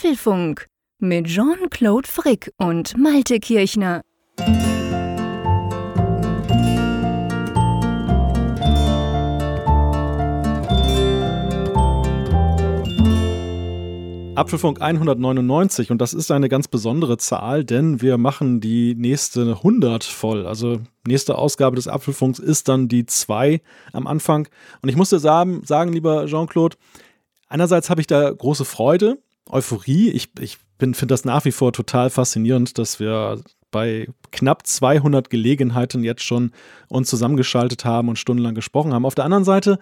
Apfelfunk mit Jean-Claude Frick und Malte Kirchner. Apfelfunk 199 und das ist eine ganz besondere Zahl, denn wir machen die nächste 100 voll. Also nächste Ausgabe des Apfelfunks ist dann die 2 am Anfang. Und ich musste sagen, sagen lieber Jean-Claude, einerseits habe ich da große Freude, Euphorie. Ich, ich finde das nach wie vor total faszinierend, dass wir bei knapp 200 Gelegenheiten jetzt schon uns zusammengeschaltet haben und stundenlang gesprochen haben. Auf der anderen Seite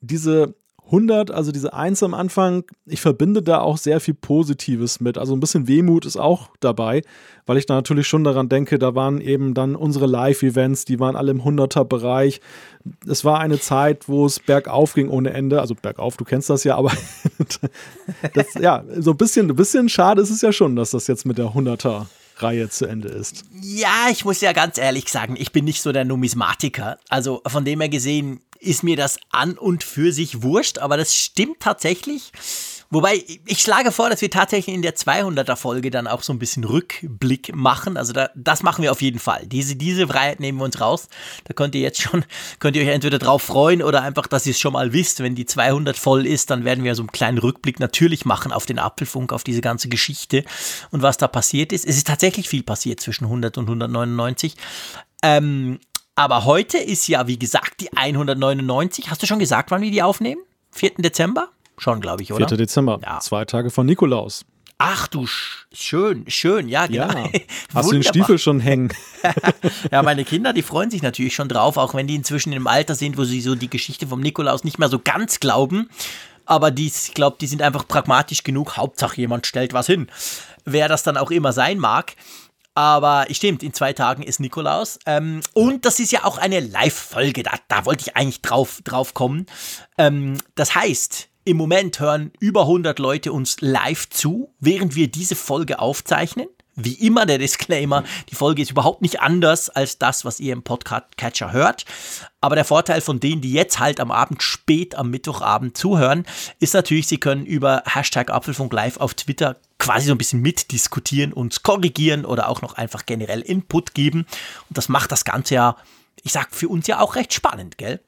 diese 100, also diese 1 am Anfang, ich verbinde da auch sehr viel Positives mit. Also ein bisschen Wehmut ist auch dabei, weil ich da natürlich schon daran denke, da waren eben dann unsere Live-Events, die waren alle im 100er-Bereich. Es war eine Zeit, wo es bergauf ging ohne Ende. Also bergauf, du kennst das ja, aber das, ja, so ein bisschen, ein bisschen schade ist es ja schon, dass das jetzt mit der 100er Reihe zu Ende ist. Ja, ich muss ja ganz ehrlich sagen, ich bin nicht so der Numismatiker. Also von dem her gesehen ist mir das an und für sich wurscht, aber das stimmt tatsächlich. Wobei, ich schlage vor, dass wir tatsächlich in der 200er Folge dann auch so ein bisschen Rückblick machen. Also da, das machen wir auf jeden Fall. Diese, diese Freiheit nehmen wir uns raus. Da könnt ihr jetzt schon, könnt ihr euch entweder drauf freuen oder einfach, dass ihr es schon mal wisst. Wenn die 200 voll ist, dann werden wir so einen kleinen Rückblick natürlich machen auf den Apfelfunk, auf diese ganze Geschichte und was da passiert ist. Es ist tatsächlich viel passiert zwischen 100 und 199. Ähm, aber heute ist ja, wie gesagt, die 199. Hast du schon gesagt, wann wir die aufnehmen? 4. Dezember? Schon, glaube ich, oder? 4. Dezember, ja. zwei Tage von Nikolaus. Ach du, schön, schön, ja, genau. Ja. Hast du den Stiefel schon hängen? ja, meine Kinder, die freuen sich natürlich schon drauf, auch wenn die inzwischen im Alter sind, wo sie so die Geschichte vom Nikolaus nicht mehr so ganz glauben. Aber die, ich glaube, die sind einfach pragmatisch genug. Hauptsache, jemand stellt was hin. Wer das dann auch immer sein mag. Aber stimmt, in zwei Tagen ist Nikolaus. Ähm, und das ist ja auch eine Live-Folge. Da, da wollte ich eigentlich drauf, drauf kommen. Ähm, das heißt, im Moment hören über 100 Leute uns live zu, während wir diese Folge aufzeichnen. Wie immer der Disclaimer, die Folge ist überhaupt nicht anders als das, was ihr im Podcast-Catcher hört. Aber der Vorteil von denen, die jetzt halt am Abend spät am Mittwochabend zuhören, ist natürlich, sie können über Hashtag Apfelfunk Live auf Twitter quasi so ein bisschen mitdiskutieren, uns korrigieren oder auch noch einfach generell Input geben. Und das macht das Ganze ja, ich sag, für uns ja auch recht spannend, gell?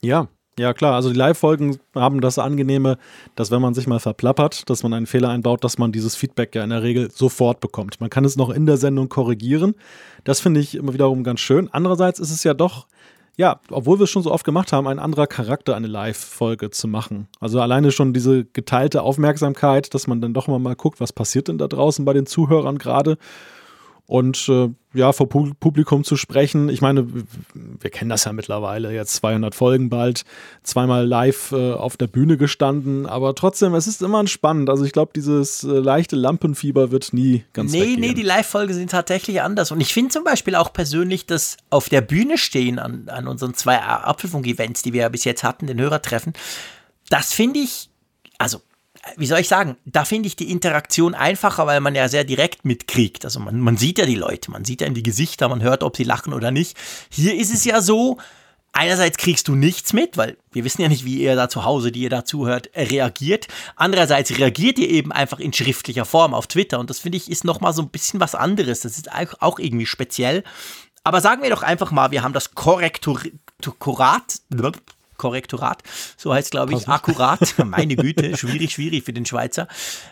Ja, ja, klar. Also die Live-Folgen haben das Angenehme, dass wenn man sich mal verplappert, dass man einen Fehler einbaut, dass man dieses Feedback ja in der Regel sofort bekommt. Man kann es noch in der Sendung korrigieren. Das finde ich immer wiederum ganz schön. Andererseits ist es ja doch, ja, obwohl wir es schon so oft gemacht haben, ein anderer Charakter, eine Live-Folge zu machen. Also alleine schon diese geteilte Aufmerksamkeit, dass man dann doch mal, mal guckt, was passiert denn da draußen bei den Zuhörern gerade und äh, ja, vor Publikum zu sprechen. Ich meine, wir kennen das ja mittlerweile, jetzt 200 Folgen bald, zweimal live äh, auf der Bühne gestanden, aber trotzdem, es ist immer spannend. Also ich glaube, dieses äh, leichte Lampenfieber wird nie ganz Nee, weggehen. nee, die Live-Folgen sind tatsächlich anders. Und ich finde zum Beispiel auch persönlich, dass auf der Bühne stehen an, an unseren zwei Apfelfunk-Events, die wir ja bis jetzt hatten, den Hörertreffen, das finde ich, also wie soll ich sagen, da finde ich die Interaktion einfacher, weil man ja sehr direkt mitkriegt. Also man, man sieht ja die Leute, man sieht ja in die Gesichter, man hört, ob sie lachen oder nicht. Hier ist es ja so, einerseits kriegst du nichts mit, weil wir wissen ja nicht, wie ihr da zu Hause, die ihr da zuhört, reagiert. Andererseits reagiert ihr eben einfach in schriftlicher Form auf Twitter und das finde ich ist nochmal so ein bisschen was anderes. Das ist auch irgendwie speziell. Aber sagen wir doch einfach mal, wir haben das Korrektorat, Korrektorat, so heißt glaube ich, akkurat, meine Güte, schwierig, schwierig für den Schweizer,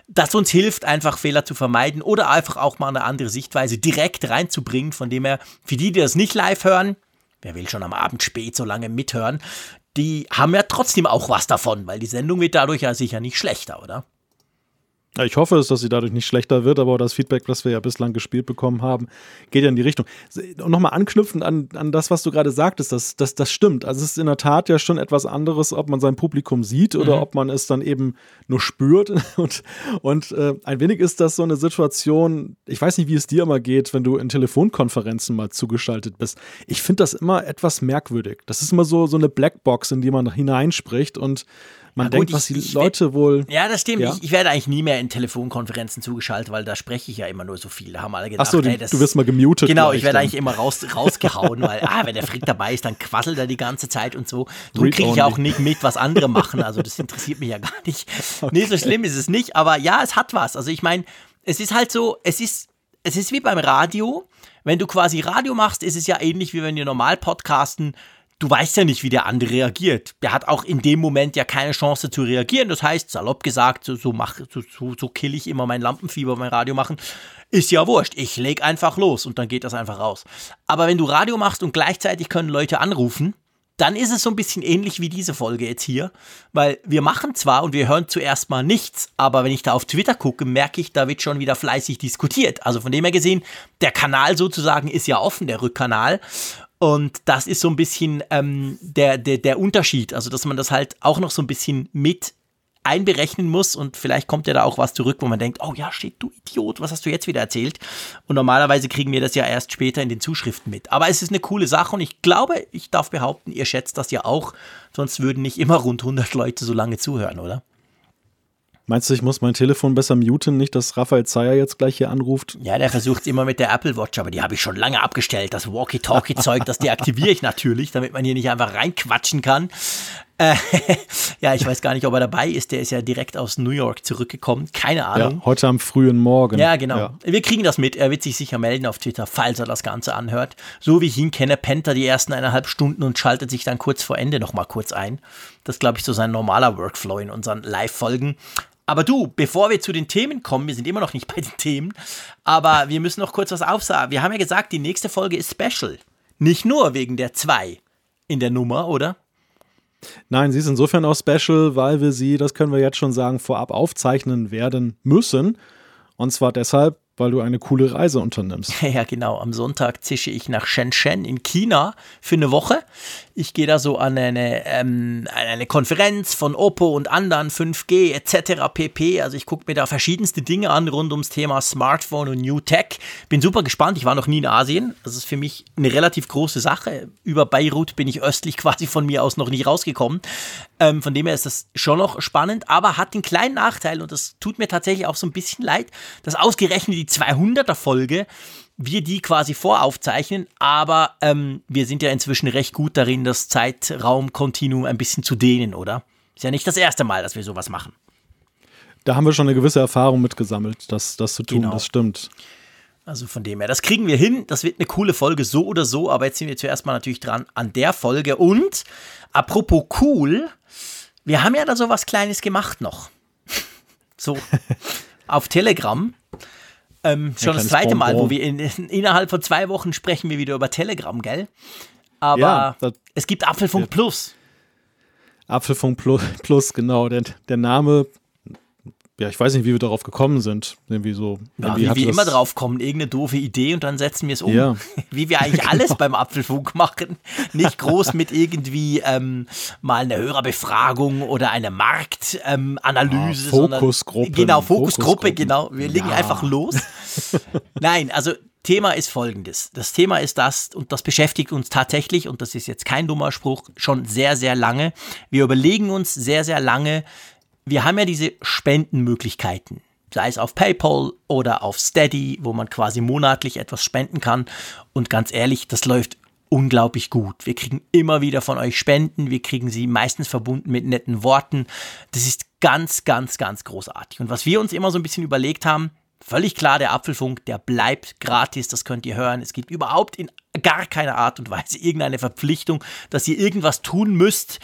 das uns hilft, einfach Fehler zu vermeiden oder einfach auch mal eine andere Sichtweise direkt reinzubringen, von dem her, für die, die das nicht live hören, wer will schon am Abend spät so lange mithören, die haben ja trotzdem auch was davon, weil die Sendung wird dadurch ja sicher nicht schlechter, oder? Ich hoffe es, dass sie dadurch nicht schlechter wird, aber das Feedback, das wir ja bislang gespielt bekommen haben, geht ja in die Richtung. Und nochmal anknüpfend an, an das, was du gerade sagtest, das, das, das stimmt. Also es ist in der Tat ja schon etwas anderes, ob man sein Publikum sieht oder mhm. ob man es dann eben nur spürt. Und, und äh, ein wenig ist das so eine Situation, ich weiß nicht, wie es dir immer geht, wenn du in Telefonkonferenzen mal zugeschaltet bist. Ich finde das immer etwas merkwürdig. Das ist immer so, so eine Blackbox, in die man hineinspricht und Man Ja, denkt, gut, was ich- die ich- Leute wohl. Ja, das stimmt. Ja. Ich, ich werde eigentlich nie mehr in Telefonkonferenzen zugeschaltet, weil da spreche ich ja immer nur so viel. Da haben alle gedacht, Achso, du, ey, das, du wirst mal gemutet. Genau, ich werde dann. eigentlich immer raus, rausgehauen, weil, ah, wenn der Frick dabei ist, dann quasselt er die ganze Zeit und so. Du kriege ich only. auch nicht mit, was andere machen. Also das interessiert mich ja gar nicht. Nee, so schlimm ist es nicht, aber ja, es hat was. Also ich meine, es ist halt so, es ist, es ist wie beim Radio. Wenn du quasi Radio machst, ist es ja ähnlich wie wenn wir normal podcasten. Du weißt ja nicht, wie der andere reagiert. Der hat auch in dem Moment ja keine Chance zu reagieren. Das heißt, salopp gesagt, so, so, mach, so, so, so kill ich immer mein Lampenfieber beim Radio machen. Ist ja wurscht. Ich leg einfach los und dann geht das einfach raus. Aber wenn du Radio machst und gleichzeitig können Leute anrufen, dann ist es so ein bisschen ähnlich wie diese Folge jetzt hier, weil wir machen zwar und wir hören zuerst mal nichts, aber wenn ich da auf Twitter gucke, merke ich, da wird schon wieder fleißig diskutiert. Also von dem her gesehen, der Kanal sozusagen ist ja offen, der Rückkanal. Und das ist so ein bisschen ähm, der, der, der Unterschied, also dass man das halt auch noch so ein bisschen mit einberechnen muss und vielleicht kommt ja da auch was zurück, wo man denkt, oh ja, shit, du Idiot, was hast du jetzt wieder erzählt? Und normalerweise kriegen wir das ja erst später in den Zuschriften mit. Aber es ist eine coole Sache und ich glaube, ich darf behaupten, ihr schätzt das ja auch, sonst würden nicht immer rund 100 Leute so lange zuhören, oder? Meinst du, ich muss mein Telefon besser muten, nicht, dass Raphael Zeyer jetzt gleich hier anruft? Ja, der versucht immer mit der Apple Watch, aber die habe ich schon lange abgestellt. Das Walkie-Talkie-Zeug, das deaktiviere ich natürlich, damit man hier nicht einfach reinquatschen kann. Äh, ja, ich weiß gar nicht, ob er dabei ist. Der ist ja direkt aus New York zurückgekommen. Keine Ja, Ahnung. heute am frühen Morgen. Ja, genau. Ja. Wir kriegen das mit. Er wird sich sicher melden auf Twitter, falls er das Ganze anhört. So wie ich ihn kenne, pennt er die ersten eineinhalb Stunden und schaltet sich dann kurz vor Ende nochmal kurz ein. Das ist, glaube ich, so sein normaler Workflow in unseren Live-Folgen. Aber du, bevor wir zu den Themen kommen, wir sind immer noch nicht bei den Themen, aber wir müssen noch kurz was aufsagen. Wir haben ja gesagt, die nächste Folge ist Special. Nicht nur wegen der 2 in der Nummer, oder? Nein, sie ist insofern auch special, weil wir sie, das können wir jetzt schon sagen, vorab aufzeichnen werden müssen. Und zwar deshalb, weil du eine coole Reise unternimmst. Ja, genau. Am Sonntag zische ich nach Shenzhen in China für eine Woche. Ich gehe da so an eine, ähm, an eine Konferenz von Oppo und anderen, 5G etc. pp. Also ich gucke mir da verschiedenste Dinge an rund ums Thema Smartphone und New Tech. Bin super gespannt. Ich war noch nie in Asien. Das ist für mich eine relativ große Sache. Über Beirut bin ich östlich quasi von mir aus noch nicht rausgekommen. Ähm, von dem her ist das schon noch spannend, aber hat den kleinen Nachteil, und das tut mir tatsächlich auch so ein bisschen leid, dass ausgerechnet die 200er Folge wir die quasi voraufzeichnen, aber ähm, wir sind ja inzwischen recht gut darin, das Zeitraumkontinuum ein bisschen zu dehnen, oder? Ist ja nicht das erste Mal, dass wir sowas machen. Da haben wir schon eine gewisse Erfahrung mitgesammelt, das, das zu tun, Genau. das stimmt. Also von dem her, das kriegen wir hin. Das wird eine coole Folge, so oder so. Aber jetzt sind wir zuerst mal natürlich dran an der Folge. Und apropos cool, wir haben ja da so was Kleines gemacht noch. So auf Telegram. Ähm, schon das zweite Mal, wo wir in, innerhalb von zwei Wochen sprechen wir wieder über Telegram, gell? Aber Ja, das- es gibt Apfelfunk Plus. Apfelfunk Plus, Plus genau, der, der Name, ja, ich weiß nicht, wie wir darauf gekommen sind. Irgendwie so. Ja, irgendwie wie wir immer drauf kommen, irgendeine doofe Idee und dann setzen wir es um. Ja. Wie wir eigentlich alles beim Apfelfunk machen. Nicht groß mit irgendwie ähm, mal einer Hörerbefragung oder einer Marktanalyse. Ähm, Ah, Fokusgruppen. Genau, Fokusgruppe, genau. Wir legen Ja. einfach los. Nein, also Thema ist folgendes. Das Thema ist das, und das beschäftigt uns tatsächlich, und das ist jetzt kein dummer Spruch, schon sehr, sehr lange. Wir überlegen uns sehr, sehr lange, wir haben ja diese Spendenmöglichkeiten, sei es auf PayPal oder auf Steady, wo man quasi monatlich etwas spenden kann. Und ganz ehrlich, das läuft unglaublich gut. Wir kriegen immer wieder von euch Spenden, wir kriegen sie meistens verbunden mit netten Worten. Das ist ganz, ganz, ganz großartig. Und was wir uns immer so ein bisschen überlegt haben, völlig klar, der Apfelfunk, der bleibt gratis, das könnt ihr hören. Es gibt überhaupt in gar keiner Art und Weise irgendeine Verpflichtung, dass ihr irgendwas tun müsst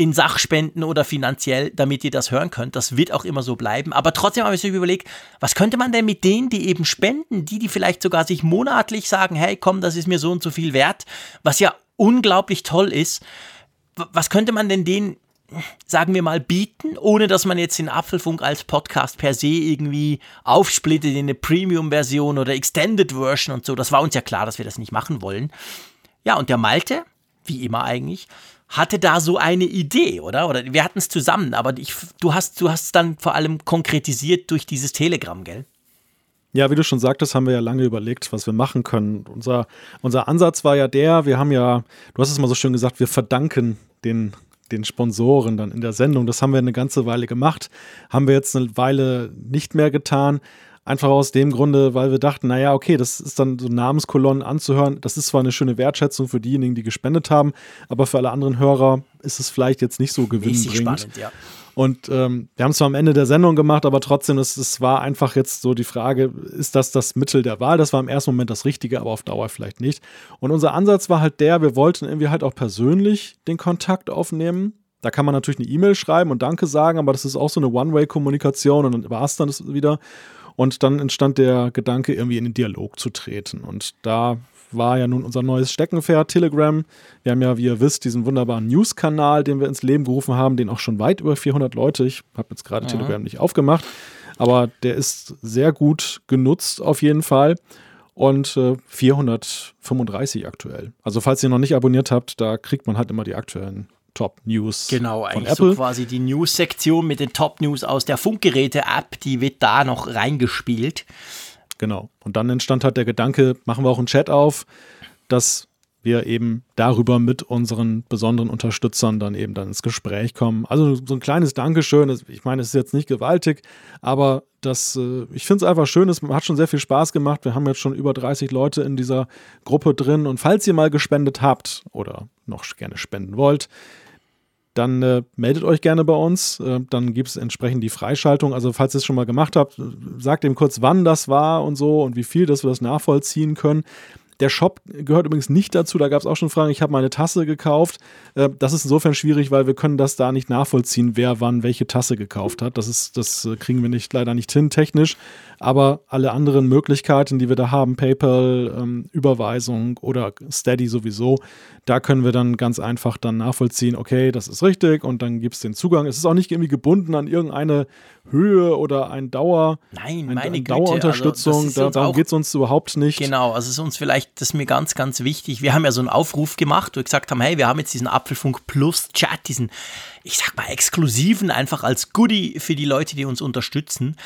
in Sachspenden oder finanziell, damit ihr das hören könnt. Das wird auch immer so bleiben. Aber trotzdem habe ich mir überlegt, was könnte man denn mit denen, die eben spenden, die, die vielleicht sogar sich monatlich sagen, hey, komm, das ist mir so und so viel wert, was ja unglaublich toll ist, was könnte man denn denen, sagen wir mal, bieten, ohne dass man jetzt den Apfelfunk als Podcast per se irgendwie aufsplittet in eine Premium-Version oder Extended Version und so. Das war uns ja klar, dass wir das nicht machen wollen. Ja, und der Malte, wie immer eigentlich, hatte da so eine Idee, oder? Oder wir hatten es zusammen, aber ich, du hast du hast es dann vor allem konkretisiert durch dieses Telegram, gell? Ja, wie du schon sagtest, haben wir ja lange überlegt, was wir machen können. Unser, unser Ansatz war ja der, wir haben ja, du hast es mal so schön gesagt, wir verdanken den den Sponsoren dann in der Sendung. Das haben wir eine ganze Weile gemacht, haben wir jetzt eine Weile nicht mehr getan. Einfach aus dem Grunde, weil wir dachten, naja, okay, das ist dann so Namenskolonnen anzuhören. Das ist zwar eine schöne Wertschätzung für diejenigen, die gespendet haben, aber für alle anderen Hörer ist es vielleicht jetzt nicht so gewinnbringend. Spannend, ja. Und ähm, wir haben es zwar am Ende der Sendung gemacht, aber trotzdem, es, es war einfach jetzt so die Frage, ist das das Mittel der Wahl? Das war im ersten Moment das Richtige, aber auf Dauer vielleicht nicht. Und unser Ansatz war halt der, wir wollten irgendwie halt auch persönlich den Kontakt aufnehmen. Da kann man natürlich eine E-Mail schreiben und Danke sagen, aber das ist auch so eine One-Way-Kommunikation und dann war es dann wieder. Und dann entstand der Gedanke, irgendwie in den Dialog zu treten. Und da war ja nun unser neues Steckenpferd, Telegram. Wir haben ja, wie ihr wisst, diesen wunderbaren News-Kanal, den wir ins Leben gerufen haben, den auch schon weit über 400 Leute, ich habe jetzt gerade mhm. Telegram nicht aufgemacht, aber der ist sehr gut genutzt auf jeden Fall und äh, 435 aktuell. Also falls ihr noch nicht abonniert habt, da kriegt man halt immer die aktuellen Top News. Genau, eigentlich Apple. so quasi die News-Sektion mit den Top News aus der Funkgeräte-App, die wird da noch reingespielt. Genau. Und dann entstand halt der Gedanke, machen wir auch einen Chat auf, dass wir eben darüber mit unseren besonderen Unterstützern dann eben dann ins Gespräch kommen. Also so ein kleines Dankeschön. Ich meine, es ist jetzt nicht gewaltig, aber das, äh, ich finde es einfach schön. Es hat schon sehr viel Spaß gemacht. Wir haben jetzt schon über 30 Leute in dieser Gruppe drin. Und falls ihr mal gespendet habt oder noch gerne spenden wollt, dann äh, meldet euch gerne bei uns. Äh, dann gibt es entsprechend die Freischaltung. Also falls ihr es schon mal gemacht habt, sagt ihm kurz, wann das war und so und wie viel, dass wir das nachvollziehen können. Der Shop gehört übrigens nicht dazu, da gab es auch schon Fragen. Ich habe meine Tasse gekauft. Äh, das ist insofern schwierig, weil wir können das da nicht nachvollziehen, wer wann welche Tasse gekauft hat. Das, ist, das äh, kriegen wir nicht, leider nicht hin technisch. Aber alle anderen Möglichkeiten, die wir da haben, PayPal, ähm, Überweisung oder Steady sowieso, da können wir dann ganz einfach dann nachvollziehen, okay, das ist richtig und dann gibt es den Zugang. Es ist auch nicht irgendwie gebunden an irgendeine Höhe oder ein Dauer, Nein, meine ein, Dauerunterstützung. Also da, darum geht es uns überhaupt nicht. Genau, also es ist uns vielleicht, das ist mir ganz, ganz wichtig. Wir haben ja so einen Aufruf gemacht, wo wir gesagt haben, hey, wir haben jetzt diesen Apfelfunk Plus Chat, diesen, ich sag mal, exklusiven, einfach als Goodie für die Leute, die uns unterstützen.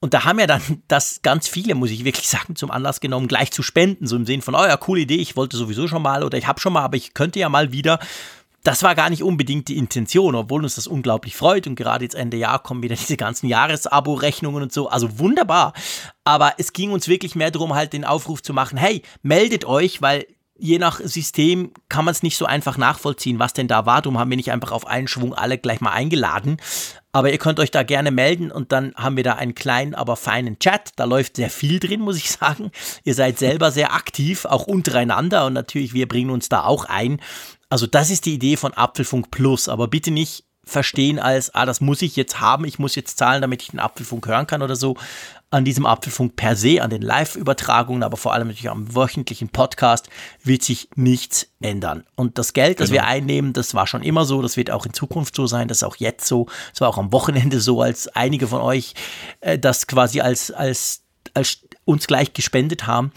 Und da haben ja dann das ganz viele, muss ich wirklich sagen, zum Anlass genommen, gleich zu spenden. So im Sinn von, oh ja, coole Idee, ich wollte sowieso schon mal oder ich habe schon mal, aber ich könnte ja mal wieder. Das war gar nicht unbedingt die Intention, obwohl uns das unglaublich freut. Und gerade jetzt Ende Jahr kommen wieder diese ganzen Jahresabo-Rechnungen und so. Also wunderbar. Aber es ging uns wirklich mehr darum, halt den Aufruf zu machen, hey, meldet euch, weil je nach System kann man es nicht so einfach nachvollziehen, was denn da war. Darum haben wir nicht einfach auf einen Schwung alle gleich mal eingeladen. Aber ihr könnt euch da gerne melden und dann haben wir da einen kleinen, aber feinen Chat. Da läuft sehr viel drin, muss ich sagen. Ihr seid selber sehr aktiv, auch untereinander und natürlich wir bringen uns da auch ein. Also das ist die Idee von Apfelfunk Plus, aber bitte nicht verstehen als, ah, das muss ich jetzt haben, ich muss jetzt zahlen, damit ich den Apfelfunk hören kann oder so. An diesem Apfelfunk per se, an den Live-Übertragungen, aber vor allem natürlich am wöchentlichen Podcast wird sich nichts ändern. Und das Geld, das genau. wir einnehmen, das war schon immer so, das wird auch in Zukunft so sein, das ist auch jetzt so, es war auch am Wochenende so, als einige von euch äh, das quasi als, als, als uns gleich gespendet haben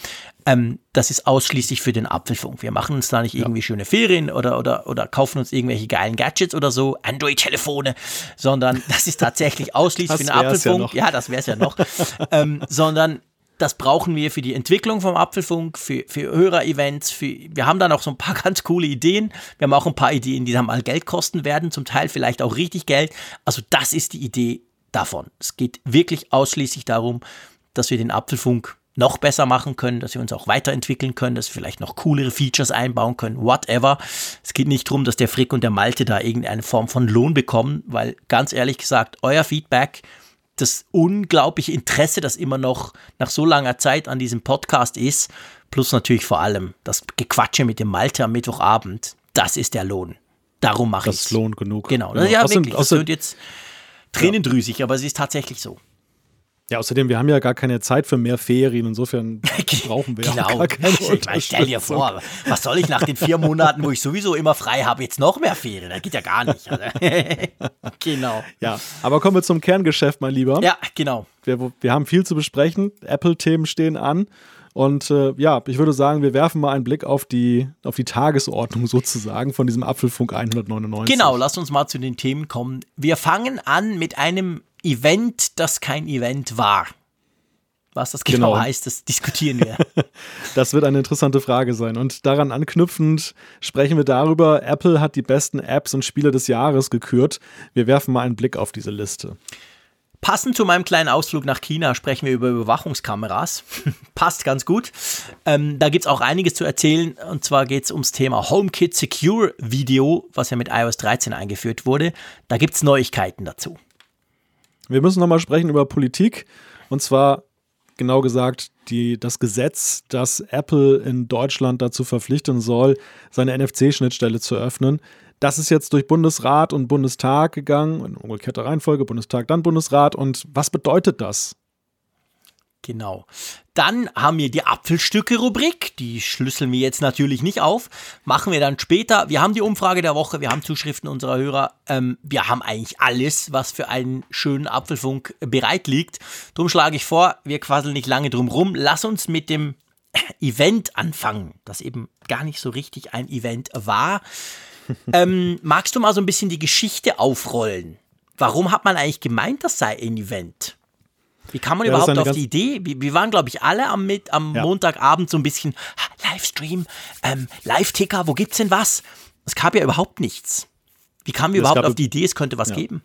ähm, das ist ausschließlich für den Apfelfunk. Wir machen uns da nicht irgendwie ja. schöne Ferien oder, oder, oder kaufen uns irgendwelche geilen Gadgets oder so, Android-Telefone, sondern das ist tatsächlich ausschließlich für den Apfelfunk. Ja, ja, das wäre es ja noch. ähm, sondern das brauchen wir für die Entwicklung vom Apfelfunk, für, für Hörer-Events. Für, wir haben da noch so ein paar ganz coole Ideen. Wir haben auch ein paar Ideen, die dann mal Geld kosten werden, zum Teil vielleicht auch richtig Geld. Also das ist die Idee davon. Es geht wirklich ausschließlich darum, dass wir den Apfelfunk noch besser machen können, dass wir uns auch weiterentwickeln können, dass wir vielleicht noch coolere Features einbauen können, whatever. Es geht nicht darum, dass der Frick und der Malte da irgendeine Form von Lohn bekommen, weil ganz ehrlich gesagt, euer Feedback, das unglaubliche Interesse, das immer noch nach so langer Zeit an diesem Podcast ist, plus natürlich vor allem das Gequatsche mit dem Malte am Mittwochabend, das ist der Lohn. Darum mache ich Das ist Lohn genug. Genau, ja, ja wirklich. Das wird jetzt tränendrüsig, aber es ist tatsächlich so. Ja, außerdem, wir haben ja gar keine Zeit für mehr Ferien. Insofern brauchen wir genau. auch gar keine ich meine, Stell dir vor, was soll ich nach den vier Monaten, wo ich sowieso immer frei habe, jetzt noch mehr Ferien? Das geht ja gar nicht. Also. genau. Ja, aber kommen wir zum Kerngeschäft, mein Lieber. Ja, genau. Wir, wir haben viel zu besprechen. Apple-Themen stehen an. Und äh, ja, ich würde sagen, wir werfen mal einen Blick auf die, auf die Tagesordnung sozusagen von diesem Apfelfunk 199. Genau, lass uns mal zu den Themen kommen. Wir fangen an mit einem Event, das kein Event war. Was das genau, genau. heißt, das diskutieren wir. das wird eine interessante Frage sein. Und daran anknüpfend sprechen wir darüber, Apple hat die besten Apps und Spiele des Jahres gekürt. Wir werfen mal einen Blick auf diese Liste. Passend zu meinem kleinen Ausflug nach China sprechen wir über Überwachungskameras. Passt ganz gut. Ähm, da gibt es auch einiges zu erzählen. Und zwar geht es ums Thema HomeKit Secure Video, was ja mit iOS 13 eingeführt wurde. Da gibt es Neuigkeiten dazu. Wir müssen nochmal sprechen über Politik. Und zwar genau gesagt die, das Gesetz, das Apple in Deutschland dazu verpflichten soll, seine NFC-Schnittstelle zu öffnen. Das ist jetzt durch Bundesrat und Bundestag gegangen, in umgekehrter Reihenfolge, Bundestag, dann Bundesrat. Und was bedeutet das? Genau. Dann haben wir die Apfelstücke-Rubrik. Die schlüsseln wir jetzt natürlich nicht auf. Machen wir dann später. Wir haben die Umfrage der Woche, wir haben Zuschriften unserer Hörer. Ähm, wir haben eigentlich alles, was für einen schönen Apfelfunk bereit liegt. Darum schlage ich vor, wir quasseln nicht lange drum rum. Lass uns mit dem Event anfangen, das eben gar nicht so richtig ein Event war ähm, magst du mal so ein bisschen die Geschichte aufrollen? Warum hat man eigentlich gemeint, das sei ein Event? Wie kam man ja, überhaupt auf die Idee? Wir, waren, glaube ich, alle am, mit, am ja. Montagabend so ein bisschen Livestream, ähm, Live-Ticker, wo gibt's denn was? Es gab ja überhaupt nichts. Wie kamen wir überhaupt auf die Idee, es könnte was ja. geben?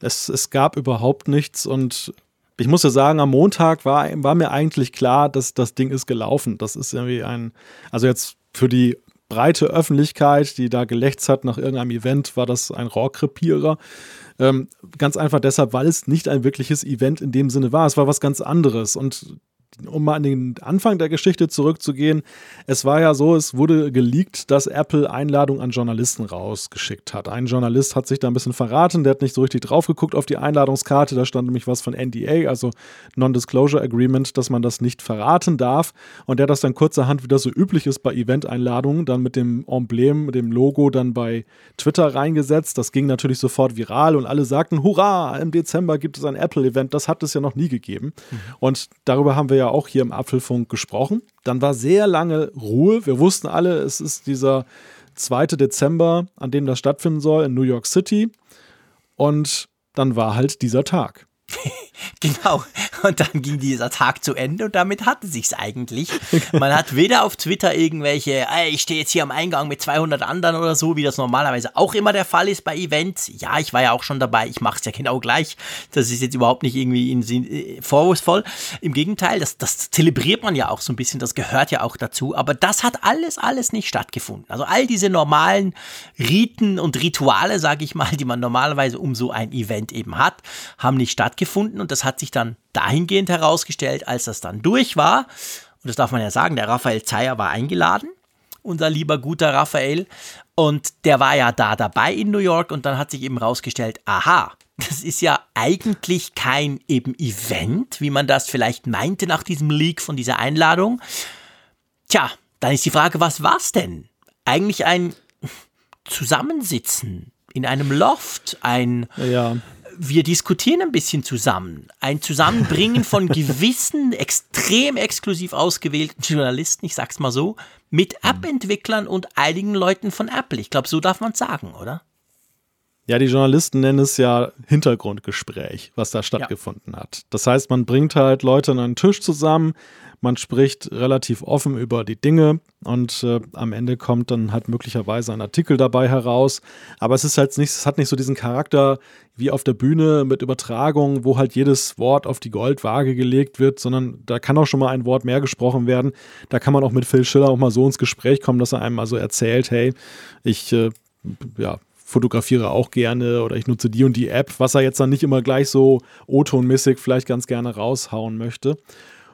Es, es gab überhaupt nichts und ich muss ja sagen, am Montag war, war mir eigentlich klar, dass das Ding ist gelaufen. Das ist irgendwie ein, also jetzt für die breite Öffentlichkeit, die da gelächzt hat nach irgendeinem Event, war das ein Rohrkrepierer. Ähm, ganz einfach deshalb, weil es nicht ein wirkliches Event in dem Sinne war. Es war was ganz anderes. Und um mal an den Anfang der Geschichte zurückzugehen, es war ja so, es wurde geleakt, dass Apple Einladungen an Journalisten rausgeschickt hat. Ein Journalist hat sich da ein bisschen verraten, der hat nicht so richtig drauf geguckt auf die Einladungskarte, da stand nämlich was von NDA, also Non-Disclosure Agreement, dass man das nicht verraten darf. Und der hat das dann kurzerhand, wie das so üblich ist bei Event-Einladungen, dann mit dem Emblem, mit dem Logo dann bei Twitter reingesetzt. Das ging natürlich sofort viral und alle sagten, hurra, im Dezember gibt es ein Apple-Event, das hat es ja noch nie gegeben. Mhm. Und darüber haben wir ja auch hier im Apfelfunk gesprochen. Dann war sehr lange Ruhe. Wir wussten alle, es ist dieser 2. Dezember, an dem das stattfinden soll in New York City. Und dann war halt dieser Tag. genau. Und dann ging dieser Tag zu Ende und damit hatte sich's eigentlich. Man hat weder auf Twitter irgendwelche, ich stehe jetzt hier am Eingang mit 200 anderen oder so, wie das normalerweise auch immer der Fall ist bei Events. Ja, ich war ja auch schon dabei, ich mache es ja genau gleich. Das ist jetzt überhaupt nicht irgendwie in, in, vorwurfsvoll. Im Gegenteil, das, das zelebriert man ja auch so ein bisschen, das gehört ja auch dazu. Aber das hat alles, alles nicht stattgefunden. Also all diese normalen Riten und Rituale, sage ich mal, die man normalerweise um so ein Event eben hat, haben nicht stattgefunden und das hat sich dann dahingehend herausgestellt, als das dann durch war, und das darf man ja sagen, der Raphael Zeyer war eingeladen, unser lieber guter Raphael, und der war ja da dabei in New York und dann hat sich eben herausgestellt, aha, das ist ja eigentlich kein eben Event, wie man das vielleicht meinte nach diesem Leak von dieser Einladung. Tja, dann ist die Frage, was war's denn? Eigentlich ein Zusammensitzen in einem Loft, ein ja wir diskutieren ein bisschen zusammen. Ein Zusammenbringen von gewissen, extrem exklusiv ausgewählten Journalisten, ich sag's mal so, mit App-Entwicklern und einigen Leuten von Apple. Ich glaube, so darf man sagen, oder? Ja, die Journalisten nennen es ja Hintergrundgespräch, was da stattgefunden ja. hat. Das heißt, man bringt halt Leute an einen Tisch zusammen, man spricht relativ offen über die Dinge und äh, am Ende kommt dann halt möglicherweise ein Artikel dabei heraus. Aber es ist halt nicht, es hat nicht so diesen Charakter wie auf der Bühne mit Übertragung, wo halt jedes Wort auf die Goldwaage gelegt wird, sondern da kann auch schon mal ein Wort mehr gesprochen werden. Da kann man auch mit Phil Schiller auch mal so ins Gespräch kommen, dass er einem also erzählt, hey, ich äh, ja, fotografiere auch gerne oder ich nutze die und die App, was er jetzt dann nicht immer gleich so O-Ton-mäßig vielleicht ganz gerne raushauen möchte.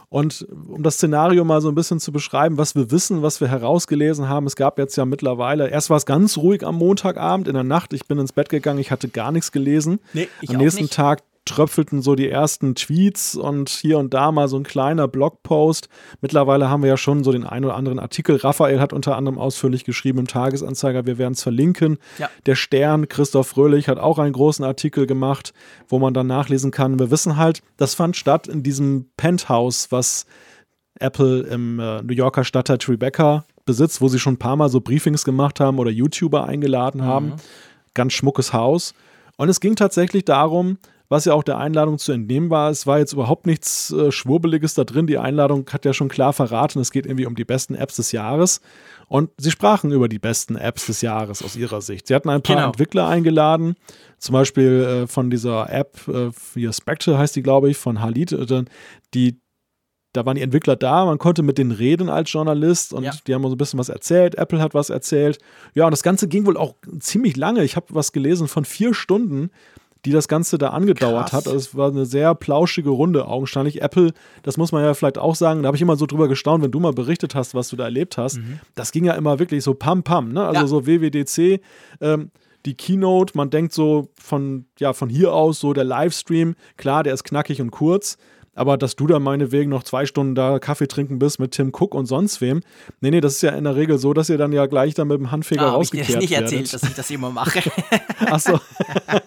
Und um das Szenario mal so ein bisschen zu beschreiben, was wir wissen, was wir herausgelesen haben, es gab jetzt ja mittlerweile, erst war es ganz ruhig am Montagabend in der Nacht, ich bin ins Bett gegangen, ich hatte gar nichts gelesen. Nee, ich am nächsten. Tag tröpfelten so die ersten Tweets und hier und da mal so ein kleiner Blogpost. Mittlerweile haben wir ja schon so den einen oder anderen Artikel. Raphael hat unter anderem ausführlich geschrieben im Tagesanzeiger, wir werden es verlinken. Ja. Der Stern, Christoph Fröhlich, hat auch einen großen Artikel gemacht, wo man dann nachlesen kann. Wir wissen halt, das fand statt in diesem Penthouse, was Apple im äh, New Yorker Stadtteil Tribeca besitzt, wo sie schon ein paar Mal so Briefings gemacht haben oder YouTuber eingeladen haben. Mhm. Ganz schmuckes Haus. Und es ging tatsächlich darum, was ja auch der Einladung zu entnehmen war. Es war jetzt überhaupt nichts äh, Schwurbeliges da drin. Die Einladung hat ja schon klar verraten, es geht irgendwie um die besten Apps des Jahres. Und sie sprachen über die besten Apps des Jahres aus ihrer Sicht. Sie hatten ein paar genau. Entwickler eingeladen, zum Beispiel äh, von dieser App, äh, hier Spectre heißt die, glaube ich, von Halid, äh, die da waren die Entwickler da, man konnte mit denen reden als Journalist und ja. die haben so ein bisschen was erzählt. Apple hat was erzählt. Ja, und das Ganze ging wohl auch ziemlich lange. Ich habe was gelesen von vier Stunden die das Ganze da angedauert Krass. hat. Also es war eine sehr plauschige Runde, augenscheinlich. Apple, das muss man ja vielleicht auch sagen, da habe ich immer so drüber gestaunt, wenn du mal berichtet hast, was du da erlebt hast. Mhm. Das ging ja immer wirklich so pam pam, ne? Also ja. so WWDC, ähm, die Keynote, man denkt so von, ja, von hier aus, so der Livestream, klar, der ist knackig und kurz, aber dass du da meinetwegen noch zwei Stunden da Kaffee trinken bist mit Tim Cook und sonst wem, nee, nee, das ist ja in der Regel so, dass ihr dann ja gleich dann mit dem Handfeger ja, rausgekehrt werdet. Ich dir nicht erzählt, dass ich das immer mache. Ach so.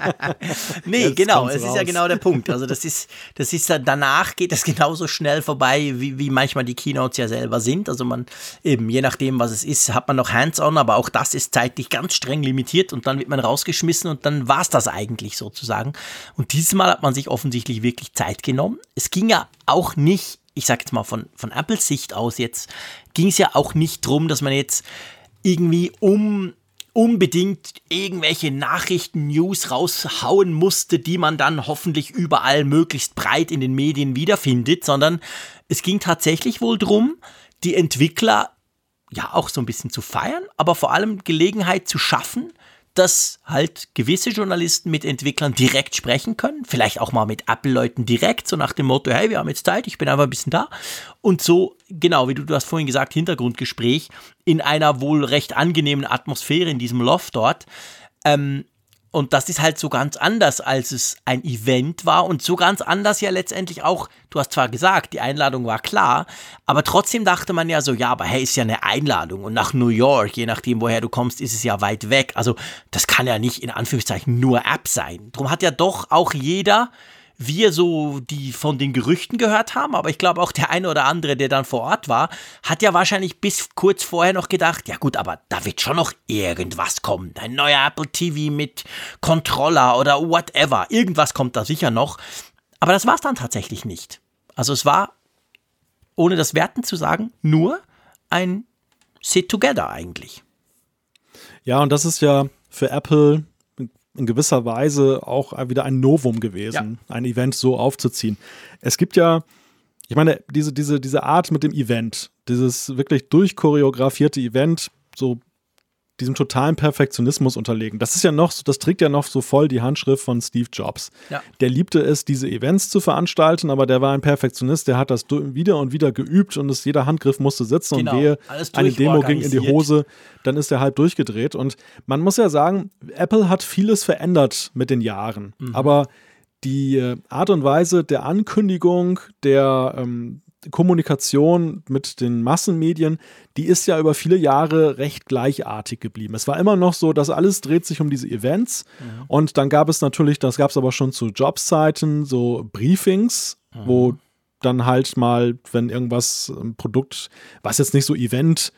nee, Jetzt genau, es ist ja genau der Punkt. Also das ist, das ist danach geht das genauso schnell vorbei, wie, wie manchmal die Keynotes ja selber sind. Also man eben, je nachdem, was es ist, hat man noch Hands-on, aber auch das ist zeitlich ganz streng limitiert und dann wird man rausgeschmissen und dann war es das eigentlich sozusagen. Und dieses Mal hat man sich offensichtlich wirklich Zeit genommen. Es ging ja auch nicht, ich sag jetzt mal von, von Apples Sicht aus jetzt, ging es ja auch nicht drum, dass man jetzt irgendwie um unbedingt irgendwelche Nachrichten, News raushauen musste, die man dann hoffentlich überall möglichst breit in den Medien wiederfindet, sondern es ging tatsächlich wohl drum, die Entwickler ja auch so ein bisschen zu feiern, aber vor allem Gelegenheit zu schaffen, dass halt gewisse Journalisten mit Entwicklern direkt sprechen können, vielleicht auch mal mit Apple-Leuten direkt, so nach dem Motto, hey, wir haben jetzt Zeit, ich bin einfach ein bisschen da. Und so, genau, wie du, du hast vorhin gesagt, Hintergrundgespräch in einer wohl recht angenehmen Atmosphäre in diesem Loft dort. Ähm, und das ist halt so ganz anders, als es ein Event war und so ganz anders ja letztendlich auch, du hast zwar gesagt, die Einladung war klar, aber trotzdem dachte man ja so, ja, aber hey, ist ja eine Einladung und nach New York, je nachdem, woher du kommst, ist es ja weit weg. Also das kann ja nicht in Anführungszeichen nur App sein. Drum hat ja doch auch jeder wir so die von den Gerüchten gehört haben, aber ich glaube auch der eine oder andere, der dann vor Ort war, hat ja wahrscheinlich bis kurz vorher noch gedacht, ja gut, aber da wird schon noch irgendwas kommen. Ein neuer Apple TV mit Controller oder whatever. Irgendwas kommt da sicher noch. Aber das war es dann tatsächlich nicht. Also es war, ohne das Werten zu sagen, nur ein Sit-Together eigentlich. Ja, und das ist ja für Apple in gewisser Weise auch wieder ein Novum gewesen, ja. ein Event so aufzuziehen. Es gibt ja, ich meine, diese, diese, diese Art mit dem Event, dieses wirklich durchchoreografierte Event, so diesem totalen Perfektionismus unterlegen. Das ist ja noch, das trägt ja noch so voll die Handschrift von Steve Jobs. Ja. Der liebte es, diese Events zu veranstalten, aber der war ein Perfektionist, der hat das wieder und wieder geübt und es, jeder Handgriff musste sitzen genau. und wehe, eine Demo ging in die Hose, dann ist er halb durchgedreht. Und man muss ja sagen, Apple hat vieles verändert mit den Jahren, mhm. aber die äh, Art und Weise der Ankündigung, der, ähm, Kommunikation mit den Massenmedien, die ist ja über viele Jahre recht gleichartig geblieben. Es war immer noch so, dass alles dreht sich um diese Events. Mhm. Und dann gab es natürlich, das gab es aber schon zu Jobszeiten, so Briefings, mhm. wo dann halt mal, wenn irgendwas, ein Produkt, was jetzt nicht so Event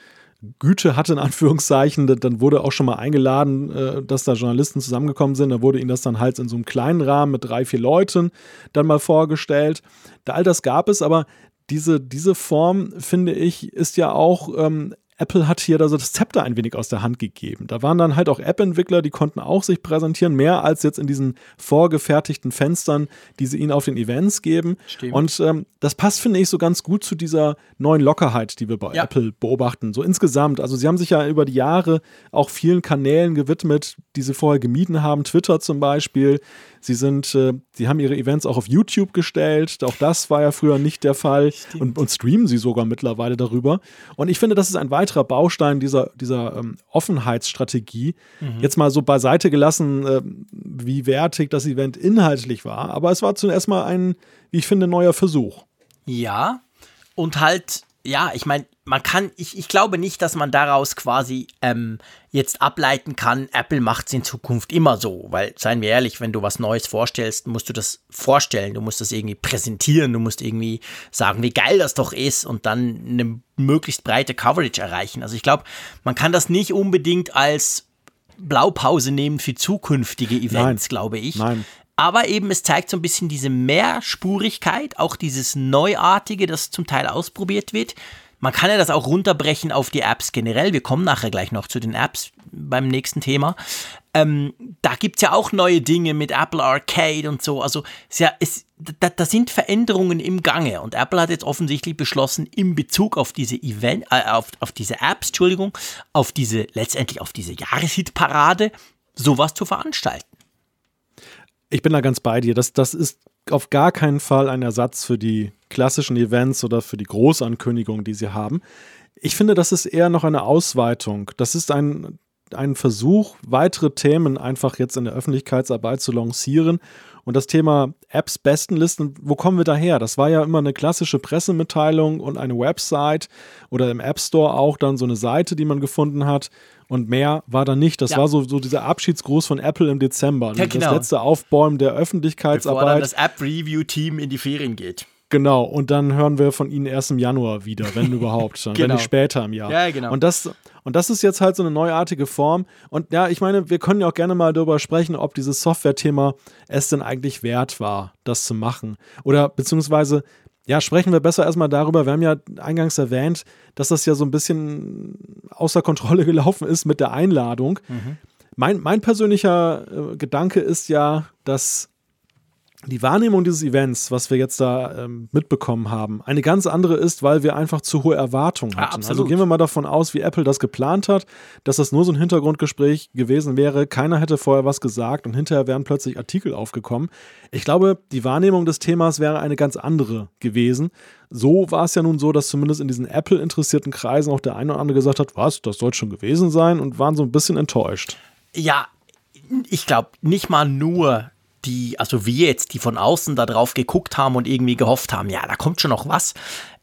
Güte hatte, in Anführungszeichen, dann wurde auch schon mal eingeladen, äh, dass da Journalisten zusammengekommen sind. Da wurde ihnen das dann halt in so einem kleinen Rahmen mit drei, vier Leuten dann mal vorgestellt. all das gab es, aber diese, diese Form, finde ich, ist ja auch ähm, Apple hat hier also das Zepter ein wenig aus der Hand gegeben. Da waren dann halt auch App-Entwickler, die konnten auch sich präsentieren, mehr als jetzt in diesen vorgefertigten Fenstern, die sie ihnen auf den Events geben. Stimmt. Und ähm, das passt, finde ich, so ganz gut zu dieser neuen Lockerheit, die wir bei ja. Apple beobachten. So insgesamt. Also sie haben sich ja über die Jahre auch vielen Kanälen gewidmet, die sie vorher gemieden haben. Twitter zum Beispiel. Sie sind, äh, sie haben ihre Events auch auf YouTube gestellt. Auch das war ja früher nicht der Fall. Und, und, streamen sie sogar mittlerweile darüber. Und ich finde, das ist ein weiterer Baustein dieser, dieser ähm, Offenheitsstrategie. Mhm. Jetzt mal so beiseite gelassen, äh, wie wertig das Event inhaltlich war. Aber es war zuerst mal ein, wie ich finde, neuer Versuch. Ja. Und halt ja, ich meine, man kann, ich, ich glaube nicht, dass man daraus quasi ähm, jetzt ableiten kann, Apple macht es in Zukunft immer so, weil, seien wir ehrlich, wenn du was Neues vorstellst, musst du das vorstellen, du musst das irgendwie präsentieren, du musst irgendwie sagen, wie geil das doch ist und dann eine möglichst breite Coverage erreichen. Also ich glaube, man kann das nicht unbedingt als Blaupause nehmen für zukünftige Events, glaube ich. Nein. Aber eben, es zeigt so ein bisschen diese Mehrspurigkeit, auch dieses Neuartige, das zum Teil ausprobiert wird. Man kann ja das auch runterbrechen auf die Apps generell. Wir kommen nachher gleich noch zu den Apps beim nächsten Thema. Ähm, da gibt es ja auch neue Dinge mit Apple Arcade und so. Also ja, es, da, da, sind Veränderungen im Gange. Und Apple hat jetzt offensichtlich beschlossen, in Bezug auf diese Event, äh, auf, auf diese Apps, Entschuldigung, auf diese, letztendlich auf diese Jahreshitparade, sowas zu veranstalten. Ich bin da ganz bei dir. Das, das ist auf gar keinen Fall ein Ersatz für die klassischen Events oder für die Großankündigungen, die sie haben. Ich finde, das ist eher noch eine Ausweitung. Das ist ein, ein Versuch, weitere Themen einfach jetzt in der Öffentlichkeitsarbeit zu lancieren. Und das Thema Apps Bestenlisten, wo kommen wir daher? Das war ja immer eine klassische Pressemitteilung und eine Website oder im App Store auch dann so eine Seite, die man gefunden hat. Und mehr war da nicht. Das ja. war so, so dieser Abschiedsgruß von Apple im Dezember. Ja, genau. Das letzte Aufbäumen der Öffentlichkeitsarbeit. Bevor dann das App-Review-Team in die Ferien geht. Genau, und dann hören wir von ihnen erst im Januar wieder, wenn überhaupt, genau. wenn nicht später im Jahr. Ja, genau. Und das, und das ist jetzt halt so eine neuartige Form. Und ja, ich meine, wir können ja auch gerne mal darüber sprechen, ob dieses Software-Thema es denn eigentlich wert war, das zu machen. Oder beziehungsweise, ja, sprechen wir besser erstmal darüber. Wir haben ja eingangs erwähnt, dass das ja so ein bisschen außer Kontrolle gelaufen ist mit der Einladung. Mhm. Mein, mein persönlicher äh, Gedanke ist ja, dass die Wahrnehmung dieses Events, was wir jetzt da ähm, mitbekommen haben, eine ganz andere ist, weil wir einfach zu hohe Erwartungen hatten. Ja, also gehen wir mal davon aus, wie Apple das geplant hat, dass das nur so ein Hintergrundgespräch gewesen wäre. Keiner hätte vorher was gesagt und hinterher wären plötzlich Artikel aufgekommen. Ich glaube, die Wahrnehmung des Themas wäre eine ganz andere gewesen. So war es ja nun so, dass zumindest in diesen Apple-interessierten Kreisen auch der eine oder andere gesagt hat, was, das soll schon gewesen sein und waren so ein bisschen enttäuscht. Ja, ich glaube nicht mal nur die, also wir jetzt, die von außen da drauf geguckt haben und irgendwie gehofft haben, ja, da kommt schon noch was.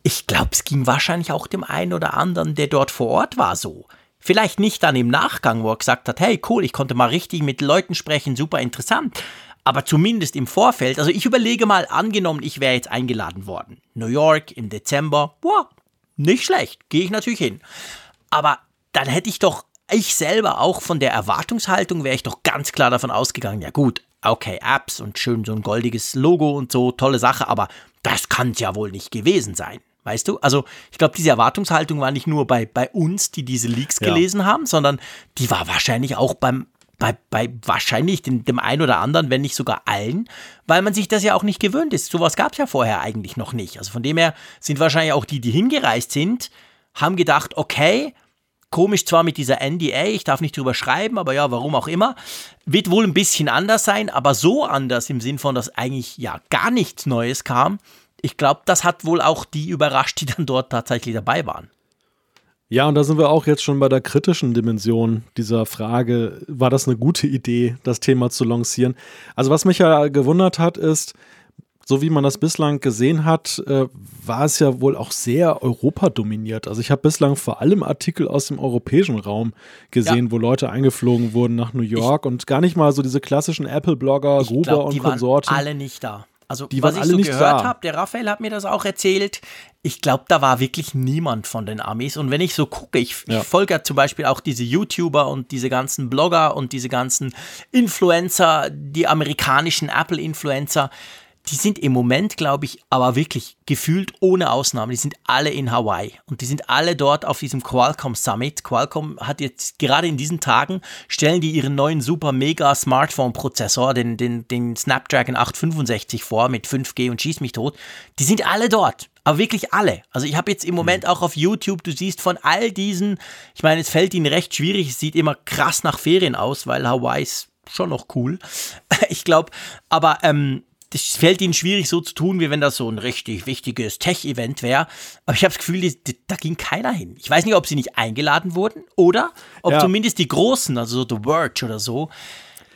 Ich glaube, es ging wahrscheinlich auch dem einen oder anderen, der dort vor Ort war, so. Vielleicht nicht dann im Nachgang, wo er gesagt hat, hey, cool, ich konnte mal richtig mit Leuten sprechen, super interessant. Aber zumindest im Vorfeld, also ich überlege mal, angenommen, ich wäre jetzt eingeladen worden. New York im Dezember, boah, nicht schlecht, gehe ich natürlich hin. Aber dann hätte ich doch, ich selber auch von der Erwartungshaltung wäre ich doch ganz klar davon ausgegangen, ja gut, okay, Apps und schön so ein goldiges Logo und so, tolle Sache, aber das kann es ja wohl nicht gewesen sein. Weißt du? Also, ich glaube, diese Erwartungshaltung war nicht nur bei, bei uns, die diese Leaks ja. gelesen haben, sondern die war wahrscheinlich auch beim, bei, bei wahrscheinlich dem, dem einen oder anderen, wenn nicht sogar allen, weil man sich das ja auch nicht gewöhnt ist. Sowas gab es ja vorher eigentlich noch nicht. Also von dem her sind wahrscheinlich auch die, die hingereist sind, haben gedacht, okay, Komisch zwar mit dieser NDA, ich darf nicht drüber schreiben, aber ja, warum auch immer. Wird wohl ein bisschen anders sein, aber so anders im Sinn von, dass eigentlich ja gar nichts Neues kam. Ich glaube, das hat wohl auch die überrascht, die dann dort tatsächlich dabei waren. Ja, und da sind wir auch jetzt schon bei der kritischen Dimension dieser Frage, war das eine gute Idee, das Thema zu lancieren? Also was mich ja gewundert hat, ist, so wie man das bislang gesehen hat, äh, war es ja wohl auch sehr Europa dominiert. Also ich habe bislang vor allem Artikel aus dem europäischen Raum gesehen, ja. wo Leute eingeflogen wurden nach New York ich, und gar nicht mal so diese klassischen Apple-Blogger, Gruber glaub, und Konsorten. alle nicht da. Also die was ich so gehört habe, der Raphael hat mir das auch erzählt. Ich glaube, da war wirklich niemand von den Amis. Und wenn ich so gucke, ich, ja. ich folge ja zum Beispiel auch diese YouTuber und diese ganzen Blogger und diese ganzen Influencer, die amerikanischen Apple-Influencer die sind im Moment, glaube ich, aber wirklich gefühlt ohne Ausnahme, die sind alle in Hawaii und die sind alle dort auf diesem Qualcomm Summit. Qualcomm hat jetzt gerade in diesen Tagen, stellen die ihren neuen super mega Smartphone Prozessor, den, den, den Snapdragon 865 vor mit 5G und schieß mich tot. Die sind alle dort. Aber wirklich alle. Also ich habe jetzt im Moment mhm. auch auf YouTube, du siehst von all diesen, ich meine, es fällt ihnen recht schwierig, es sieht immer krass nach Ferien aus, weil Hawaii ist schon noch cool. Ich glaube, aber ähm, das fällt ihnen schwierig so zu tun, wie wenn das so ein richtig wichtiges Tech-Event wäre. Aber ich habe das Gefühl, die, die, da ging keiner hin. Ich weiß nicht, ob sie nicht eingeladen wurden oder ob ja. zumindest die Großen, also so The Verge oder so,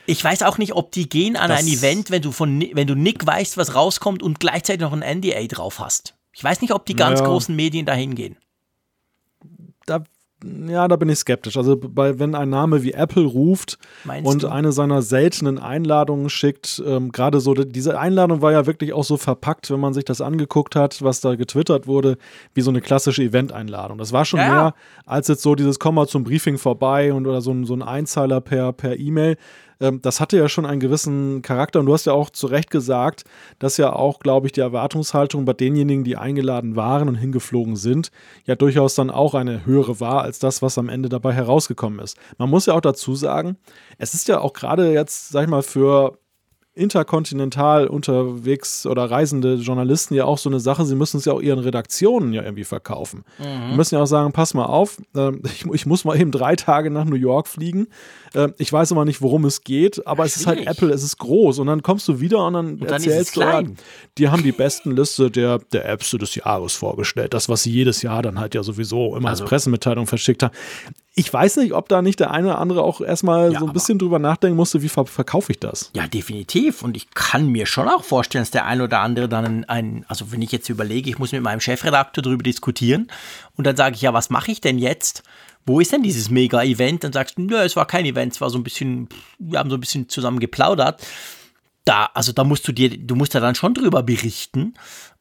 ich weiß auch nicht, ob die gehen an das ein Event, wenn du von wenn du Nick weißt, was rauskommt und gleichzeitig noch ein NDA drauf hast. Ich weiß nicht, ob die ganz ja. großen Medien dahin gehen. Da ja, da bin ich skeptisch. Also bei, wenn ein Name wie Apple ruft Meinst und du? eine seiner seltenen Einladungen schickt, ähm, gerade so, diese Einladung war ja wirklich auch so verpackt, wenn man sich das angeguckt hat, was da getwittert wurde, wie so eine klassische Event-Einladung. Das war schon ja. mehr als jetzt so dieses Komm mal zum Briefing vorbei und oder so ein, so ein Einzeiler per, per E-Mail. Ähm, das hatte ja schon einen gewissen Charakter und du hast ja auch zu Recht gesagt, dass ja auch, glaube ich, die Erwartungshaltung bei denjenigen, die eingeladen waren und hingeflogen sind, ja durchaus dann auch eine höhere war als das, was am Ende dabei herausgekommen ist. Man muss ja auch dazu sagen, es ist ja auch gerade jetzt, sag ich mal, für interkontinental unterwegs oder reisende Journalisten ja auch so eine Sache, sie müssen es ja auch ihren Redaktionen ja irgendwie verkaufen. Mhm. Die müssen ja auch sagen, pass mal auf, äh, ich, ich, muss mal eben drei Tage nach New York fliegen. Äh, ich weiß immer nicht, worum es geht, aber es ist halt Apple, es ist groß und dann kommst du wieder und dann, und dann erzählst du, ja, die haben die besten Liste der, der Apps des Jahres vorgestellt. Das, was sie jedes Jahr dann halt ja sowieso immer also, als Pressemitteilung verschickt haben ich weiß nicht, ob da nicht der eine oder andere auch erstmal ja, so ein bisschen drüber nachdenken musste, wie ver verkaufe ich das? Ja, definitiv. Und ich kann mir schon auch vorstellen, dass der eine oder andere dann ein, also wenn ich jetzt überlege, ich muss mit meinem Chefredakteur darüber diskutieren und dann sage ich, ja, was mache ich denn jetzt? Wo ist denn dieses Mega-Event? Dann sagst du, nö, es war kein Event, es war so ein bisschen, wir haben so ein bisschen zusammen geplaudert. Da, also da musst du dir, du musst da dann schon drüber berichten.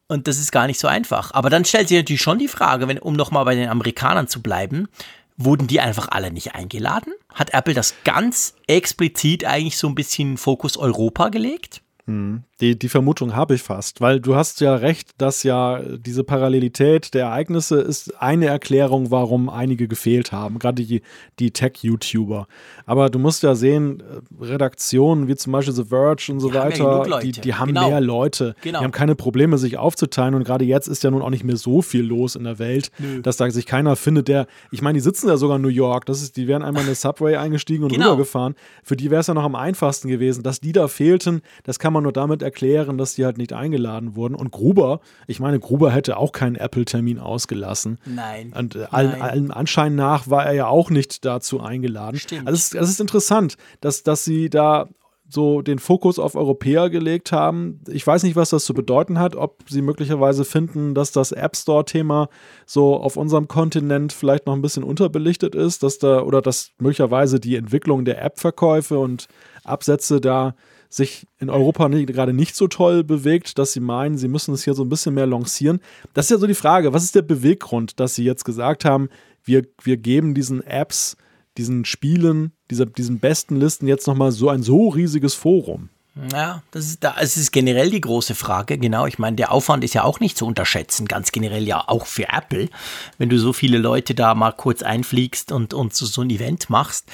Und das ist gar nicht so einfach. Aber dann stellt sich natürlich schon die Frage, wenn, um nochmal bei den Amerikanern zu bleiben, Wurden die einfach alle nicht eingeladen? Hat Apple das ganz explizit eigentlich so ein bisschen Fokus Europa gelegt? Hm. Die, die Vermutung habe ich fast, weil du hast ja recht, dass ja diese Parallelität der Ereignisse ist eine Erklärung, warum einige gefehlt haben, gerade die, die Tech-YouTuber. Aber du musst ja sehen, äh, Redaktionen wie zum Beispiel The Verge und so die weiter, haben ja die, die, haben genau. mehr Leute. Genau. Die haben keine Probleme, sich aufzuteilen und gerade jetzt ist ja nun auch nicht mehr so viel los in der Welt, Nö. dass da sich keiner findet, der, ich meine, die sitzen ja sogar in New York, das ist, die wären einmal in eine Subway eingestiegen und genau. rübergefahren. Für die wäre es ja noch am einfachsten gewesen. Dass die da fehlten, das kann man nur damit erklären, erklären, dass die halt nicht eingeladen wurden. Und Gruber, ich meine, Gruber hätte auch keinen Apple-Termin ausgelassen. Nein. Und äh, allen, allen Anschein nach war er ja auch nicht dazu eingeladen. Stimmt. Also es, es ist interessant, dass, dass sie da so den Fokus auf Europäer gelegt haben. Ich weiß nicht, was das zu bedeuten hat, ob sie möglicherweise finden, dass das App Store-Thema so auf unserem Kontinent vielleicht noch ein bisschen unterbelichtet ist, dass da oder dass möglicherweise die Entwicklung der App-Verkäufe und Absätze da sich in Europa gerade nicht so toll bewegt, dass sie meinen, sie müssen es hier so ein bisschen mehr lancieren. Das ist ja so die Frage, was ist der Beweggrund, dass sie jetzt gesagt haben, wir, wir geben diesen Apps, diesen Spielen, dieser, diesen besten Listen jetzt nochmal so ein so riesiges Forum? Ja, das ist, das ist generell die große Frage. Genau, ich meine, der Aufwand ist ja auch nicht zu unterschätzen, ganz generell ja auch für Apple. Wenn du so viele Leute da mal kurz einfliegst und, und so, so ein Event machst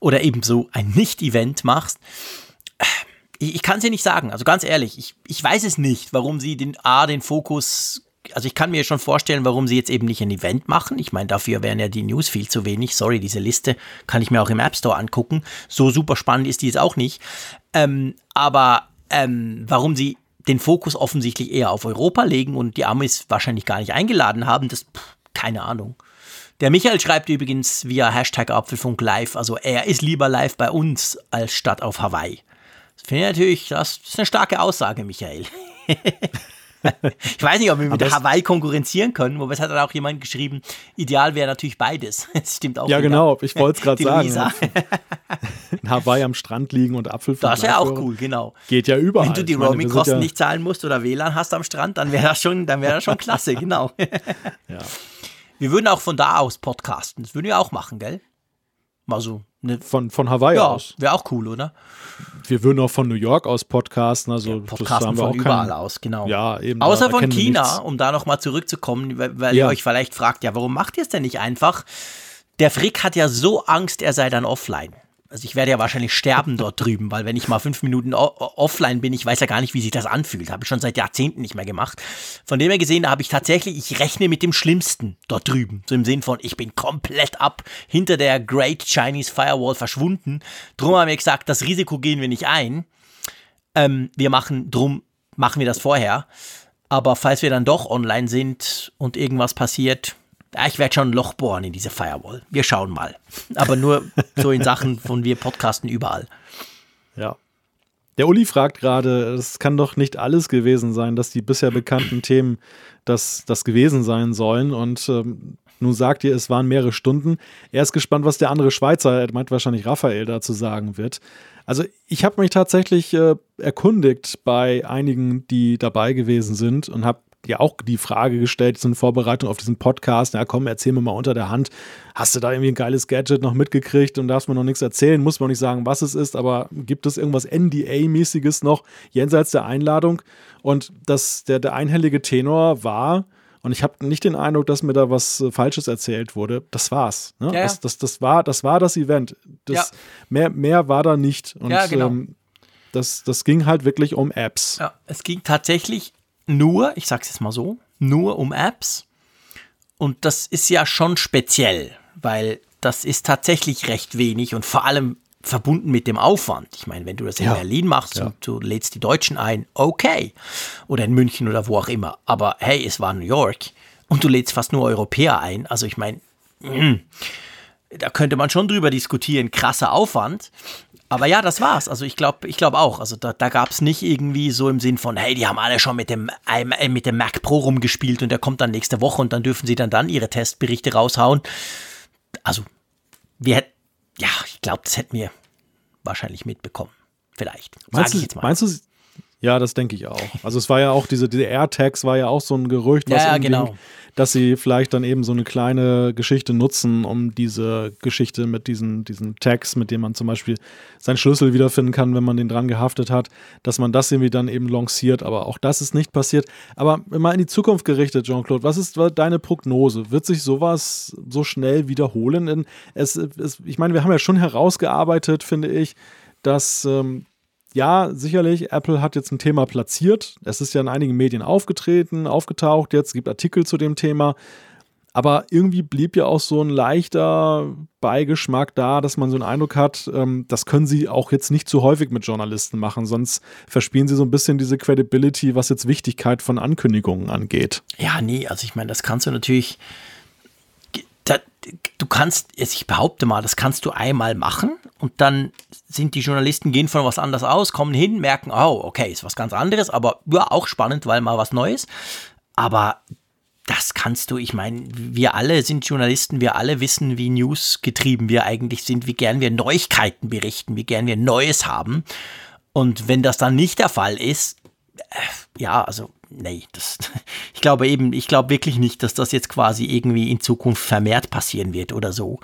oder eben so ein Nicht-Event machst, ich, ich kann es dir nicht sagen. Also ganz ehrlich, ich, ich weiß es nicht, warum sie den A, den Fokus also ich kann mir schon vorstellen, warum sie jetzt eben nicht ein Event machen. Ich meine, dafür wären ja die News viel zu wenig. Sorry, diese Liste kann ich mir auch im App Store angucken. So super spannend ist die jetzt auch nicht. Ähm, aber ähm, warum sie den Fokus offensichtlich eher auf Europa legen und die Amis wahrscheinlich gar nicht eingeladen haben, das pff, keine Ahnung. Der Michael schreibt übrigens via Hashtag Apfelfunk live, also er ist lieber live bei uns als statt auf Hawaii. Finde ich natürlich, das ist eine starke Aussage, Michael. ich weiß nicht, ob wir mit Hawaii konkurrenzieren können, wobei es hat dann auch jemand geschrieben, ideal wäre natürlich beides. Das stimmt auch. Ja, wieder. genau, ich wollte es gerade sagen. In Hawaii am Strand liegen und Apfel Das wäre auch cool, genau. Geht ja überall. Wenn du die Roaming-Kosten ja nicht zahlen musst oder WLAN hast am Strand, dann wäre das schon, dann wäre das schon klasse, genau. ja. Wir würden auch von da aus podcasten. Das würden wir auch machen, gell? Mal so. Ne, von, von Hawaii ja, aus. Wäre auch cool, oder? Wir würden auch von New York aus podcasten. Also ja, podcasten von überall kein, aus, genau. Ja, eben. Außer von China, um da nochmal zurückzukommen, weil, weil ja. ihr euch vielleicht fragt, ja, warum macht ihr es denn nicht einfach? Der Frick hat ja so Angst, er sei dann offline also ich werde ja wahrscheinlich sterben dort drüben, weil wenn ich mal fünf Minuten offline bin, ich weiß ja gar nicht, wie sich das anfühlt. Habe ich schon seit Jahrzehnten nicht mehr gemacht. Von dem her gesehen, da habe ich tatsächlich, ich rechne mit dem Schlimmsten dort drüben. So im Sinn von, ich bin komplett ab hinter der Great Chinese Firewall verschwunden. Drum haben wir gesagt, das Risiko gehen wir nicht ein. Ähm, wir machen, drum machen wir das vorher. Aber falls wir dann doch online sind und irgendwas passiert, ich werde schon ein Loch bohren in diese Firewall. Wir schauen mal. Aber nur so in Sachen von wir podcasten überall. Ja. Der Uli fragt gerade, es kann doch nicht alles gewesen sein, dass die bisher bekannten Themen das, das gewesen sein sollen. Und ähm, nun sagt ihr, es waren mehrere Stunden. Er ist gespannt, was der andere Schweizer, er meint wahrscheinlich Raphael, dazu sagen wird. Also ich habe mich tatsächlich äh, erkundigt bei einigen, die dabei gewesen sind und habe ja auch die Frage gestellt, so in Vorbereitung auf diesen Podcast, ja komm, erzähl mir mal unter der Hand, hast du da irgendwie ein geiles Gadget noch mitgekriegt und darfst mir noch nichts erzählen, muss man nicht sagen, was es ist, aber gibt es irgendwas NDA-mäßiges noch jenseits der Einladung? Und das, der, der einhellige Tenor war, und ich habe nicht den Eindruck, dass mir da was äh, Falsches erzählt wurde. Das war's. Ne? Ja, ja. Das, das, das, war, das war das Event. Das, Ja. mehr, mehr war da nicht. Und Ja, genau. ähm, das, das ging halt wirklich um Apps. Ja, es ging tatsächlich nur, ich sag's jetzt mal so, nur um Apps. Und das ist ja schon speziell, weil das ist tatsächlich recht wenig und vor allem verbunden mit dem Aufwand. Ich meine, wenn du das in Ja. Berlin machst Ja. und du lädst die Deutschen ein, okay. Oder in München oder wo auch immer. Aber hey, es war New York und du lädst fast nur Europäer ein. Also ich meine, da könnte man schon drüber diskutieren, krasser Aufwand. Aber ja, das war's. Also ich glaube ich glaub auch. Also da, da gab es nicht irgendwie so im Sinn von, hey, die haben alle schon mit dem, äh, mit dem Mac Pro rumgespielt und der kommt dann nächste Woche und dann dürfen sie dann dann ihre Testberichte raushauen. Also wir hätten, ja, ich glaube, das hätten wir wahrscheinlich mitbekommen. Vielleicht. Meinst du, jetzt mal. meinst du, ja, das denke ich auch. Also es war ja auch diese, diese AirTags war ja auch so ein Gerücht, was Ja, genau. dass sie vielleicht dann eben so eine kleine Geschichte nutzen, um diese Geschichte mit diesen, diesen Tags, mit denen man zum Beispiel seinen Schlüssel wiederfinden kann, wenn man den dran gehaftet hat, dass man das irgendwie dann eben lanciert. Aber auch das ist nicht passiert. Aber mal in die Zukunft gerichtet, Jean-Claude, was ist deine Prognose? Wird sich sowas so schnell wiederholen? Es, es, ich meine, wir haben ja schon herausgearbeitet, finde ich, dass ähm, ja, sicherlich, Apple hat jetzt ein Thema platziert. Es ist ja in einigen Medien aufgetreten, aufgetaucht jetzt, gibt Artikel zu dem Thema. Aber irgendwie blieb ja auch so ein leichter Beigeschmack da, dass man so einen Eindruck hat, ähm, das können sie auch jetzt nicht zu häufig mit Journalisten machen, sonst verspielen sie so ein bisschen diese Credibility, was jetzt Wichtigkeit von Ankündigungen angeht. Ja, nee, also ich meine, das kannst du natürlich. Du kannst, jetzt ich behaupte mal, das kannst du einmal machen und dann sind die Journalisten, gehen von was anderes aus, kommen hin, merken, oh, okay, ist was ganz anderes, aber ja, auch spannend, weil mal was Neues. Aber das kannst du, ich meine, wir alle sind Journalisten, wir alle wissen, wie News getrieben wir eigentlich sind, wie gern wir Neuigkeiten berichten, wie gern wir Neues haben. Und wenn das dann nicht der Fall ist, äh, ja, also, nee, das, ich glaube eben, ich glaube wirklich nicht, dass das jetzt quasi irgendwie in Zukunft vermehrt passieren wird oder so,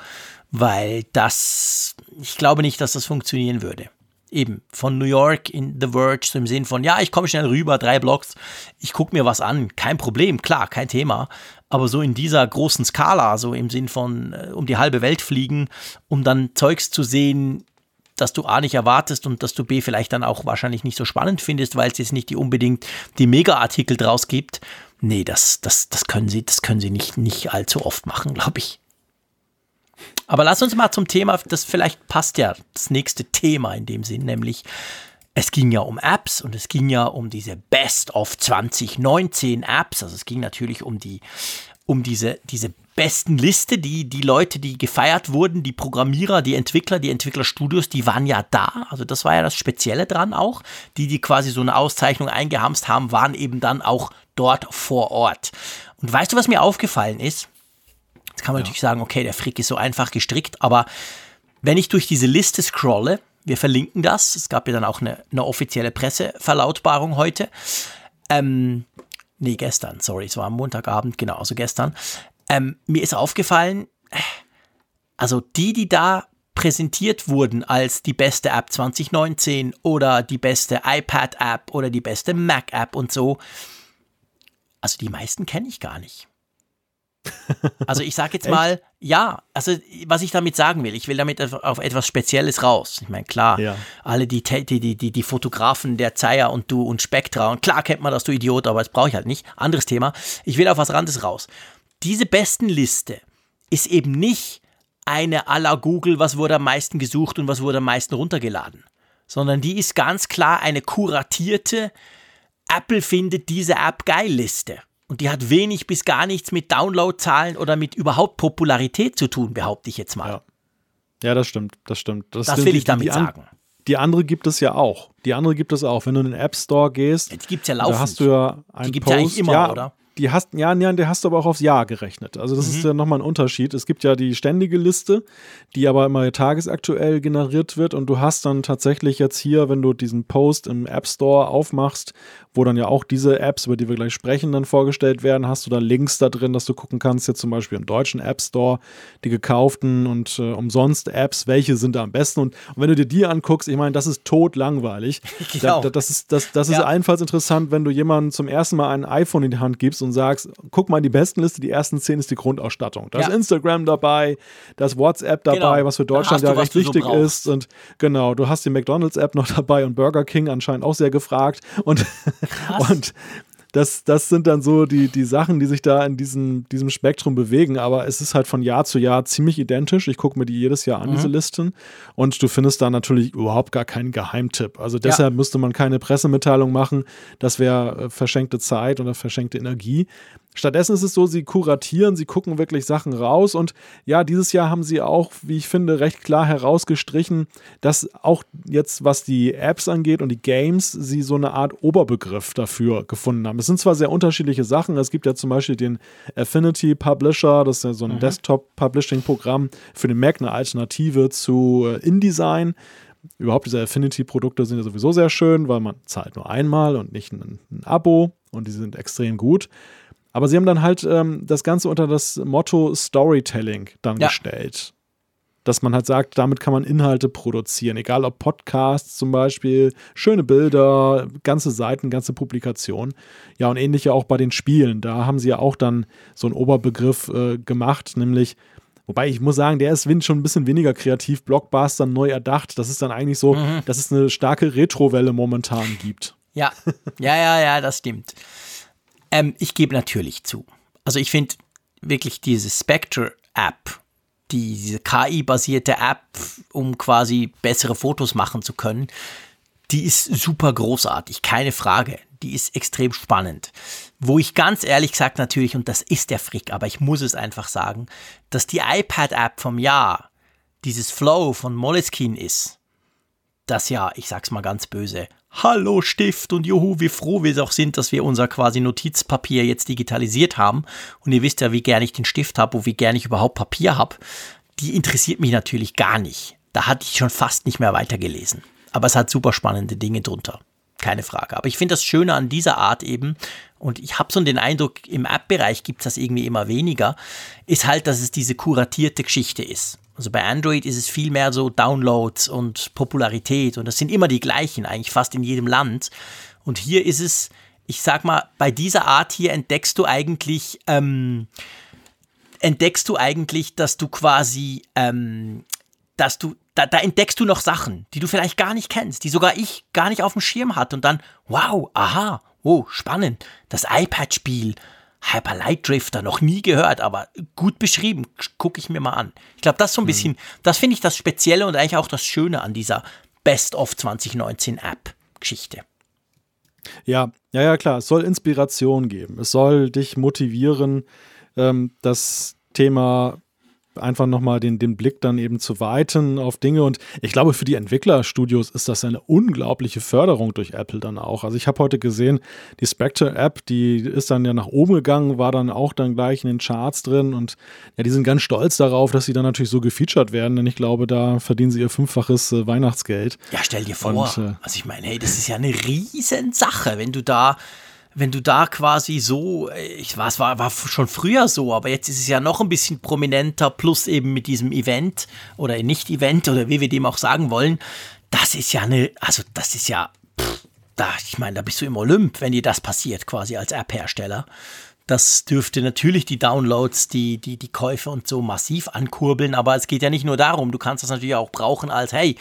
weil das, ich glaube nicht, dass das funktionieren würde. Eben, von New York in The Verge, so im Sinn von, ja, ich komme schnell rüber, drei Blocks, ich gucke mir was an, kein Problem, klar, kein Thema. Aber so in dieser großen Skala, so im Sinn von äh, um die halbe Welt fliegen, um dann Zeugs zu sehen, das du A nicht erwartest und dass du B vielleicht dann auch wahrscheinlich nicht so spannend findest, weil es jetzt nicht die unbedingt die Mega-Artikel draus gibt. Nee, das, das, das können sie, das können sie nicht, nicht allzu oft machen, glaube ich. Aber lass uns mal zum Thema, das vielleicht passt ja das nächste Thema in dem Sinn, nämlich es ging ja um Apps und es ging ja um diese Best of 2019 Apps. Also es ging natürlich um die, um diese, diese besten Liste, die, die Leute, die gefeiert wurden, die Programmierer, die Entwickler, die Entwicklerstudios, die waren ja da. Also das war ja das Spezielle dran auch. Die, die quasi so eine Auszeichnung eingehamst haben, waren eben dann auch dort vor Ort. Und weißt du, was mir aufgefallen ist? Jetzt kann man natürlich sagen, okay, der Frick ist so einfach gestrickt, aber wenn ich durch diese Liste scrolle, wir verlinken das, es gab ja dann auch eine, eine offizielle Presseverlautbarung heute, ähm, nee, gestern, sorry, es war am Montagabend, genau, also gestern, ähm, mir ist aufgefallen, also die, die da präsentiert wurden als die beste App 2019 oder die beste iPad-App oder die beste Mac-App und so, also die meisten kenne ich gar nicht. Also ich sage jetzt mal, ja, also was ich damit sagen will, ich will damit auf etwas Spezielles raus. Ich meine, klar, Ja. alle die, die, die, die Fotografen der Zeier und du und Spektra und klar kennt man das, du Idiot, aber das brauche ich halt nicht. Anderes Thema. Ich will auf was Randes raus. Diese Bestenliste ist eben nicht eine à la Google, was wurde am meisten gesucht und was wurde am meisten runtergeladen, sondern die ist ganz klar eine kuratierte Apple findet diese App geil Liste. Und die hat wenig bis gar nichts mit Downloadzahlen oder mit überhaupt Popularität zu tun, behaupte ich jetzt mal. Ja. Ja, das stimmt, das stimmt. das stimmt. will Die- ich damit die an- sagen. Die andere gibt es ja auch. Die andere gibt es auch. Wenn du in den App Store gehst, Die gibt es ja da laufend. hast du ja einen die gibt es ja eigentlich immer, ja, oder? Die hast, ja, ja, der hast du aber auch aufs Jahr gerechnet. Also das mhm. ist ja nochmal ein Unterschied. Es gibt ja die ständige Liste, die aber immer tagesaktuell generiert wird und du hast dann tatsächlich jetzt hier, wenn du diesen Post im App Store aufmachst, wo dann ja auch diese Apps, über die wir gleich sprechen, dann vorgestellt werden, hast du da Links da drin, dass du gucken kannst, jetzt zum Beispiel im deutschen App Store, die gekauften und äh, umsonst Apps, welche sind da am besten. Und, und, wenn du dir die anguckst, ich meine, das ist tot langweilig. Genau. Da, das ist, das, das ist ja. allenfalls interessant, wenn du jemandem zum ersten Mal ein iPhone in die Hand gibst und sagst, guck mal, die besten Liste, die ersten zehn ist die Grundausstattung. Da ja. ist Instagram dabei, da ist WhatsApp dabei, genau. was für Deutschland ja recht wichtig so ist. Und genau, du hast die McDonalds-App noch dabei und Burger King anscheinend auch sehr gefragt. Und Krass. Und das, das sind dann so die, die Sachen, die sich da in diesem, diesem Spektrum bewegen. Aber es ist halt von Jahr zu Jahr ziemlich identisch. Ich gucke mir die jedes Jahr an, mhm. diese Listen. Und du findest da natürlich überhaupt gar keinen Geheimtipp. Also deshalb ja. müsste man keine Pressemitteilung machen. Das wäre äh, verschenkte Zeit oder verschenkte Energie. Stattdessen ist es so, sie kuratieren, sie gucken wirklich Sachen raus und ja, dieses Jahr haben sie auch, wie ich finde, recht klar herausgestrichen, dass auch jetzt, was die Apps angeht und die Games, sie so eine Art Oberbegriff dafür gefunden haben. Es sind zwar sehr unterschiedliche Sachen, es gibt ja zum Beispiel den Affinity Publisher, das ist ja so ein mhm. Desktop-Publishing-Programm für den Mac, eine Alternative zu äh, InDesign überhaupt diese Affinity-Produkte sind ja sowieso sehr schön, weil man zahlt nur einmal und nicht ein, ein Abo und die sind extrem gut. Aber sie haben dann halt ähm, das Ganze unter das Motto Storytelling dann ja. gestellt. Dass man halt sagt, damit kann man Inhalte produzieren, egal ob Podcasts zum Beispiel, schöne Bilder, ganze Seiten, ganze Publikationen. Ja, und ähnlich ja auch bei den Spielen. Da haben sie ja auch dann so einen Oberbegriff äh, gemacht, nämlich Wobei ich muss sagen, der ist schon ein bisschen weniger kreativ, Blockbuster neu erdacht. Das ist dann eigentlich so, mhm. dass es eine starke Retrowelle momentan gibt. Ja, ja, ja, ja, das stimmt. Ähm, ich gebe natürlich zu. Also ich finde wirklich diese Spectre-App, die, diese KI-basierte App, um quasi bessere Fotos machen zu können, die ist super großartig, keine Frage. Die ist extrem spannend. Wo ich ganz ehrlich gesagt natürlich, und das ist der Frick, aber ich muss es einfach sagen, dass die iPad-App vom Jahr dieses Flow von Moleskine ist, das ja, ich sag's mal ganz böse, Hallo Stift und juhu, wie froh wir auch sind, dass wir unser quasi Notizpapier jetzt digitalisiert haben. Und ihr wisst ja, wie gern ich den Stift habe und wie gern ich überhaupt Papier habe. Die interessiert mich natürlich gar nicht. Da hatte ich schon fast nicht mehr weitergelesen. Aber es hat super spannende Dinge drunter. Keine Frage. Aber ich finde das Schöne an dieser Art eben, und ich habe so den Eindruck, im App-Bereich gibt es das irgendwie immer weniger, ist halt, dass es diese kuratierte Geschichte ist. Also bei Android ist es viel mehr so Downloads und Popularität und das sind immer die gleichen, eigentlich fast in jedem Land. Und hier ist es, ich sag mal, bei dieser Art hier entdeckst du eigentlich, ähm, entdeckst du eigentlich, dass du quasi, ähm, dass du, da, da entdeckst du noch Sachen, die du vielleicht gar nicht kennst, die sogar ich gar nicht auf dem Schirm hatte und dann, wow, aha, oh, spannend, das iPad-Spiel, Hyper Light Drifter, noch nie gehört, aber gut beschrieben, gucke ich mir mal an. Ich glaube, das ist so ein mhm. bisschen, das finde ich das Spezielle und eigentlich auch das Schöne an dieser Best of 2019 App-Geschichte. Ja, ja, ja, klar. Es soll Inspiration geben. Es soll dich motivieren, ähm, das Thema einfach nochmal den, den Blick dann eben zu weiten auf Dinge. Und ich glaube, für die Entwicklerstudios ist das eine unglaubliche Förderung durch Apple dann auch. Also ich habe heute gesehen, die Spectre-App, die ist dann ja nach oben gegangen, war dann auch dann gleich in den Charts drin und ja, die sind ganz stolz darauf, dass sie dann natürlich so gefeatured werden, denn ich glaube, da verdienen sie ihr fünffaches äh, Weihnachtsgeld. Ja, stell dir vor. Und, äh, also ich meine, hey, das ist ja eine Riesensache, wenn du da wenn du da quasi so, ich weiß, war, war schon früher so, aber jetzt ist es ja noch ein bisschen prominenter, plus eben mit diesem Event oder Nicht-Event oder wie wir dem auch sagen wollen, das ist ja eine, also das ist ja, pff, da, ich meine, da bist du im Olymp, wenn dir das passiert, quasi als App-Hersteller. Das dürfte natürlich die Downloads, die, die, die Käufe und so massiv ankurbeln, aber es geht ja nicht nur darum, du kannst das natürlich auch brauchen als, hey,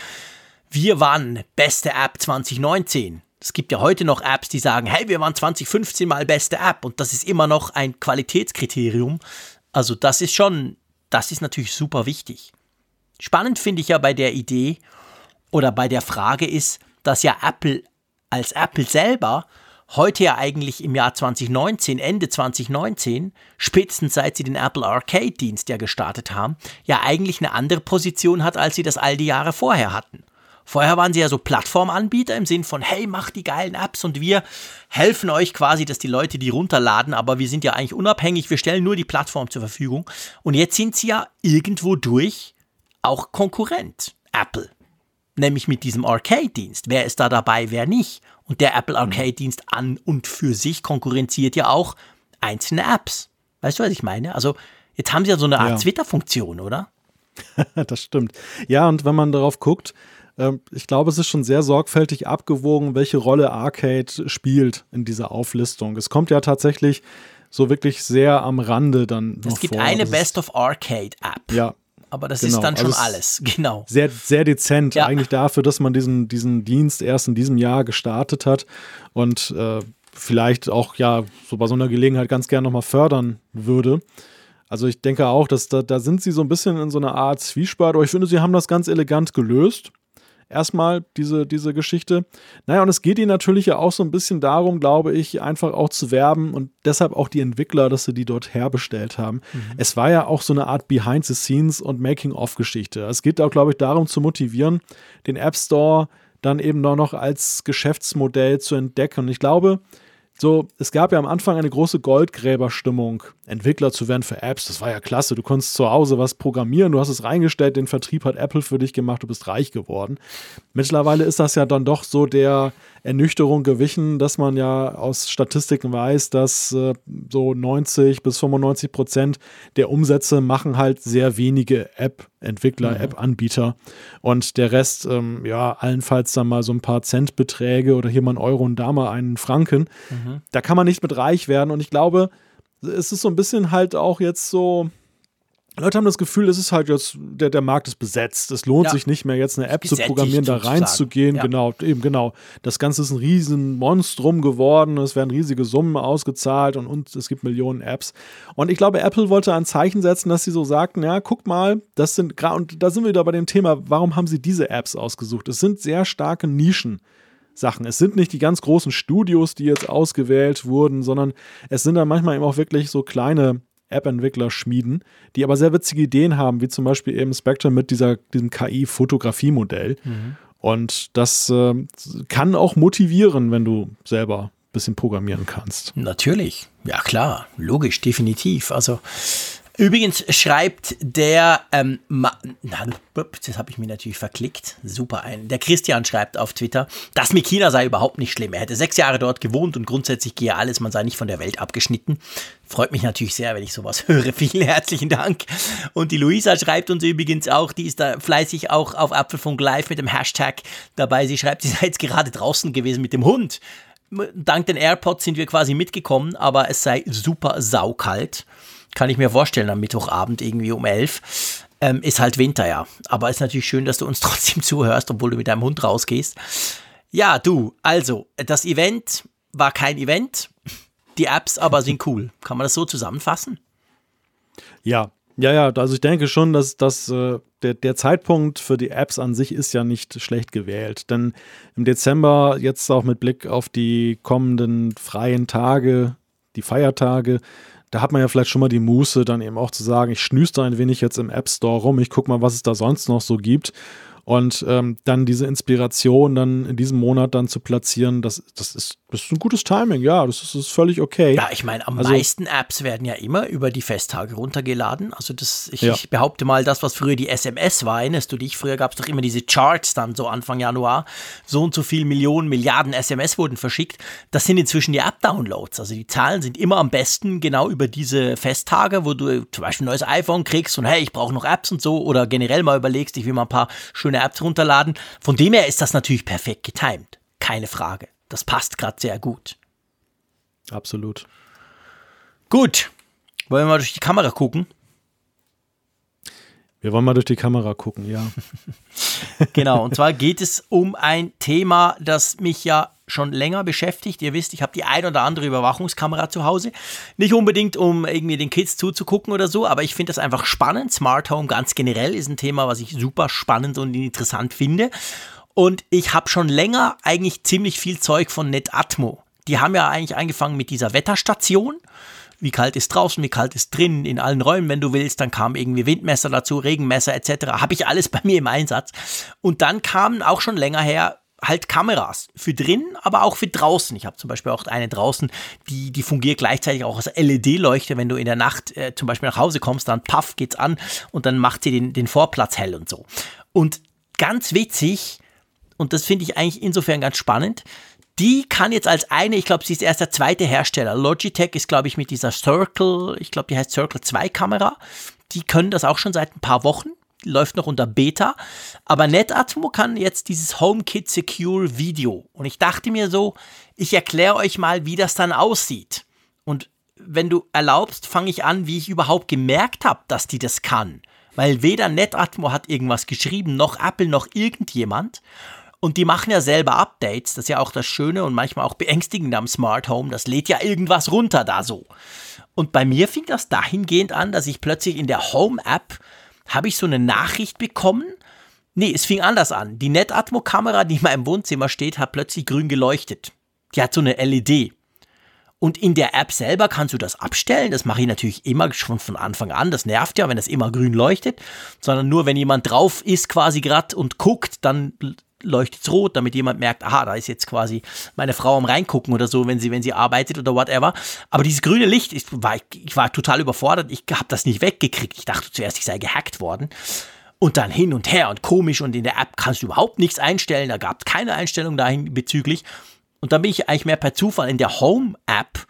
wir waren beste App 2019 es gibt ja heute noch Apps, die sagen, hey, wir waren 2015 mal beste App und das ist immer noch ein Qualitätskriterium. Also das ist schon, das ist natürlich super wichtig. Spannend finde ich ja bei der Idee oder bei der Frage ist, dass ja Apple als Apple selber heute ja eigentlich im Jahr 2019, Ende 2019, spätestens seit sie den Apple Arcade-Dienst ja gestartet haben, ja eigentlich eine andere Position hat, als sie das all die Jahre vorher hatten. Vorher waren sie ja so Plattformanbieter im Sinn von, hey, macht die geilen Apps und wir helfen euch quasi, dass die Leute die runterladen, aber wir sind ja eigentlich unabhängig, wir stellen nur die Plattform zur Verfügung. Und jetzt sind sie ja irgendwo durch auch Konkurrent, Apple. Nämlich mit diesem Arcade-Dienst. Wer ist da dabei, wer nicht? Und der Apple mhm. Arcade-Dienst an und für sich konkurrenziert ja auch einzelne Apps. Weißt du, was ich meine? Also jetzt haben sie ja so eine Art ja. Twitter-Funktion, oder? das stimmt. Ja, und wenn man darauf guckt, ich glaube, es ist schon sehr sorgfältig abgewogen, welche Rolle Arcade spielt in dieser Auflistung. Es kommt ja tatsächlich so wirklich sehr am Rande dann. Es gibt vor. eine Best of Arcade App. Ja. Aber das genau. ist dann schon also alles, genau. Sehr, sehr dezent, ja. eigentlich dafür, dass man diesen, diesen Dienst erst in diesem Jahr gestartet hat und äh, vielleicht auch ja so bei so einer Gelegenheit ganz gern nochmal fördern würde. Also ich denke auch, dass da, da sind sie so ein bisschen in so einer Art Zwiespalt, aber ich finde, sie haben das ganz elegant gelöst erstmal diese, diese Geschichte. Naja, und es geht ihnen natürlich ja auch so ein bisschen darum, glaube ich, einfach auch zu werben und deshalb auch die Entwickler, dass sie die dort herbestellt haben. Mhm. Es war ja auch so eine Art Behind-the-Scenes und Making-of-Geschichte. Es geht auch, glaube ich, darum zu motivieren, den App Store dann eben noch als Geschäftsmodell zu entdecken. Und ich glaube, so, es gab ja am Anfang eine große Goldgräberstimmung, Entwickler zu werden für Apps. Das war ja klasse. Du konntest zu Hause was programmieren, du hast es reingestellt, den Vertrieb hat Apple für dich gemacht, du bist reich geworden. Mittlerweile ist das ja dann doch so der Ernüchterung gewichen, dass man ja aus Statistiken weiß, dass äh, so 90 bis 95 Prozent der Umsätze machen halt sehr wenige App-Entwickler, mhm. App-Anbieter. Und der Rest, ähm, ja, allenfalls dann mal so ein paar Centbeträge oder hier mal ein Euro und da mal einen Franken. Mhm. Da kann man nicht mit reich werden. Und ich glaube, es ist so ein bisschen halt auch jetzt so Leute haben das Gefühl, es ist halt jetzt, der, der Markt ist besetzt. Es lohnt ja. sich nicht mehr, jetzt eine App zu programmieren, da reinzugehen. Ja. Genau, eben genau. Das Ganze ist ein riesen Monstrum geworden. Es werden riesige Summen ausgezahlt und, und es gibt Millionen Apps. Und ich glaube, Apple wollte ein Zeichen setzen, dass sie so sagten, ja, guck mal, das sind gerade, und da sind wir wieder bei dem Thema, warum haben sie diese Apps ausgesucht? Es sind sehr starke Nischen. Sachen. Es sind nicht die ganz großen Studios, die jetzt ausgewählt wurden, sondern es sind dann manchmal eben auch wirklich so kleine App-Entwickler schmieden, die aber sehr witzige Ideen haben, wie zum Beispiel eben Spectre mit dieser, diesem KI-Fotografie-Modell. Mhm. Und das äh, kann auch motivieren, wenn du selber ein bisschen programmieren kannst. Natürlich, ja klar, logisch, definitiv. Also Übrigens schreibt der, ähm, Ma na, das habe ich mir natürlich verklickt, super ein. Der Christian schreibt auf Twitter, das mit China sei überhaupt nicht schlimm. Er hätte sechs Jahre dort gewohnt und grundsätzlich gehe alles, man sei nicht von der Welt abgeschnitten. Freut mich natürlich sehr, wenn ich sowas höre. Vielen herzlichen Dank. Und die Luisa schreibt uns übrigens auch, die ist da fleißig auch auf Apfelfunk Live mit dem Hashtag dabei. Sie schreibt, sie sei jetzt gerade draußen gewesen mit dem Hund. Dank den AirPods sind wir quasi mitgekommen, aber es sei super saukalt. Kann ich mir vorstellen, am Mittwochabend irgendwie um elf. Ähm, ist halt Winter, ja. Aber ist natürlich schön, dass du uns trotzdem zuhörst, obwohl du mit deinem Hund rausgehst. Ja, du, also, das Event war kein Event. Die Apps aber sind cool. Kann man das so zusammenfassen? Ja, ja, ja, also ich denke schon, dass, dass äh, der, der Zeitpunkt für die Apps an sich ist ja nicht schlecht gewählt. Denn im Dezember, jetzt auch mit Blick auf die kommenden freien Tage, die Feiertage, da hat man ja vielleicht schon mal die Muße, dann eben auch zu sagen, ich schnüste ein wenig jetzt im App Store rum, ich gucke mal, was es da sonst noch so gibt und ähm, dann diese Inspiration dann in diesem Monat dann zu platzieren, das, das, ist, das ist ein gutes Timing, ja, das ist, das ist völlig okay. Ja, ich meine, am also, meisten Apps werden ja immer über die Festtage runtergeladen. Also das, ich, ja. ich, behaupte mal, das, was früher die SMS war, erinnerst du dich? Früher gab es doch immer diese Charts dann so Anfang Januar. So und so viel Millionen, Milliarden SMS wurden verschickt. Das sind inzwischen die App-Downloads. Also die Zahlen sind immer am besten genau über diese Festtage, wo du zum Beispiel ein neues iPhone kriegst und hey, ich brauche noch Apps und so oder generell mal überlegst, ich will mal ein paar schöne schöne Apps runterladen. Von dem her ist das natürlich perfekt getimed. Keine Frage. Das passt gerade sehr gut. Absolut. Gut. Wollen wir mal durch die Kamera gucken? Wir wollen mal durch die Kamera gucken, ja. genau, und zwar geht es um ein Thema, das mich ja schon länger beschäftigt. Ihr wisst, ich habe die ein oder andere Überwachungskamera zu Hause. Nicht unbedingt, um irgendwie den Kids zuzugucken oder so, aber ich finde das einfach spannend. Smart Home ganz generell ist ein Thema, was ich super spannend und interessant finde. Und ich habe schon länger eigentlich ziemlich viel Zeug von Netatmo. Die haben ja eigentlich angefangen mit dieser Wetterstation wie kalt ist draußen, wie kalt ist drin, in allen Räumen, wenn du willst. Dann kam irgendwie Windmesser dazu, Regenmesser etc. Habe ich alles bei mir im Einsatz. Und dann kamen auch schon länger her halt Kameras für drin, aber auch für draußen. Ich habe zum Beispiel auch eine draußen, die, die fungiert gleichzeitig auch als LED-Leuchte. Wenn du in der Nacht äh, zum Beispiel nach Hause kommst, dann paff geht's an und dann macht sie den, den Vorplatz hell und so. Und ganz witzig, und das finde ich eigentlich insofern ganz spannend, die kann jetzt als eine, ich glaube, sie ist erst der zweite Hersteller. Logitech ist, glaube ich, mit dieser Circle, ich glaube, die heißt Circle 2 Kamera. Die können das auch schon seit ein paar Wochen läuft noch unter Beta. Aber Netatmo kann jetzt dieses HomeKit Secure Video. Und ich dachte mir so, ich erkläre euch mal, wie das dann aussieht. Und wenn du erlaubst, fange ich an, wie ich überhaupt gemerkt habe, dass die das kann. Weil weder Netatmo hat irgendwas geschrieben, noch Apple, noch irgendjemand. Und die machen ja selber Updates. Das ist ja auch das Schöne und manchmal auch beängstigende am Smart Home. Das lädt ja irgendwas runter da so. Und bei mir fing das dahingehend an, dass ich plötzlich in der Home-App habe ich so eine Nachricht bekommen. Nee, es fing anders an. Die Netatmo-Kamera, die in meinem Wohnzimmer steht, hat plötzlich grün geleuchtet. Die hat so eine LED. Und in der App selber kannst du das abstellen. Das mache ich natürlich immer schon von Anfang an. Das nervt ja, wenn das immer grün leuchtet. Sondern nur, wenn jemand drauf ist quasi gerade und guckt, dann leuchtet es rot, damit jemand merkt, aha, da ist jetzt quasi meine Frau am reingucken oder so, wenn sie, wenn sie arbeitet oder whatever. Aber dieses grüne Licht, ich war, ich war total überfordert. Ich habe das nicht weggekriegt. Ich dachte zuerst, ich sei gehackt worden. Und dann hin und her und komisch und in der App kannst du überhaupt nichts einstellen. Da gab es keine Einstellung dahin bezüglich. Und dann bin ich eigentlich mehr per Zufall in der Home-App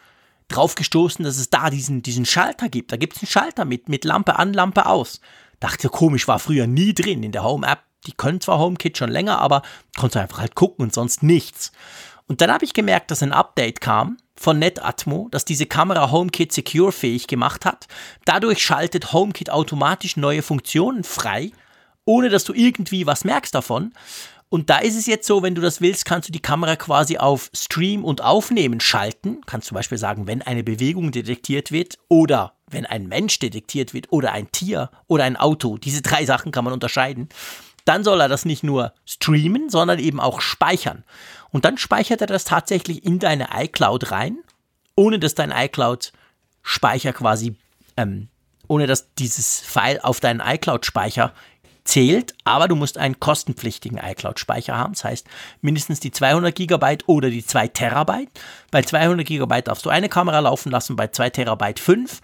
drauf gestoßen, dass es da diesen, diesen Schalter gibt. Da gibt es einen Schalter mit, mit Lampe an, Lampe aus. Dachte, komisch, war früher nie drin in der Home-App die können zwar HomeKit schon länger, aber konntest einfach halt gucken und sonst nichts. Und dann habe ich gemerkt, dass ein Update kam von Netatmo, das diese Kamera HomeKit Secure fähig gemacht hat. Dadurch schaltet HomeKit automatisch neue Funktionen frei, ohne dass du irgendwie was merkst davon. Und da ist es jetzt so, wenn du das willst, kannst du die Kamera quasi auf Stream und Aufnehmen schalten. Kannst zum Beispiel sagen, wenn eine Bewegung detektiert wird oder wenn ein Mensch detektiert wird oder ein Tier oder ein Auto. Diese drei Sachen kann man unterscheiden dann soll er das nicht nur streamen, sondern eben auch speichern. Und dann speichert er das tatsächlich in deine iCloud rein, ohne dass dein iCloud-Speicher quasi, ähm, ohne dass dieses File auf deinen iCloud-Speicher zählt, aber du musst einen kostenpflichtigen iCloud-Speicher haben. Das heißt, mindestens die 200 Gigabyte oder die 2 Terabyte. Bei 200 Gigabyte darfst du eine Kamera laufen lassen, bei 2 Terabyte 5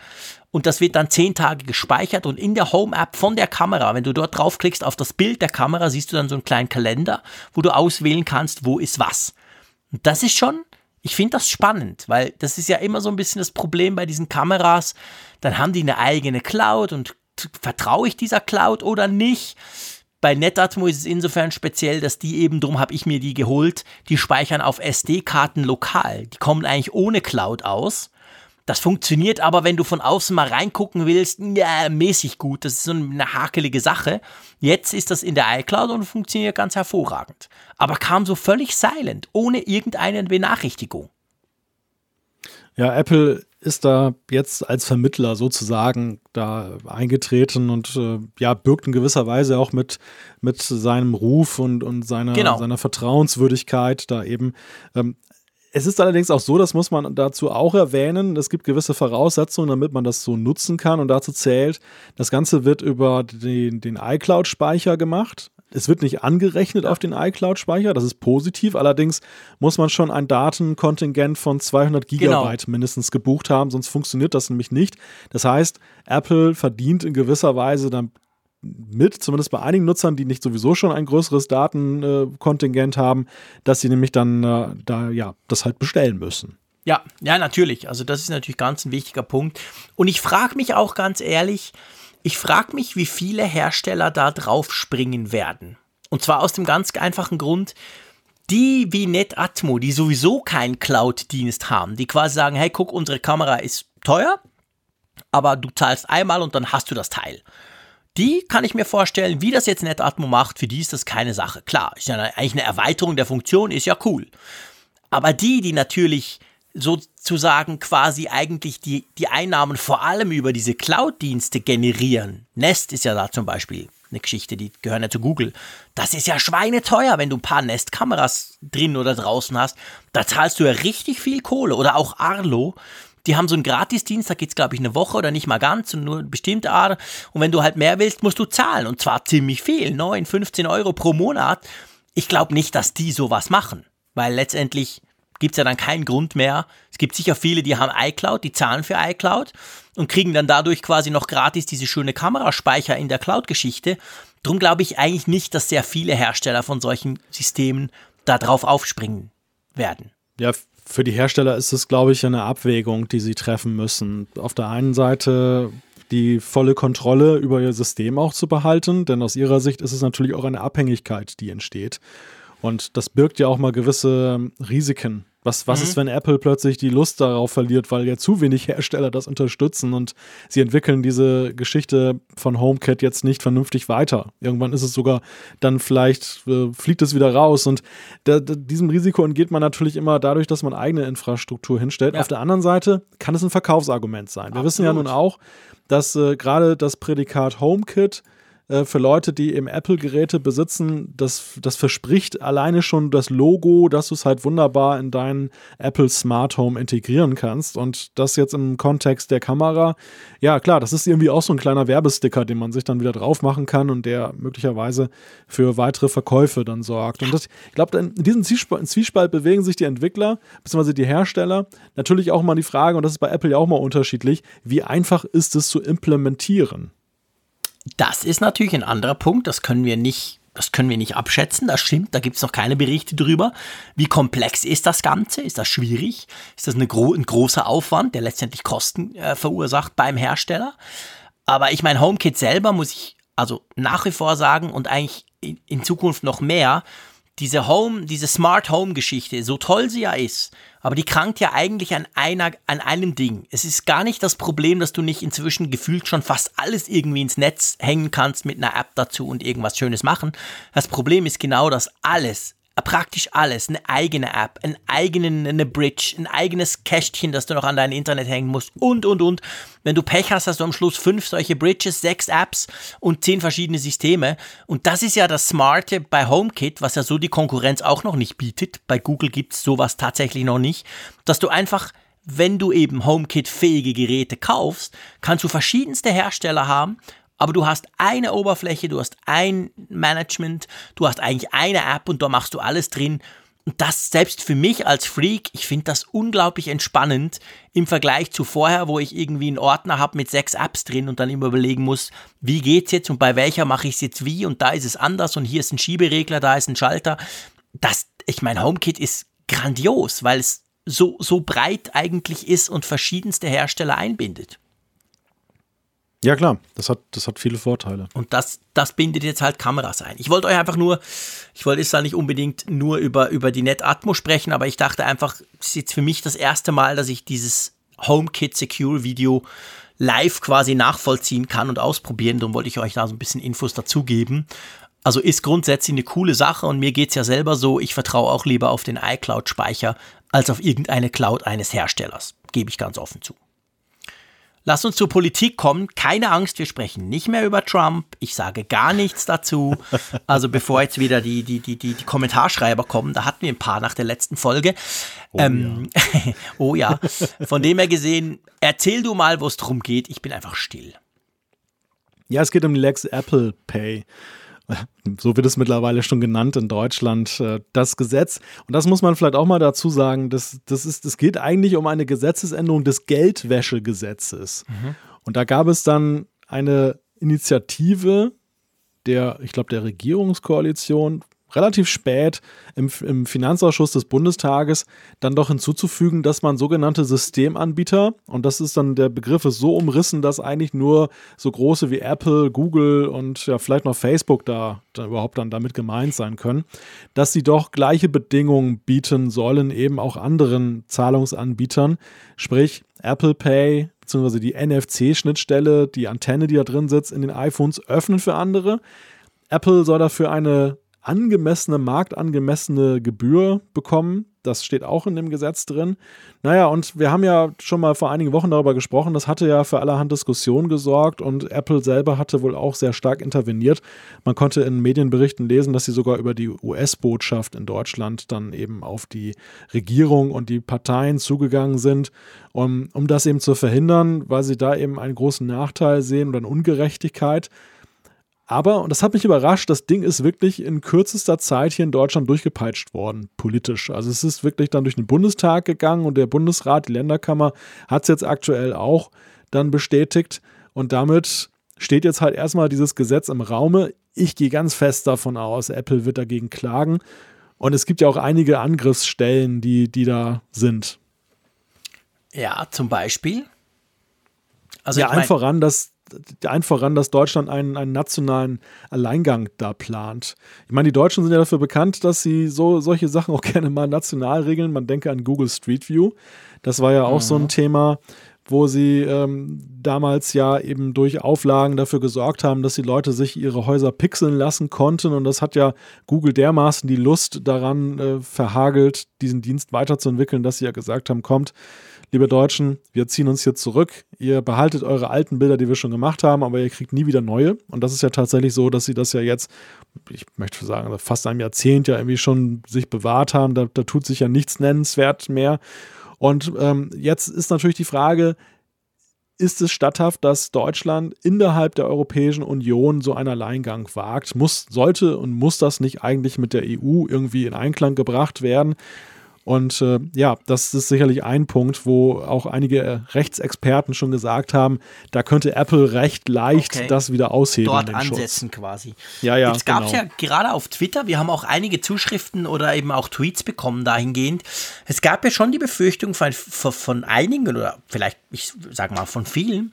und das wird dann zehn Tage gespeichert und in der Home-App von der Kamera, wenn du dort draufklickst auf das Bild der Kamera, siehst du dann so einen kleinen Kalender, wo du auswählen kannst, wo ist was. Und das ist schon, ich finde das spannend, weil das ist ja immer so ein bisschen das Problem bei diesen Kameras. Dann haben die eine eigene Cloud und vertraue ich dieser Cloud oder nicht? Bei Netatmo ist es insofern speziell, dass die eben, drum habe ich mir die geholt, die speichern auf SD-Karten lokal. Die kommen eigentlich ohne Cloud aus. Das funktioniert aber, wenn du von außen mal reingucken willst, ja, mäßig gut. Das ist so eine hakelige Sache. Jetzt ist das in der iCloud und funktioniert ganz hervorragend. Aber kam so völlig silent, ohne irgendeine Benachrichtigung. Ja, Apple ist da jetzt als Vermittler sozusagen da eingetreten und äh, ja, birgt in gewisser Weise auch mit, mit seinem Ruf und, und seiner, genau. seiner Vertrauenswürdigkeit da eben ähm, es ist allerdings auch so, das muss man dazu auch erwähnen, es gibt gewisse Voraussetzungen, damit man das so nutzen kann und dazu zählt, das Ganze wird über den, den iCloud-Speicher gemacht. Es wird nicht angerechnet auf den iCloud-Speicher, das ist positiv. Allerdings muss man schon ein Datenkontingent von 200 genau. Gigabyte genau. mindestens gebucht haben, sonst funktioniert das nämlich nicht. Das heißt, Apple verdient in gewisser Weise dann mit, zumindest bei einigen Nutzern, die nicht sowieso schon ein größeres Datenkontingent haben, dass sie nämlich dann äh, da ja das halt bestellen müssen. Ja, ja, natürlich. Also das ist natürlich ganz ein wichtiger Punkt. Und ich frage mich auch ganz ehrlich, ich frage mich, wie viele Hersteller da drauf springen werden. Und zwar aus dem ganz einfachen Grund, die wie Netatmo, die sowieso keinen Cloud-Dienst haben, die quasi sagen, hey, guck, unsere Kamera ist teuer, aber du zahlst einmal und dann hast du das Teil. Die kann ich mir vorstellen, wie das jetzt Netatmo macht, für die ist das keine Sache. Klar, ist ja eigentlich eine Erweiterung der Funktion, ist ja cool. Aber die, die natürlich sozusagen quasi eigentlich die, die Einnahmen vor allem über diese Cloud-Dienste generieren. Nest ist ja da zum Beispiel eine Geschichte, die gehören ja zu Google. Das ist ja schweineteuer, wenn du ein paar Nest-Kameras drin oder draußen hast. Da zahlst du ja richtig viel Kohle. Oder auch Arlo, Die haben so einen Gratisdienst, da geht's glaube ich, eine Woche oder nicht mal ganz und nur eine bestimmte Art. Und wenn du halt mehr willst, musst du zahlen. Und zwar ziemlich viel, 9, 15 Euro pro Monat. Ich glaube nicht, dass die sowas machen. Weil letztendlich gibt's ja dann keinen Grund mehr. Es gibt sicher viele, die haben iCloud, die zahlen für iCloud und kriegen dann dadurch quasi noch gratis diese schöne Kameraspeicher in der Cloud-Geschichte. Drum glaube ich eigentlich nicht, dass sehr viele Hersteller von solchen Systemen da drauf aufspringen werden. Ja, für die Hersteller ist es, glaube ich, eine Abwägung, die sie treffen müssen. Auf der einen Seite die volle Kontrolle über ihr System auch zu behalten, denn aus ihrer Sicht ist es natürlich auch eine Abhängigkeit, die entsteht. Und das birgt ja auch mal gewisse Risiken. Was, was mhm. ist, wenn Apple plötzlich die Lust darauf verliert, weil ja zu wenig Hersteller das unterstützen und sie entwickeln diese Geschichte von HomeKit jetzt nicht vernünftig weiter. Irgendwann ist es sogar dann vielleicht, äh, fliegt es wieder raus und da, da, diesem Risiko entgeht man natürlich immer dadurch, dass man eigene Infrastruktur hinstellt. Ja. Auf der anderen Seite kann es ein Verkaufsargument sein. Wir Absolut. wissen ja nun auch, dass äh, gerade das Prädikat HomeKit äh, für Leute, die eben Apple-Geräte besitzen, das, das verspricht alleine schon das Logo, dass du es halt wunderbar in deinen Apple Smart Home integrieren kannst. Und das jetzt im Kontext der Kamera, ja klar, das ist irgendwie auch so ein kleiner Werbesticker, den man sich dann wieder drauf machen kann und der möglicherweise für weitere Verkäufe dann sorgt. Und das, ich glaube, in diesem Zwiespalt, Zwiespalt bewegen sich die Entwickler bzw. die Hersteller. Natürlich auch mal die Frage, und das ist bei Apple ja auch mal unterschiedlich, wie einfach ist es zu implementieren? Das ist natürlich ein anderer Punkt, das können wir nicht, das können wir nicht abschätzen, das stimmt, da gibt es noch keine Berichte drüber. Wie komplex ist das Ganze? Ist das schwierig? Ist das gro ein großer Aufwand, der letztendlich Kosten äh, verursacht beim Hersteller? Aber ich meine, HomeKit selber muss ich also nach wie vor sagen und eigentlich in, in Zukunft noch mehr, diese Home, diese Smart Home Geschichte, so toll sie ja ist, aber die krankt ja eigentlich an einer, an einem Ding. Es ist gar nicht das Problem, dass du nicht inzwischen gefühlt schon fast alles irgendwie ins Netz hängen kannst mit einer App dazu und irgendwas Schönes machen. Das Problem ist genau, dass alles praktisch alles, eine eigene App, einen eigenen, eine Bridge, ein eigenes Kästchen, das du noch an dein Internet hängen musst und, und, und. Wenn du Pech hast, hast du am Schluss fünf solche Bridges, sechs Apps und zehn verschiedene Systeme. Und das ist ja das Smarte bei HomeKit, was ja so die Konkurrenz auch noch nicht bietet. Bei Google gibt es sowas tatsächlich noch nicht, dass du einfach wenn du eben HomeKit-fähige Geräte kaufst, kannst du verschiedenste Hersteller haben aber du hast eine Oberfläche, du hast ein Management, du hast eigentlich eine App und da machst du alles drin. Und das selbst für mich als Freak, ich finde das unglaublich entspannend im Vergleich zu vorher, wo ich irgendwie einen Ordner habe mit sechs Apps drin und dann immer überlegen muss, wie geht's jetzt und bei welcher mache ich es jetzt wie und da ist es anders und hier ist ein Schieberegler, da ist ein Schalter. Das, ich meine, HomeKit ist grandios, weil es so, so breit eigentlich ist und verschiedenste Hersteller einbindet. Ja, klar, das hat, das hat viele Vorteile. Und das, das bindet jetzt halt Kameras ein. Ich wollte euch einfach nur, ich wollte jetzt da nicht unbedingt nur über, über die NetAtmo sprechen, aber ich dachte einfach, es ist jetzt für mich das erste Mal, dass ich dieses HomeKit Secure Video live quasi nachvollziehen kann und ausprobieren. Darum wollte ich euch da so ein bisschen Infos dazugeben. Also ist grundsätzlich eine coole Sache und mir geht es ja selber so, ich vertraue auch lieber auf den iCloud-Speicher als auf irgendeine Cloud eines Herstellers. Gebe ich ganz offen zu. Lass uns zur Politik kommen. Keine Angst, wir sprechen nicht mehr über Trump. Ich sage gar nichts dazu. Also bevor jetzt wieder die, die, die, die, die Kommentarschreiber kommen, da hatten wir ein paar nach der letzten Folge. Oh, ähm, ja. oh ja. Von dem her gesehen, erzähl du mal, wo es drum geht. Ich bin einfach still. Ja, es geht um Lex Apple Pay so wird es mittlerweile schon genannt in Deutschland, äh, das Gesetz. Und das muss man vielleicht auch mal dazu sagen, das, das, ist, das geht eigentlich um eine Gesetzesänderung des Geldwäschegesetzes. Mhm. Und da gab es dann eine Initiative der, ich glaube, der Regierungskoalition relativ spät im, im, Finanzausschuss des Bundestages dann doch hinzuzufügen, dass man sogenannte Systemanbieter, und das ist dann der Begriff ist so umrissen, dass eigentlich nur so große wie Apple, Google und ja vielleicht noch Facebook da, da überhaupt dann damit gemeint sein können, dass sie doch gleiche Bedingungen bieten sollen, eben auch anderen Zahlungsanbietern, sprich Apple Pay, beziehungsweise die NFC-Schnittstelle, die Antenne, die da drin sitzt, in den iPhones öffnen für andere. Apple soll dafür eine angemessene, marktangemessene Gebühr bekommen. Das steht auch in dem Gesetz drin. Naja, und wir haben ja schon mal vor einigen Wochen darüber gesprochen. Das hatte ja für allerhand Diskussionen gesorgt und Apple selber hatte wohl auch sehr stark interveniert. Man konnte in Medienberichten lesen, dass sie sogar über die US-Botschaft in Deutschland dann eben auf die Regierung und die Parteien zugegangen sind, um, um das eben zu verhindern, weil sie da eben einen großen Nachteil sehen oder eine Ungerechtigkeit. Aber, und das hat mich überrascht, das Ding ist wirklich in kürzester Zeit hier in Deutschland durchgepeitscht worden, politisch. Also es ist wirklich dann durch den Bundestag gegangen und der Bundesrat, die Länderkammer, hat es jetzt aktuell auch dann bestätigt. Und damit steht jetzt halt erstmal dieses Gesetz im Raume. Ich gehe ganz fest davon aus, Apple wird dagegen klagen. Und es gibt ja auch einige Angriffsstellen, die, die da sind. Ja, zum Beispiel. Also ja, allen voran, dass ein voran, dass Deutschland einen, einen nationalen Alleingang da plant. Ich meine, die Deutschen sind ja dafür bekannt, dass sie so solche Sachen auch gerne mal national regeln. Man denke an Google Street View. Das war ja auch mhm. so ein. Thema, wo sie ähm, damals ja eben durch Auflagen dafür gesorgt haben, dass die Leute sich ihre Häuser pixeln lassen konnten. Und das hat ja Google dermaßen die Lust daran äh, verhagelt, diesen Dienst weiterzuentwickeln, dass sie ja gesagt haben, kommt, liebe Deutschen, wir ziehen uns hier zurück. Ihr behaltet eure alten Bilder, die wir schon gemacht haben, aber ihr kriegt nie wieder neue. Und das ist ja tatsächlich so, dass sie das ja jetzt, ich möchte sagen, fast ein Jahrzehnt ja irgendwie schon sich bewahrt haben. Da, da tut sich ja nichts nennenswert mehr. Und ähm, jetzt ist natürlich die Frage, ist es statthaft, dass Deutschland innerhalb der Europäischen Union so einen Alleingang wagt? Muss, sollte und muss das nicht eigentlich mit der EU irgendwie in Einklang gebracht werden? Und äh, ja, das ist sicherlich ein Punkt, wo auch einige Rechtsexperten schon gesagt haben, da könnte Apple recht leicht okay. das wieder aushebeln. Dort ansetzen Schutz. quasi. Ja, ja. Jetzt gab es genau. ja gerade auf Twitter, wir haben auch einige Zuschriften oder eben auch Tweets bekommen dahingehend. Es gab ja schon die Befürchtung von, von einigen oder vielleicht, ich sag mal, von vielen,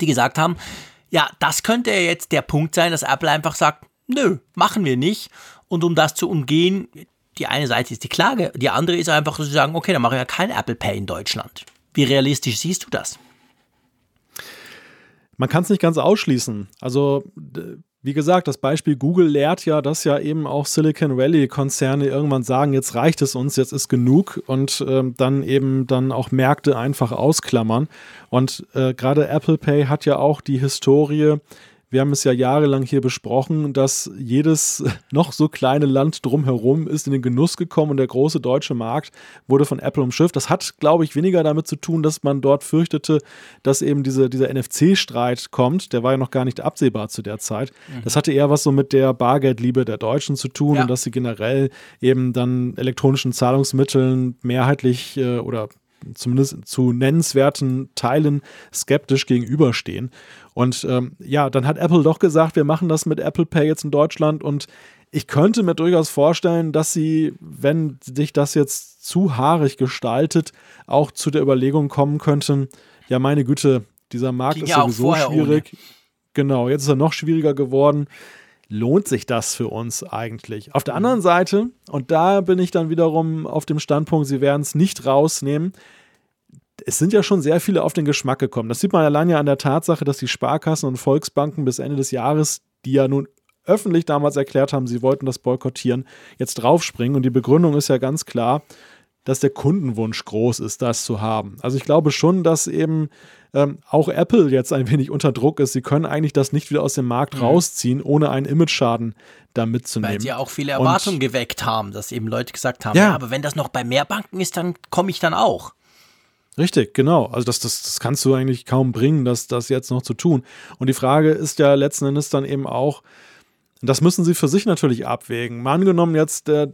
die gesagt haben, ja, das könnte ja jetzt der Punkt sein, dass Apple einfach sagt, nö, machen wir nicht. Und um das zu umgehen, die eine Seite ist die Klage, die andere ist einfach zu sagen, okay, dann mache ich ja kein Apple Pay in Deutschland. Wie realistisch siehst du das? Man kann es nicht ganz ausschließen. Also, wie gesagt, das Beispiel Google lehrt ja, dass ja eben auch Silicon Valley-Konzerne irgendwann sagen, jetzt reicht es uns, jetzt ist genug und ähm, dann eben dann auch Märkte einfach ausklammern. Und äh, gerade Apple Pay hat ja auch die Historie, wir haben es ja jahrelang hier besprochen, dass jedes noch so kleine Land drumherum ist in den Genuss gekommen und der große deutsche Markt wurde von Apple umschifft. Das hat, glaube ich, weniger damit zu tun, dass man dort fürchtete, dass eben diese, dieser NFC-Streit kommt. Der war ja noch gar nicht absehbar zu der Zeit. Mhm. Das hatte eher was so mit der Bargeldliebe der Deutschen zu tun ja. und dass sie generell eben dann elektronischen Zahlungsmitteln mehrheitlich äh, oder zumindest zu nennenswerten Teilen skeptisch gegenüberstehen. Und ähm, ja, dann hat Apple doch gesagt, wir machen das mit Apple Pay jetzt in Deutschland und ich könnte mir durchaus vorstellen, dass sie, wenn sich das jetzt zu haarig gestaltet, auch zu der Überlegung kommen könnten, ja meine Güte, dieser Markt Ging ist ja sowieso schwierig. Ohne. Genau, jetzt ist er noch schwieriger geworden. Lohnt sich das für uns eigentlich? Auf der anderen Seite, und da bin ich dann wiederum auf dem Standpunkt, sie werden es nicht rausnehmen, es sind ja schon sehr viele auf den Geschmack gekommen. Das sieht man allein ja an der Tatsache, dass die Sparkassen und Volksbanken bis Ende des Jahres, die ja nun öffentlich damals erklärt haben, sie wollten das boykottieren, jetzt draufspringen. Und die Begründung ist ja ganz klar, dass der Kundenwunsch groß ist, das zu haben. Also ich glaube schon, dass eben ähm, auch Apple jetzt ein wenig unter Druck ist. Sie können eigentlich das nicht wieder aus dem Markt mhm. rausziehen, ohne einen Image-Schaden da mitzunehmen. Weil sie ja auch viele Erwartungen Und, geweckt haben, dass eben Leute gesagt haben, ja. ja, aber wenn das noch bei mehr Banken ist, dann komme ich dann auch. Richtig, genau. Also das, das, das kannst du eigentlich kaum bringen, das, das jetzt noch zu tun. Und die Frage ist ja letzten Endes dann eben auch, das müssen sie für sich natürlich abwägen. Mal angenommen jetzt, der,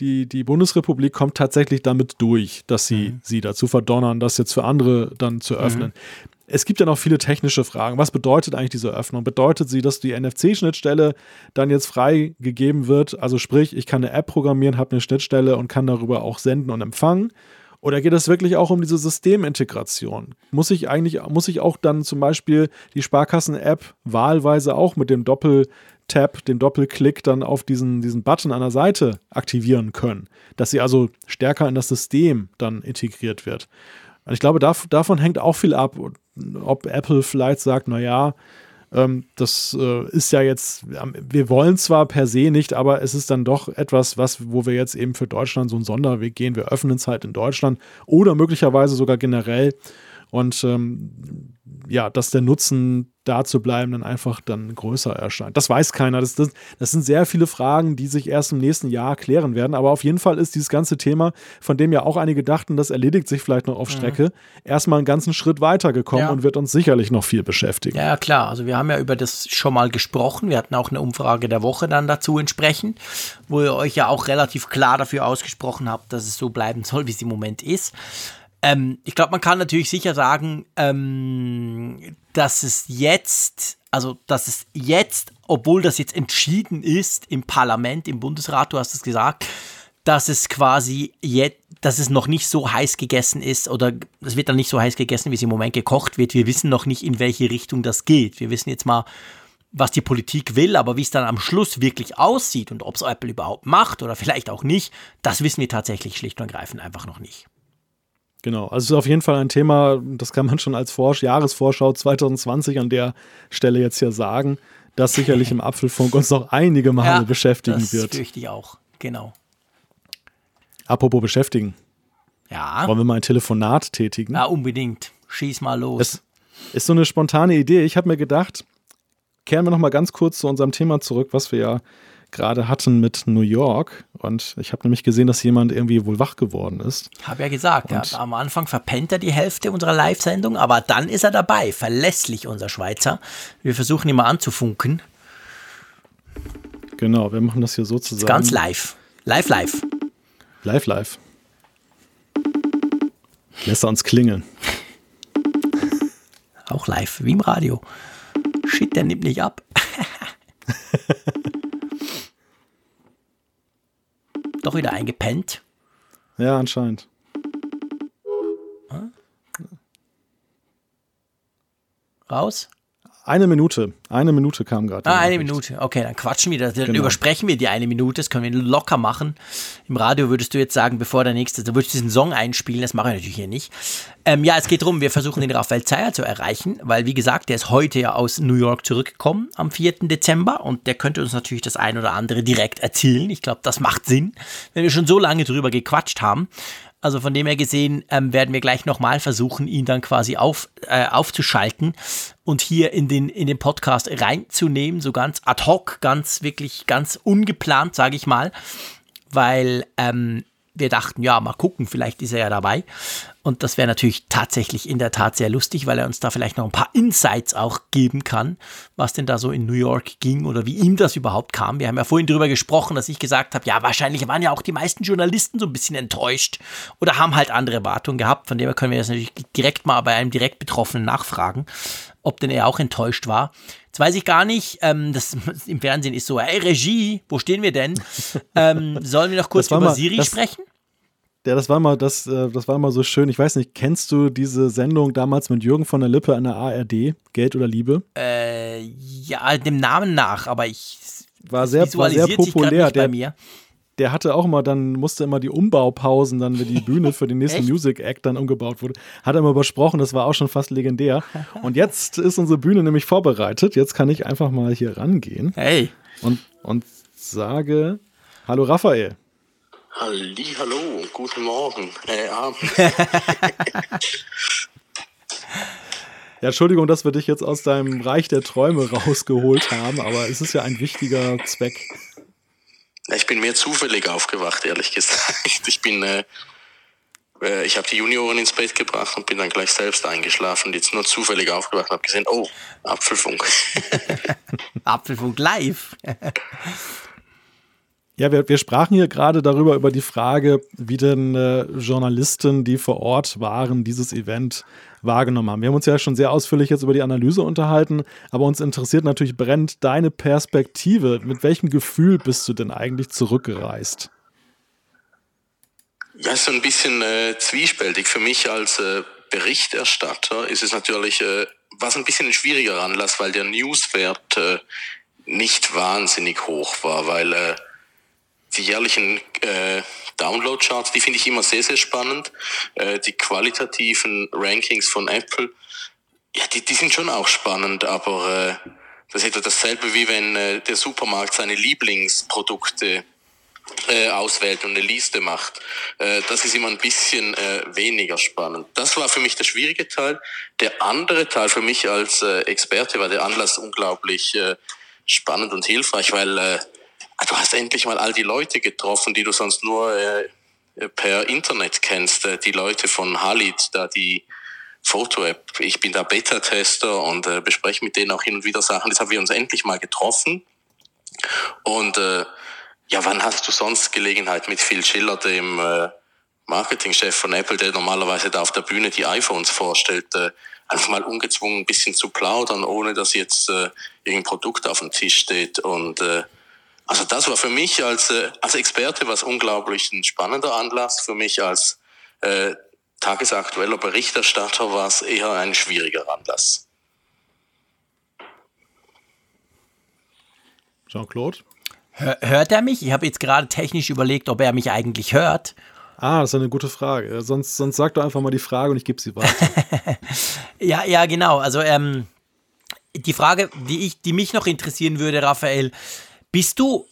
die, die Bundesrepublik kommt tatsächlich damit durch, dass sie mhm. sie dazu verdonnern, das jetzt für andere dann zu mhm. öffnen. Mhm. Es gibt ja noch viele technische Fragen. Was bedeutet eigentlich diese Öffnung? Bedeutet sie, dass die NFC-Schnittstelle dann jetzt freigegeben wird? Also sprich, ich kann eine App programmieren, habe eine Schnittstelle und kann darüber auch senden und empfangen. Oder geht es wirklich auch um diese Systemintegration? Muss ich eigentlich, muss ich auch dann zum Beispiel die Sparkassen-App wahlweise auch mit dem Doppeltap, dem Doppelklick dann auf diesen, diesen Button an der Seite aktivieren können? Dass sie also stärker in das System dann integriert wird. Und ich glaube, da, davon hängt auch viel ab, ob Apple vielleicht sagt, naja, Ähm, das äh, ist ja jetzt, wir wollen zwar per se nicht, aber es ist dann doch etwas, was, wo wir jetzt eben für Deutschland so einen Sonderweg gehen. Wir öffnen es halt in Deutschland oder möglicherweise sogar generell. Und ähm, ja, dass der Nutzen da zu bleiben dann einfach dann größer erscheint. Das weiß keiner. Das, das, das sind sehr viele Fragen, die sich erst im nächsten Jahr klären werden. Aber auf jeden Fall ist dieses ganze Thema, von dem ja auch einige dachten, das erledigt sich vielleicht noch auf mhm. Strecke, mhm. erstmal einen ganzen Schritt weitergekommen ja. und wird uns sicherlich noch viel beschäftigen. Ja, klar. Also wir haben ja über das schon mal gesprochen. Wir hatten auch eine Umfrage der Woche dann dazu entsprechend, wo ihr euch ja auch relativ klar dafür ausgesprochen habt, dass es so bleiben soll, wie es im Moment ist. Ähm, ich glaube, man kann natürlich sicher sagen, ähm, dass es jetzt, also dass es jetzt, obwohl das jetzt entschieden ist im Parlament, im Bundesrat, du hast es gesagt, dass es quasi jetzt, dass es noch nicht so heiß gegessen ist oder es wird dann nicht so heiß gegessen, wie es im Moment gekocht wird. Wir wissen noch nicht, in welche Richtung das geht. Wir wissen jetzt mal, was die Politik will, aber wie es dann am Schluss wirklich aussieht und ob es Apple überhaupt macht oder vielleicht auch nicht, das wissen wir tatsächlich schlicht und ergreifend einfach noch nicht. Genau, also es ist auf jeden Fall ein Thema, das kann man schon als Vorsch Jahresvorschau 2020 an der Stelle jetzt hier sagen, das sicherlich im Apfelfunk uns noch einige Male ja, beschäftigen das wird. Das fürchte ich auch, genau. Apropos beschäftigen. Ja. Wollen wir mal ein Telefonat tätigen? Ja, unbedingt. Schieß mal los. Es ist so eine spontane Idee. Ich habe mir gedacht, kehren wir noch mal ganz kurz zu unserem Thema zurück, was wir ja gerade hatten mit New York. Und ich habe nämlich gesehen, dass jemand irgendwie wohl wach geworden ist. Habe ja gesagt, ja, am Anfang verpennt er die Hälfte unserer Live-Sendung, aber dann ist er dabei. Verlässlich, unser Schweizer. Wir versuchen ihn mal anzufunken. Genau, wir machen das hier sozusagen. Ganz live. Live, live. Live, live. Lässt er uns klingeln. Auch live, wie im Radio. Shit, der nimmt nicht ab. Doch wieder eingepennt. Ja, anscheinend. Raus? Eine Minute. Eine Minute kam gerade. Ah, eine Minute. Okay, dann quatschen wir. Dann genau. übersprechen wir die eine Minute. Das können wir locker machen. Im Radio würdest du jetzt sagen, bevor der nächste, da würdest du diesen Song einspielen. Das mache ich natürlich hier nicht. Ähm, ja, es geht darum, wir versuchen den Raphael Zeyer zu erreichen, weil, wie gesagt, der ist heute ja aus New York zurückgekommen am 4. Dezember und der könnte uns natürlich das ein oder andere direkt erzählen. Ich glaube, das macht Sinn, wenn wir schon so lange drüber gequatscht haben. Also von dem her gesehen ähm, werden wir gleich nochmal versuchen, ihn dann quasi auf, äh, aufzuschalten und hier in den, in den Podcast reinzunehmen, so ganz ad hoc, ganz wirklich ganz ungeplant, sage ich mal, weil ähm, wir dachten, ja, mal gucken, vielleicht ist er ja dabei. Und das wäre natürlich tatsächlich in der Tat sehr lustig, weil er uns da vielleicht noch ein paar Insights auch geben kann, was denn da so in New York ging oder wie ihm das überhaupt kam. Wir haben ja vorhin darüber gesprochen, dass ich gesagt habe, ja, wahrscheinlich waren ja auch die meisten Journalisten so ein bisschen enttäuscht oder haben halt andere Erwartungen gehabt. Von dem her können wir das natürlich direkt mal bei einem direkt Betroffenen nachfragen, ob denn er auch enttäuscht war. Jetzt weiß ich gar nicht, ähm, das im Fernsehen ist so, hey Regie, wo stehen wir denn? Ähm, sollen wir noch kurz über mal, Siri das, sprechen? Ja, das war mal das, äh, das war mal so schön. Ich weiß nicht, kennst du diese Sendung damals mit Jürgen von der Lippe an der ARD, Geld oder Liebe? Äh, ja, dem Namen nach, aber ich war sehr, war sehr populär. Der, bei mir der hatte auch immer dann, musste immer die Umbaupausen, dann, wenn die Bühne für den nächsten Music Act dann umgebaut wurde, hat er immer besprochen, das war auch schon fast legendär. Und jetzt ist unsere Bühne nämlich vorbereitet. Jetzt kann ich einfach mal hier rangehen. Hey. Und, und sage, hallo Raphael. Halli, hallo, guten Morgen, äh, Abend. Ja, Entschuldigung, dass wir dich jetzt aus deinem Reich der Träume rausgeholt haben, aber es ist ja ein wichtiger Zweck. Ich bin mehr zufällig aufgewacht, ehrlich gesagt. Ich bin, äh, äh ich habe die Junioren ins Bett gebracht und bin dann gleich selbst eingeschlafen. Jetzt nur zufällig aufgewacht und habe gesehen, oh, Apfelfunk. Apfelfunk live. Ja, wir, wir sprachen hier gerade darüber, über die Frage, wie denn äh, Journalisten, die vor Ort waren, dieses Event wahrgenommen haben. Wir haben uns ja schon sehr ausführlich jetzt über die Analyse unterhalten, aber uns interessiert natürlich brennt deine Perspektive. Mit welchem Gefühl bist du denn eigentlich zurückgereist? Ja, so ein bisschen äh, zwiespältig. Für mich als äh, Berichterstatter ist es natürlich äh, was ein bisschen ein schwieriger Anlass, weil der Newswert äh, nicht wahnsinnig hoch war, weil äh, die jährlichen äh, Download-Charts, die finde ich immer sehr, sehr spannend. Äh, die qualitativen Rankings von Apple ja, die, die sind schon auch spannend, aber äh, das ist etwa dasselbe wie wenn äh, der Supermarkt seine Lieblingsprodukte äh, auswählt und eine Liste macht. Äh, das ist immer ein bisschen äh, weniger spannend. Das war für mich der schwierige Teil. Der andere Teil für mich als äh, Experte war der Anlass unglaublich äh, spannend und hilfreich, weil äh, du hast endlich mal all die Leute getroffen, die du sonst nur äh, per Internet kennst. Äh, die Leute von Halid, da die Foto-App. Ich bin da Beta-Tester und äh, bespreche mit denen auch hin und wieder Sachen. Jetzt haben wir uns endlich mal getroffen. Und äh, ja, wann hast du sonst Gelegenheit mit Phil Schiller, dem äh, Marketingchef von Apple, der normalerweise da auf der Bühne die iPhones vorstellt, äh, einfach mal ungezwungen ein bisschen zu plaudern, ohne dass jetzt äh, irgendein Produkt auf dem Tisch steht. Und äh, also das war für mich als, äh, als Experte was unglaublich ein spannender Anlass. Für mich als äh, tagesaktueller Berichterstatter war es eher ein schwieriger Anlass. Jean-Claude? Hört er mich? Ich habe jetzt gerade technisch überlegt, ob er mich eigentlich hört. Ah, das ist eine gute Frage. Sonst, sonst sag doch einfach mal die Frage und ich gebe sie weiter. ja, ja, genau. Also ähm, die Frage, die, ich, die mich noch interessieren würde, Raphael, bist du,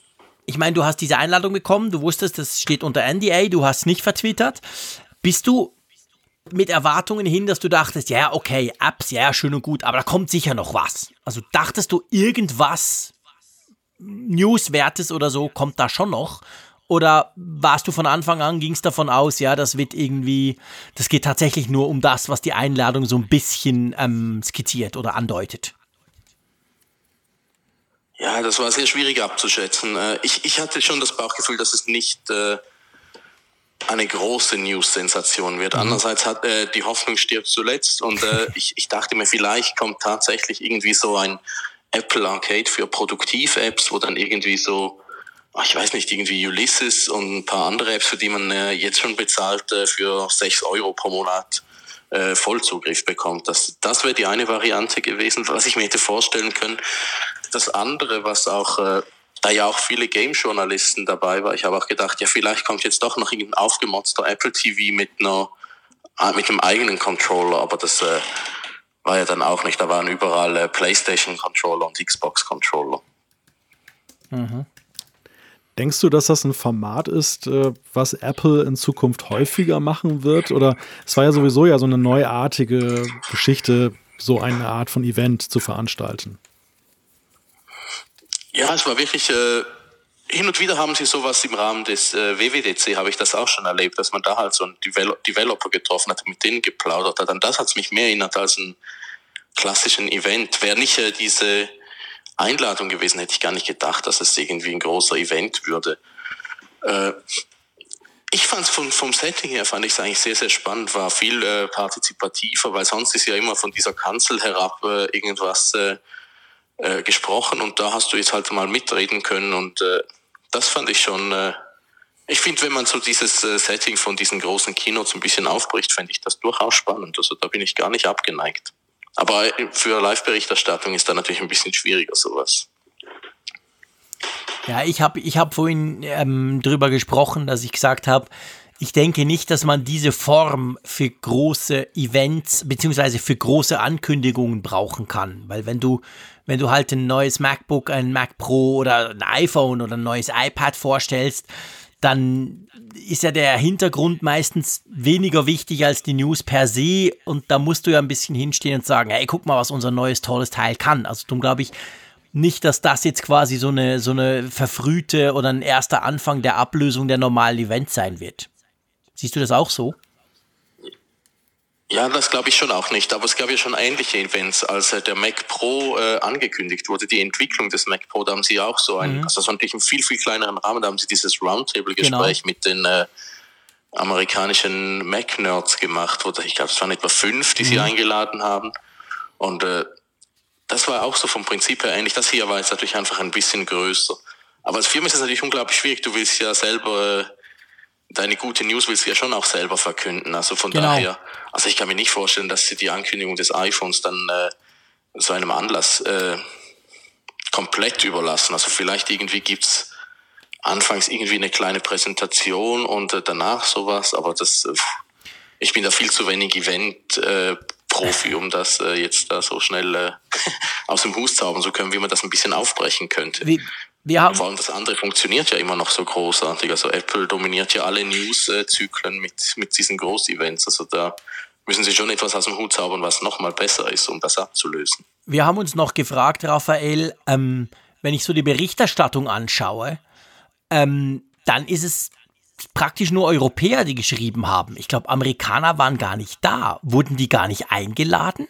ich meine, du hast diese Einladung bekommen, du wusstest, das steht unter NDA, du hast nicht vertwittert. Bist du mit Erwartungen hin, dass du dachtest, ja, okay, Apps, ja, schön und gut, aber da kommt sicher noch was. Also dachtest du, irgendwas Newswertes oder so kommt da schon noch? Oder warst du von Anfang an, ging es davon aus, ja, das wird irgendwie, das geht tatsächlich nur um das, was die Einladung so ein bisschen ähm, skizziert oder andeutet? Ja, das war sehr schwierig abzuschätzen. Äh, ich, ich hatte schon das Bauchgefühl, dass es nicht äh, eine große News-Sensation wird. Mhm. Andererseits hat äh, die Hoffnung stirbt zuletzt und äh, ich, ich dachte mir, vielleicht kommt tatsächlich irgendwie so ein Apple Arcade für Produktiv-Apps, wo dann irgendwie so, ich weiß nicht, irgendwie Ulysses und ein paar andere Apps, für die man äh, jetzt schon bezahlt, für 6 Euro pro Monat äh, Vollzugriff bekommt. Das, das wäre die eine Variante gewesen, was ich mir hätte vorstellen können. Das andere, was auch, äh, da ja auch viele Game-Journalisten dabei war, ich habe auch gedacht, ja, vielleicht kommt jetzt doch noch irgendein aufgemotzter Apple TV mit einer äh, mit einem eigenen Controller, aber das äh, war ja dann auch nicht. Da waren überall äh, PlayStation-Controller und Xbox-Controller. Mhm. Denkst du, dass das ein Format ist, äh, was Apple in Zukunft häufiger machen wird? Oder es war ja sowieso ja so eine neuartige Geschichte, so eine Art von Event zu veranstalten. Ja, es war wirklich äh, hin und wieder haben sie sowas im Rahmen des äh, WWDC, habe ich das auch schon erlebt, dass man da halt so einen Devel Developer getroffen hat, mit denen geplaudert hat. An das hat es mich mehr erinnert als ein klassischen Event. Wäre nicht äh, diese Einladung gewesen, hätte ich gar nicht gedacht, dass es irgendwie ein großer Event würde. Äh, ich fand es vom, vom Setting her, fand ich es eigentlich sehr, sehr spannend, war viel äh, partizipativer, weil sonst ist ja immer von dieser Kanzel herab äh, irgendwas äh, äh, gesprochen und da hast du jetzt halt mal mitreden können und äh, das fand ich schon, ich finde, wenn man so dieses Setting von diesen großen Kinos ein bisschen aufbricht, fände ich das durchaus spannend. Also da bin ich gar nicht abgeneigt. Aber für Live-Berichterstattung ist da natürlich ein bisschen schwieriger sowas. Ja, ich habe ich hab vorhin ähm, drüber gesprochen, dass ich gesagt habe, ich denke nicht, dass man diese Form für große Events beziehungsweise für große Ankündigungen brauchen kann. Weil wenn du wenn du halt ein neues MacBook, ein Mac Pro oder ein iPhone oder ein neues iPad vorstellst, dann ist ja der Hintergrund meistens weniger wichtig als die News per se und da musst du ja ein bisschen hinstehen und sagen, hey, guck mal, was unser neues tolles Teil kann. Also darum glaube ich nicht, dass das jetzt quasi so eine, so eine verfrühte oder ein erster Anfang der Ablösung der normalen Events sein wird. Siehst du das auch so? Ja, das glaube ich schon auch nicht. Aber es gab ja schon ähnliche Events, als äh, der Mac Pro äh, angekündigt wurde, die Entwicklung des Mac Pro, da haben sie auch so ein, mhm. also das war natürlich im viel, viel kleineren Rahmen, da haben sie dieses Roundtable-Gespräch genau. mit den äh, amerikanischen Mac-Nerds gemacht, wo ich glaube, es waren etwa fünf, die mhm. sie eingeladen haben. Und äh, das war auch so vom Prinzip her ähnlich. Das hier war jetzt natürlich einfach ein bisschen größer. Aber als Firma ist es natürlich unglaublich schwierig. Du willst ja selber äh, deine gute News willst du ja schon auch selber verkünden. Also von genau. daher, also ich kann mir nicht vorstellen, dass sie die Ankündigung des iPhones dann äh, so einem Anlass äh, komplett überlassen. Also vielleicht irgendwie gibt's anfangs irgendwie eine kleine Präsentation und äh, danach sowas, aber das, äh, ich bin da viel zu wenig Event. Äh, Profi, um das äh, jetzt da so schnell äh, aus dem Hus zaubern zu können, wie man das ein bisschen aufbrechen könnte. Wie, wir haben Vor allem das andere funktioniert ja immer noch so großartig. Also Apple dominiert ja alle News-Zyklen mit, mit diesen Groß-Events. Also da müssen sie schon etwas aus dem Hut zaubern, was nochmal besser ist, um das abzulösen. Wir haben uns noch gefragt, Raphael, ähm, wenn ich so die Berichterstattung anschaue, ähm, dann ist es praktisch nur Europäer, die geschrieben haben. Ich glaube, Amerikaner waren gar nicht da. Wurden die gar nicht eingeladen?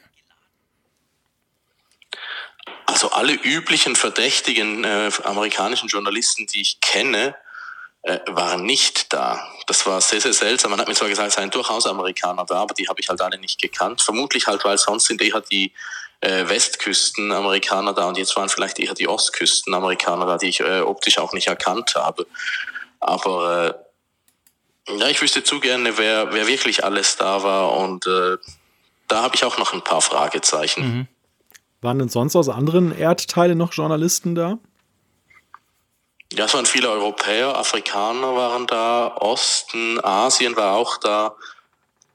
Also alle üblichen verdächtigen äh, amerikanischen Journalisten, die ich kenne, äh, waren nicht da. Das war sehr, sehr seltsam. Man hat mir zwar gesagt, es seien durchaus Amerikaner da, aber die habe ich halt alle nicht gekannt. Vermutlich halt, weil sonst sind eher die äh, Westküsten-Amerikaner da und jetzt waren vielleicht eher die Ostküsten-Amerikaner da, die ich äh, optisch auch nicht erkannt habe. Aber äh, ja, ich wüsste zu gerne, wer, wer wirklich alles da war und äh, da habe ich auch noch ein paar Fragezeichen. Mhm. Waren denn sonst aus anderen Erdteilen noch Journalisten da? Ja, es waren viele Europäer, Afrikaner waren da, Osten, Asien war auch da.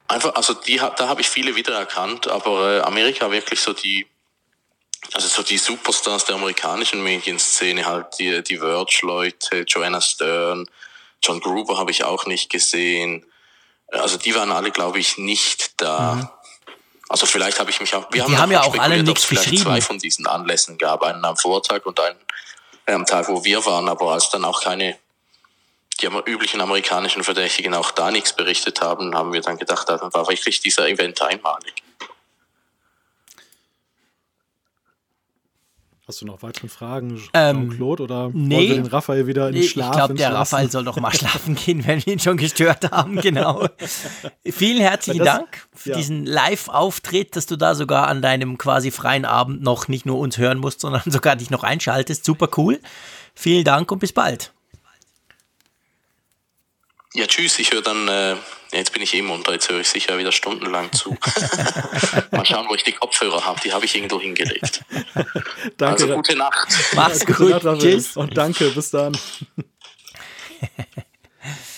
Einfach, also die, da habe ich viele wiedererkannt, aber äh, Amerika wirklich so die, also so die Superstars der amerikanischen Medienszene, halt die, die Verge-Leute, Joanna Stern, John Gruber habe ich auch nicht gesehen. Also die waren alle, glaube ich, nicht da. Mhm. Also vielleicht habe ich mich auch. Wir haben, haben ja auch alle nichts geschrieben. zwei von diesen Anlässen gab, einen am Vortag und einen am Tag, wo wir waren, aber als dann auch keine die üblichen amerikanischen Verdächtigen auch da nichts berichtet haben, haben wir dann gedacht, dann war wirklich dieser Event einmalig. Hast du noch weitere Fragen, ähm, Jean-Claude? Oder nee, wollen wir den Raphael wieder in den Schlaf Ich glaube, der Raphael soll doch mal schlafen gehen, wenn wir ihn schon gestört haben. Genau. Vielen herzlichen das, Dank für ja. diesen Live-Auftritt, dass du da sogar an deinem quasi freien Abend noch nicht nur uns hören musst, sondern sogar dich noch einschaltest. Super cool. Vielen Dank und bis bald. Ja, tschüss. Ich höre dann, äh, jetzt bin ich eh munter, jetzt höre ich sicher wieder stundenlang zu. Mal schauen, wo ich die Kopfhörer habe. Die habe ich irgendwo hingelegt. danke. Also gute Nacht. Mach's gut. Nacht, tschüss. Und danke, bis dann.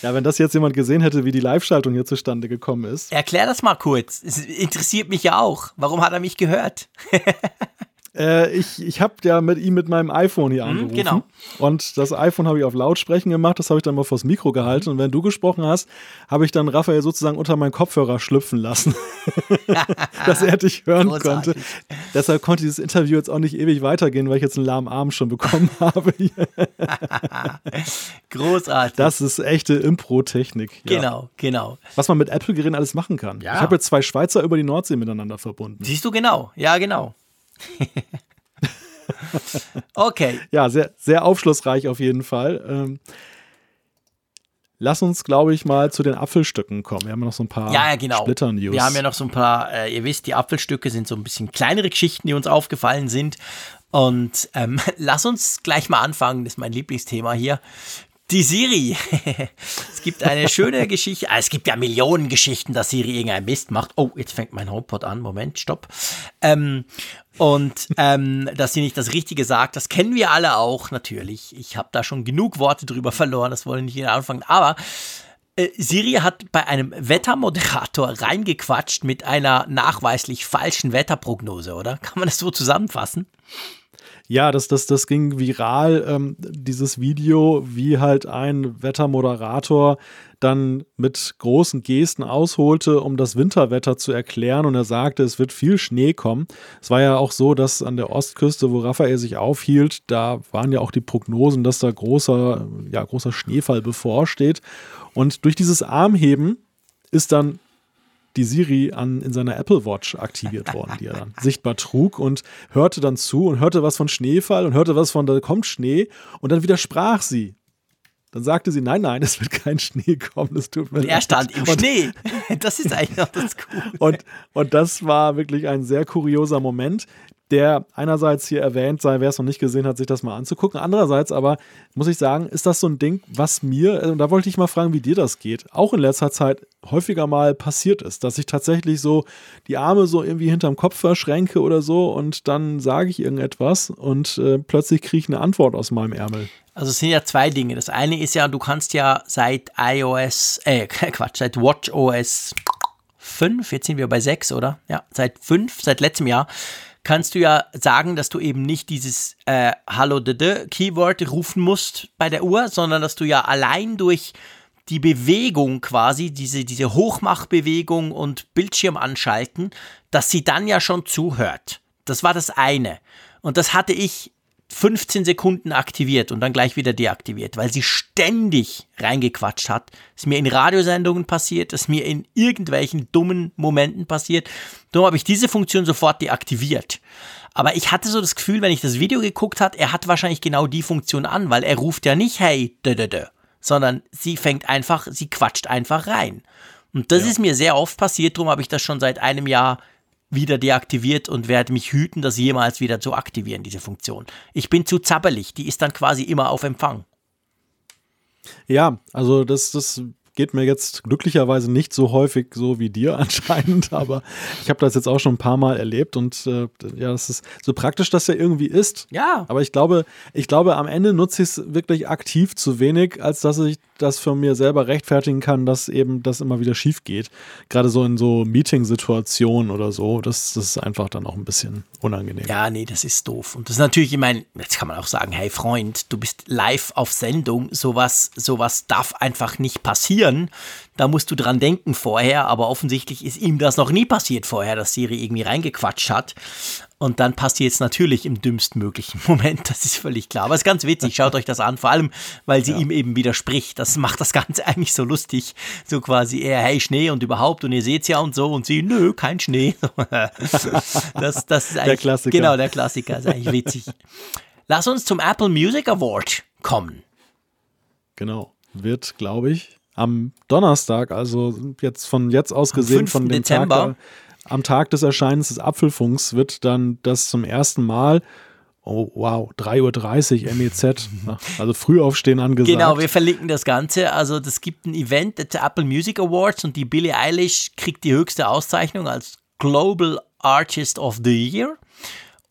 Ja, wenn das jetzt jemand gesehen hätte, wie die Live-Schaltung hier zustande gekommen ist. Erklär das mal kurz. Es interessiert mich ja auch. Warum hat er mich gehört? Äh, ich ich habe ja mit ihm mit meinem iPhone hier mhm, angerufen. Genau. Und das iPhone habe ich auf Lautsprechen gemacht, das habe ich dann mal vors Mikro gehalten. Und wenn du gesprochen hast, habe ich dann Raphael sozusagen unter meinen Kopfhörer schlüpfen lassen, dass er dich hören Großartig. konnte. Deshalb konnte dieses Interview jetzt auch nicht ewig weitergehen, weil ich jetzt einen lahmen Arm schon bekommen habe. Großartig. Das ist echte Impro-Technik. Ja. Genau, genau. Was man mit Apple-Geräten alles machen kann. Ja. Ich habe jetzt zwei Schweizer über die Nordsee miteinander verbunden. Siehst du genau, ja, genau. Okay. Ja, sehr, sehr aufschlussreich auf jeden Fall. Ähm, lass uns, glaube ich, mal zu den Apfelstücken kommen. Wir haben ja noch so ein paar ja, ja, genau. Splitter-News. Wir haben ja noch so ein paar, äh, ihr wisst, die Apfelstücke sind so ein bisschen kleinere Geschichten, die uns aufgefallen sind. Und ähm, lass uns gleich mal anfangen, das ist mein Lieblingsthema hier. Die Siri. es gibt eine schöne Geschichte. Ah, es gibt ja Millionen Geschichten, dass Siri irgendein Mist macht. Oh, jetzt fängt mein HomePod an. Moment, stopp. Ähm, und ähm, dass sie nicht das Richtige sagt, das kennen wir alle auch natürlich. Ich habe da schon genug Worte drüber verloren, das wollen nicht jeder anfangen. Aber äh, Siri hat bei einem Wettermoderator reingequatscht mit einer nachweislich falschen Wetterprognose, oder? Kann man das so zusammenfassen? Ja, das, das, das ging viral, ähm, dieses Video, wie halt ein Wettermoderator dann mit großen Gesten ausholte, um das Winterwetter zu erklären. Und er sagte, es wird viel Schnee kommen. Es war ja auch so, dass an der Ostküste, wo Raphael sich aufhielt, da waren ja auch die Prognosen, dass da großer, ja, großer Schneefall bevorsteht. Und durch dieses Armheben ist dann die Siri an, in seiner Apple Watch aktiviert worden, die er dann sichtbar trug und hörte dann zu und hörte was von Schneefall und hörte was von, da kommt Schnee und dann widersprach sie. Dann sagte sie, nein, nein, es wird kein Schnee kommen, es tut mir und er stand im und, Schnee. Das ist eigentlich noch das Coole. Und, und das war wirklich ein sehr kurioser Moment, der einerseits hier erwähnt sei, wer es noch nicht gesehen hat, sich das mal anzugucken. Andererseits aber muss ich sagen, ist das so ein Ding, was mir, und da wollte ich mal fragen, wie dir das geht, auch in letzter Zeit häufiger mal passiert ist, dass ich tatsächlich so die Arme so irgendwie hinterm Kopf verschränke oder so und dann sage ich irgendetwas und äh, plötzlich kriege ich eine Antwort aus meinem Ärmel. Also es sind ja zwei Dinge. Das eine ist ja, du kannst ja seit iOS, äh, Quatsch, seit WatchOS fünf, jetzt sind wir bei sechs, oder? Ja, seit fünf, seit letztem Jahr kannst du ja sagen, dass du eben nicht dieses äh, Hallo de Keyword rufen musst bei der Uhr, sondern dass du ja allein durch die Bewegung quasi, diese, diese Hochmachbewegung und Bildschirm anschalten, dass sie dann ja schon zuhört. Das war das eine. Und das hatte ich 15 Sekunden aktiviert und dann gleich wieder deaktiviert, weil sie ständig reingequatscht hat. Ist mir in Radiosendungen passiert, ist mir in irgendwelchen dummen Momenten passiert. Darum habe ich diese Funktion sofort deaktiviert. Aber ich hatte so das Gefühl, wenn ich das Video geguckt hat, er hat wahrscheinlich genau die Funktion an, weil er ruft ja nicht hey, dö, dö, dö, sondern sie fängt einfach, sie quatscht einfach rein. Und das ja. ist mir sehr oft passiert, darum habe ich das schon seit einem Jahr wieder deaktiviert und werde mich hüten, das jemals wieder zu aktivieren, diese Funktion. Ich bin zu zappelig, die ist dann quasi immer auf Empfang. Ja, also das, das geht mir jetzt glücklicherweise nicht so häufig so wie dir anscheinend, aber ich habe das jetzt auch schon ein paar Mal erlebt und äh, ja, das ist so praktisch, dass er irgendwie ist. Ja. Aber ich glaube, ich glaube, am Ende nutze ich es wirklich aktiv zu wenig, als dass ich das für mir selber rechtfertigen kann, dass eben das immer wieder schief geht. Gerade so in so Meeting-Situationen oder so, das, das ist einfach dann auch ein bisschen unangenehm. Ja, nee, das ist doof. Und das ist natürlich, ich meine, jetzt kann man auch sagen, hey Freund, du bist live auf Sendung, sowas, sowas darf einfach nicht passieren. Da musst du dran denken vorher, aber offensichtlich ist ihm das noch nie passiert vorher, dass Siri irgendwie reingequatscht hat. Und dann passiert es natürlich im dümmsten möglichen Moment, das ist völlig klar. Aber es ist ganz witzig, schaut euch das an, vor allem, weil sie ja. ihm eben widerspricht. Das macht das Ganze eigentlich so lustig. So quasi eher, hey, Schnee und überhaupt und ihr seht's ja und so und sie, nö, kein Schnee. das, das ist eigentlich, der Klassiker. Genau, der Klassiker, ist eigentlich witzig. Lass uns zum Apple Music Award kommen. Genau, wird, glaube ich, am Donnerstag, also jetzt von jetzt aus gesehen von dem Dezember. Tag, am Tag des Erscheinens des Apfelfunks wird dann das zum ersten Mal Oh, wow, 3.30 Uhr MEZ, also früh aufstehen angesagt. Genau, wir verlinken das Ganze. Also, es gibt ein Event der Apple Music Awards und die Billie Eilish kriegt die höchste Auszeichnung als Global Artist of the Year.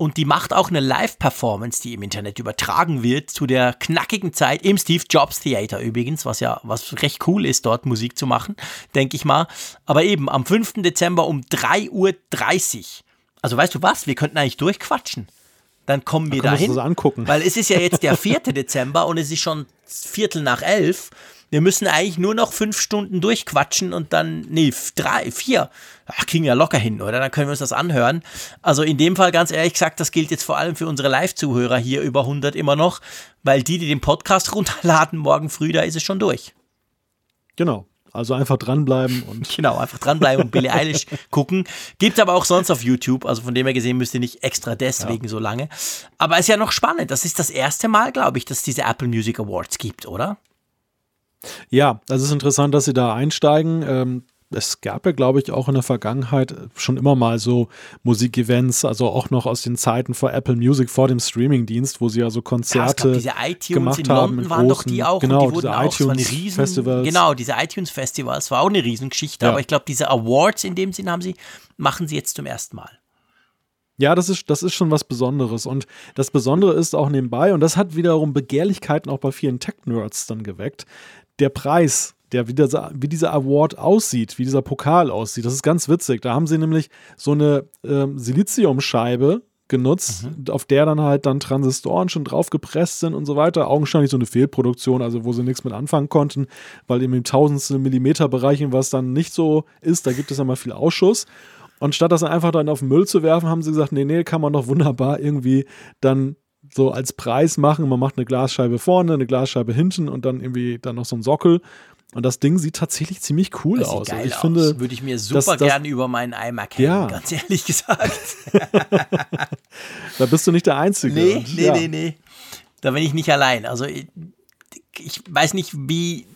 Und die macht auch eine Live-Performance, die im Internet übertragen wird, zu der knackigen Zeit im Steve Jobs Theater übrigens, was ja was recht cool ist, dort Musik zu machen, denke ich mal. Aber eben am 5. Dezember um 3.30 Uhr. Also weißt du was, wir könnten eigentlich durchquatschen. Dann kommen wir da dahin. angucken. Weil es ist ja jetzt der 4. Dezember und es ist schon Viertel nach elf. Wir müssen eigentlich nur noch fünf Stunden durchquatschen und dann, nee, drei, vier. Ach, kriegen ja locker hin, oder? Dann können wir uns das anhören. Also in dem Fall, ganz ehrlich gesagt, das gilt jetzt vor allem für unsere Live-Zuhörer hier über 100 immer noch, weil die, die den Podcast runterladen morgen früh, da ist es schon durch. Genau. Also einfach dranbleiben und. Genau, einfach dranbleiben und Billie Eilish gucken. Gibt aber auch sonst auf YouTube. Also von dem her gesehen müsst ihr nicht extra deswegen ja. so lange. Aber ist ja noch spannend. Das ist das erste Mal, glaube ich, dass es diese Apple Music Awards gibt, oder? Ja, das ist interessant, dass sie da einsteigen. Ähm, es gab ja, glaube ich, auch in der Vergangenheit schon immer mal so Musikevents, also auch noch aus den Zeiten vor Apple Music, vor dem Streamingdienst, wo sie also Konzerte ja, diese iTunes gemacht in haben. London waren doch die auch. Genau, die diese iTunes riesen, Festivals. Genau, diese iTunes Festivals war auch eine Riesengeschichte, ja. aber ich glaube, diese Awards in dem Sinn haben sie, machen sie jetzt zum ersten Mal. Ja, das ist, das ist schon was Besonderes. Und das Besondere ist auch nebenbei, und das hat wiederum Begehrlichkeiten auch bei vielen Tech-Nerds dann geweckt, der Preis, der, wie, dieser, wie dieser Award aussieht, wie dieser Pokal aussieht, das ist ganz witzig. Da haben sie nämlich so eine äh, Siliziumscheibe genutzt, mhm. auf der dann halt dann Transistoren schon drauf gepresst sind und so weiter. Augenscheinlich so eine Fehlproduktion, also wo sie nichts mit anfangen konnten, weil im tausendstel Millimeter Bereichen, was dann nicht so ist, da gibt es ja mal viel Ausschuss. Und statt das dann einfach dann auf den Müll zu werfen, haben sie gesagt, nee, nee, kann man doch wunderbar irgendwie dann so als Preis machen. Man macht eine Glasscheibe vorne, eine Glasscheibe hinten und dann irgendwie dann noch so ein Sockel. Und das Ding sieht tatsächlich ziemlich cool das aus. Geil ich finde, Würde ich mir super das, gerne über meinen iMac hängen, ja. ganz ehrlich gesagt. da bist du nicht der Einzige. Nee, nee, ja. nee, nee. Da bin ich nicht allein. Also ich, ich weiß nicht, wie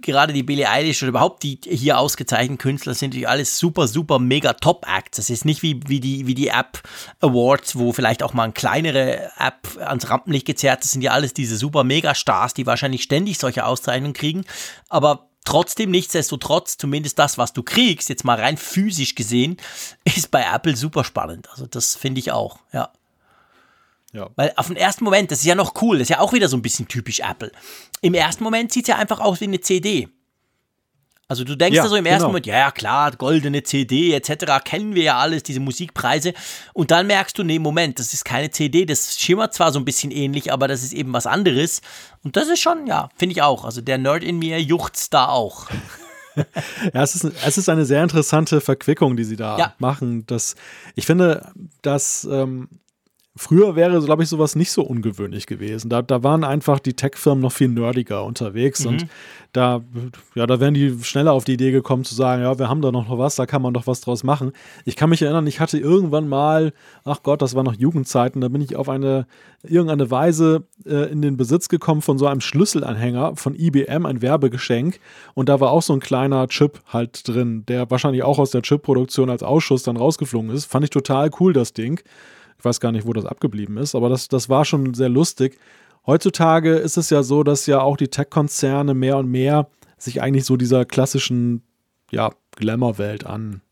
gerade die Billie Eilish oder überhaupt die hier ausgezeichneten Künstler sind natürlich alles super, super, mega Top-Acts. Das ist nicht wie, wie, die, wie die App Awards, wo vielleicht auch mal eine kleinere App ans Rampenlicht gezerrt. Das sind ja alles diese super Mega-Stars, die wahrscheinlich ständig solche Auszeichnungen kriegen. Aber trotzdem, nichtsdestotrotz, zumindest das, was du kriegst, jetzt mal rein physisch gesehen, ist bei Apple super spannend. Also das finde ich auch, ja. Ja. Weil auf den ersten Moment, das ist ja noch cool, das ist ja auch wieder so ein bisschen typisch Apple. Im ersten Moment sieht es ja einfach aus wie eine CD. Also du denkst Ja, ja, so im ersten genau. Moment, ja, ja klar, goldene CD etc., kennen wir ja alles, diese Musikpreise. Und dann merkst du, nee, Moment, das ist keine CD, das schimmert zwar so ein bisschen ähnlich, aber das ist eben was anderes. Und das ist schon, ja, finde ich auch. Also der Nerd in mir juchzt da auch. Ja, es ist, es ist eine sehr interessante Verquickung, die sie da Ja. machen. Das, ich finde, dass ähm, früher wäre, glaube ich, sowas nicht so ungewöhnlich gewesen. Da, da waren einfach die Tech-Firmen noch viel nerdiger unterwegs und da, ja, da wären die schneller auf die Idee gekommen zu sagen, ja, wir haben da noch was, da kann man doch was draus machen. Ich kann mich erinnern, ich hatte irgendwann mal, ach Gott, das war noch Jugendzeiten, da bin ich auf eine irgendeine Weise äh, in den Besitz gekommen von so einem Schlüsselanhänger von IBM, ein Werbegeschenk. Und da war auch so ein kleiner Chip halt drin, der wahrscheinlich auch aus der Chip-Produktion als Ausschuss dann rausgeflogen ist. Fand ich total cool, das Ding. Ich weiß gar nicht, wo das abgeblieben ist, aber das, das war schon sehr lustig. Heutzutage ist es ja so, dass ja auch die Tech-Konzerne mehr und mehr sich eigentlich so dieser klassischen ja, Glamour-Welt an,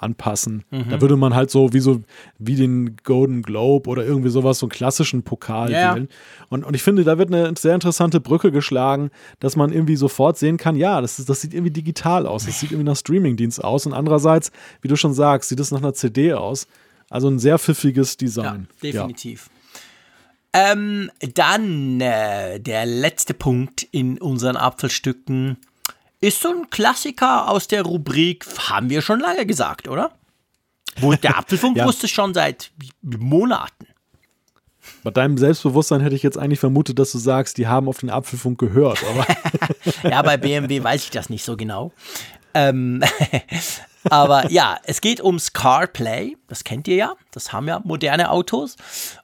anpassen. Da würde man halt so wie so wie den Golden Globe oder irgendwie sowas, so einen klassischen Pokal ja. wählen. Und, und ich finde, da wird eine sehr interessante Brücke geschlagen, dass man irgendwie sofort sehen kann, ja, das, ist, das sieht irgendwie digital aus, das sieht irgendwie nach Streamingdienst aus. Und andererseits, wie du schon sagst, sieht es nach einer CD aus. Also ein sehr pfiffiges Ja, Design. definitiv. Ähm, dann äh, der letzte Punkt in unseren Apfelstücken ist so ein Klassiker aus der Rubrik, haben wir schon lange gesagt, oder? Wo der Apfelfunk Ja. wusste schon seit Monaten. Bei deinem Selbstbewusstsein hätte ich jetzt eigentlich vermutet, dass du sagst, die haben auf den Apfelfunk gehört. Aber Ja, bei BMW weiß ich das nicht so genau. Ähm, aber ja, es geht ums CarPlay. Das kennt ihr ja. Das haben ja moderne Autos.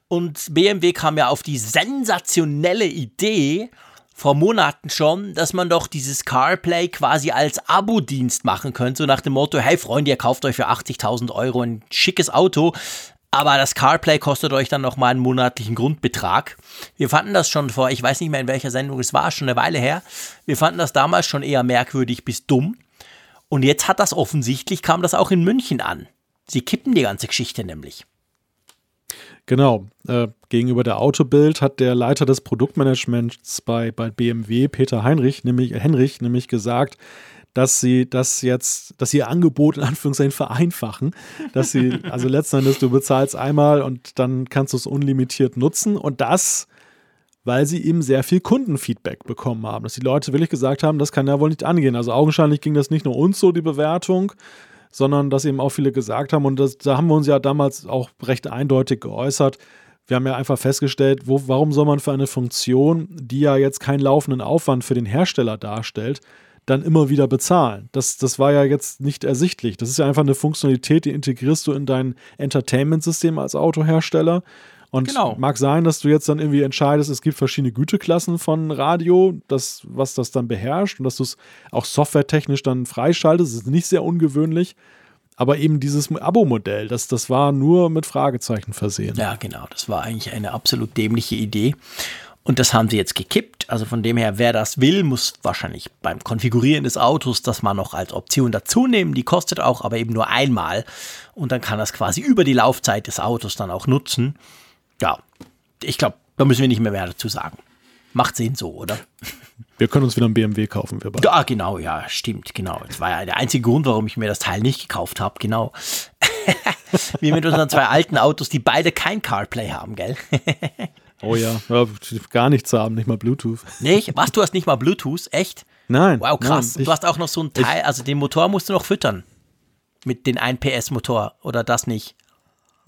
Und BMW kam ja auf die sensationelle Idee vor Monaten schon, dass man doch dieses CarPlay quasi als Abo-Dienst machen könnte. So nach dem Motto: Hey Freunde, ihr kauft euch für 80.000 Euro ein schickes Auto. Aber das CarPlay kostet euch dann nochmal einen monatlichen Grundbetrag. Wir fanden das schon vor, ich weiß nicht mehr in welcher Sendung es war, schon eine Weile her. Wir fanden das damals schon eher merkwürdig bis dumm. Und jetzt hat das offensichtlich, kam das auch in München an. Sie kippen die ganze Geschichte nämlich. Genau. Äh, gegenüber der Autobild hat der Leiter des Produktmanagements bei, bei BMW, Peter Heinrich, nämlich, Henrich, nämlich gesagt, dass sie das jetzt, dass sie ihr Angebot in Anführungszeichen vereinfachen. Dass sie, also letzten Endes, du bezahlst einmal und dann kannst du es unlimitiert nutzen. Und das, weil sie eben sehr viel Kundenfeedback bekommen haben. Dass die Leute wirklich gesagt haben, das kann ja wohl nicht angehen. Also augenscheinlich ging das nicht nur uns so, die Bewertung, sondern dass eben auch viele gesagt haben, und das, da haben wir uns ja damals auch recht eindeutig geäußert. Wir haben ja einfach festgestellt, wo, warum soll man für eine Funktion, die ja jetzt keinen laufenden Aufwand für den Hersteller darstellt, dann immer wieder bezahlen. Das, das war ja jetzt nicht ersichtlich. Das ist ja einfach eine Funktionalität, die integrierst du in dein Entertainment-System als Autohersteller. Und Genau. mag sein, dass du jetzt dann irgendwie entscheidest, es gibt verschiedene Güteklassen von Radio, das, was das dann beherrscht und dass du es auch softwaretechnisch dann freischaltest. Das ist nicht sehr ungewöhnlich. Aber eben dieses Abo-Modell, das, das war nur mit Fragezeichen versehen. Ja, genau. Das war eigentlich eine absolut dämliche Idee. Und das haben sie jetzt gekippt. Also von dem her, wer das will, muss wahrscheinlich beim Konfigurieren des Autos das mal noch als Option dazu nehmen. Die kostet auch, aber eben nur einmal. Und dann kann das quasi über die Laufzeit des Autos dann auch nutzen. Ja, ich glaube, da müssen wir nicht mehr mehr dazu sagen. Macht Sinn so, oder? Wir können uns wieder einen BMW kaufen, wir beide. Ja, genau, ja, stimmt, genau. Das war ja der einzige Grund, warum ich mir das Teil nicht gekauft habe, genau. Wie mit unseren zwei alten Autos, die beide kein CarPlay haben, gell? Oh ja, ja gar nichts zu haben, nicht mal Bluetooth. Nicht? Was, du hast nicht mal Bluetooth? Echt? Nein. Wow, krass. Nein, ich, du hast auch noch so ein Teil, also den Motor musst du noch füttern. Mit den 1 PS Motor oder das nicht.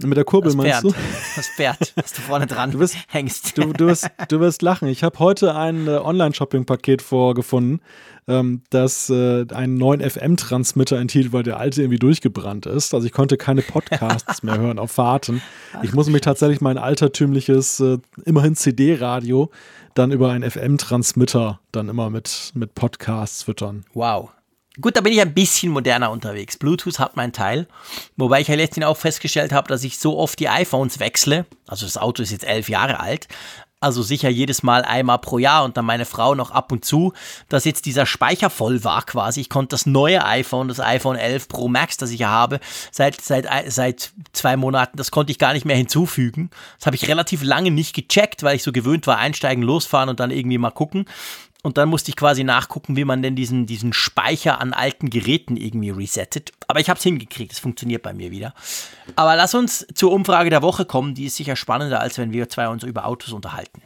Mit der Kurbel Das meinst Pferd. du? Das Pferd, das du vorne dran Du bist- hängst. Du, du, wirst, du wirst lachen. Ich habe heute ein äh, Online-Shopping-Paket vorgefunden, ähm, das äh, einen neuen FM-Transmitter enthielt, weil der alte irgendwie durchgebrannt ist. Also ich konnte keine Podcasts mehr hören auf Fahrten. Ich muss mich tatsächlich mein altertümliches, äh, immerhin CD-Radio, dann über einen FM-Transmitter dann immer mit, mit Podcasts füttern. Wow. Gut, da bin ich ein bisschen moderner unterwegs. Bluetooth hat mein Teil. Wobei ich ja letztens auch festgestellt habe, dass ich so oft die iPhones wechsle. Also das Auto ist jetzt elf Jahre alt. Also sicher jedes Mal einmal pro Jahr und dann meine Frau noch ab und zu, dass jetzt dieser Speicher voll war quasi. Ich konnte das neue iPhone, das iPhone 11 Pro Max, das ich ja habe, seit, seit, seit zwei Monaten, das konnte ich gar nicht mehr hinzufügen. Das habe ich relativ lange nicht gecheckt, weil ich so gewöhnt war, einsteigen, losfahren und dann irgendwie mal gucken. Und dann musste ich quasi nachgucken, wie man denn diesen, diesen Speicher an alten Geräten irgendwie resettet. Aber ich habe es hingekriegt, es funktioniert bei mir wieder. Aber lass uns zur Umfrage der Woche kommen, die ist sicher spannender, als wenn wir zwei uns über Autos unterhalten.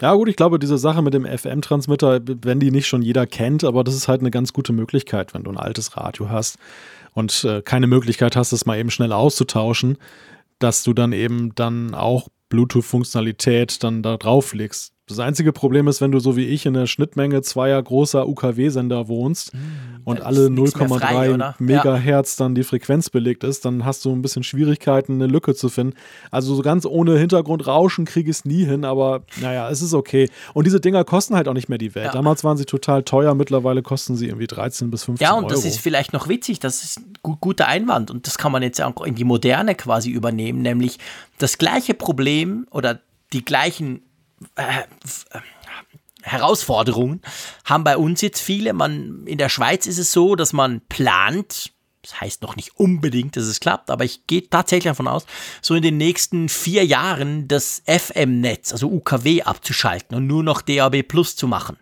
Ja, gut, ich glaube, diese Sache mit dem FM-Transmitter, wenn die nicht schon jeder kennt, aber das ist halt eine ganz gute Möglichkeit, wenn du ein altes Radio hast und äh, keine Möglichkeit hast, es mal eben schnell auszutauschen, dass du dann eben dann auch Bluetooth-Funktionalität dann da drauflegst. Das einzige Problem ist, wenn du so wie ich in der Schnittmenge zweier großer UKW-Sender wohnst mm, und alle 0,3 Megahertz ja. dann die Frequenz belegt ist, dann hast du ein bisschen Schwierigkeiten, eine Lücke zu finden. Also so ganz ohne Hintergrundrauschen kriege ich es nie hin, aber naja, es ist okay. Und diese Dinger kosten halt auch nicht mehr die Welt. Ja. Damals waren sie total teuer, mittlerweile kosten sie irgendwie 13 bis 15 Euro. Ja, und Euro. das ist vielleicht noch witzig, das ist ein guter Einwand und das kann man jetzt auch in die Moderne quasi übernehmen, nämlich das gleiche Problem oder die gleichen äh, Herausforderungen haben bei uns jetzt viele. Man, in der Schweiz ist es so, dass man plant, das heißt noch nicht unbedingt, dass es klappt, aber ich gehe tatsächlich davon aus, so in den nächsten vier Jahren das FM-Netz, also UKW, abzuschalten und nur noch DAB Plus zu machen.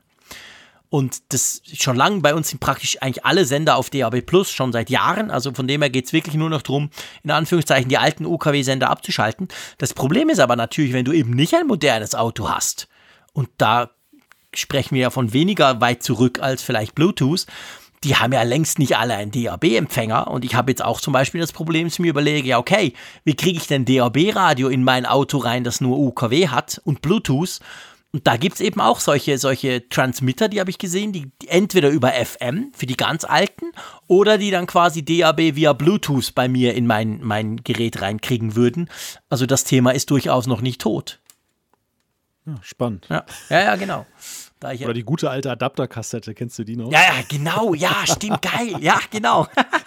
Und das schon lange bei uns sind praktisch eigentlich alle Sender auf DAB Plus, schon seit Jahren. Also von dem her geht es wirklich nur noch darum, in Anführungszeichen die alten UKW-Sender abzuschalten. Das Problem ist aber natürlich, wenn du eben nicht ein modernes Auto hast, und da sprechen wir ja von weniger weit zurück als vielleicht Bluetooth, die haben ja längst nicht alle einen DAB-Empfänger. Und ich habe jetzt auch zum Beispiel das Problem, dass ich mir überlege, ja, okay, wie kriege ich denn DAB-Radio in mein Auto rein, das nur UKW hat und Bluetooth? Und da gibt es eben auch solche, solche Transmitter, die habe ich gesehen, die, die, entweder über FM für die ganz alten oder die dann quasi DAB via Bluetooth bei mir in mein, mein Gerät reinkriegen würden. Also das Thema ist durchaus noch nicht tot. Ja, spannend. Ja, ja, ja genau. Oder die gute alte Adapterkassette, kennst du die noch? Ja, ja, genau, ja, stimmt, geil, ja, genau.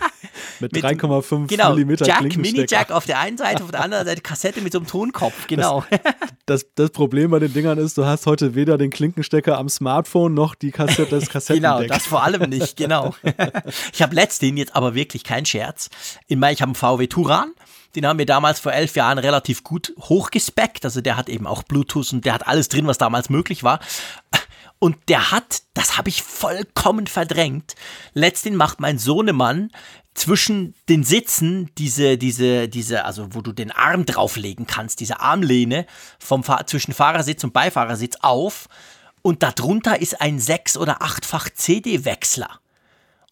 mit 3,5 genau, mm Jack, Mini-Jack auf der einen Seite, auf der anderen Seite Kassette mit so einem Tonkopf, genau. Das, das, das, Problem bei den Dingern ist, du hast heute weder den Klinkenstecker am Smartphone noch die Kassette, das Kassettendeck. genau, das vor allem nicht, genau. ich habe letztens, jetzt aber wirklich kein Scherz, in mein, ich habe einen VW Turan, den haben wir damals vor elf Jahren relativ gut hochgespeckt. Also der hat eben auch Bluetooth und der hat alles drin, was damals möglich war. Und der hat, das habe ich vollkommen verdrängt. Letztendlich macht mein Sohnemann zwischen den Sitzen diese, diese, diese, also wo du den Arm drauflegen kannst, diese Armlehne vom zwischen Fahrersitz und Beifahrersitz auf. Und darunter ist ein sechs- oder achtfach CD-Wechsler.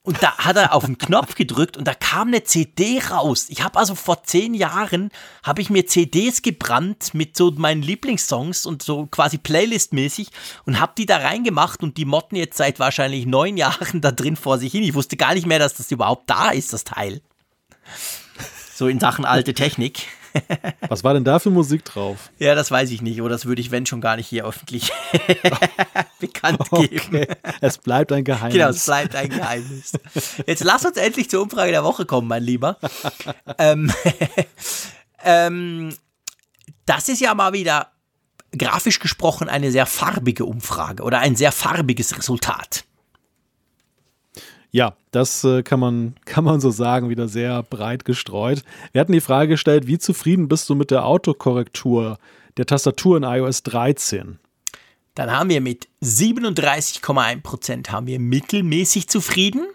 Und da hat er auf den Knopf gedrückt und da kam eine CD raus. Ich habe also vor zehn Jahren, habe ich mir CDs gebrannt mit so meinen Lieblingssongs und so quasi Playlist-mäßig und habe die da reingemacht und die motten jetzt seit wahrscheinlich neun Jahren da drin vor sich hin. Ich wusste gar nicht mehr, dass das überhaupt da ist, das Teil. So in Sachen alte Technik. Was war denn da für Musik drauf? Ja, das weiß ich nicht. Oder das würde ich, wenn schon gar nicht hier öffentlich bekannt geben. Es bleibt ein Geheimnis. Genau, es bleibt ein Geheimnis. Jetzt lass uns endlich zur Umfrage der Woche kommen, mein Lieber. ähm, ähm, das ist ja mal wieder grafisch gesprochen eine sehr farbige Umfrage oder ein sehr farbiges Resultat. Ja, das äh, kann, man, kann man so sagen, wieder sehr breit gestreut. Wir hatten die Frage gestellt, wie zufrieden bist du mit der Autokorrektur der Tastatur in iOS 13? Dann haben wir mit 37,1% haben wir mittelmäßig zufrieden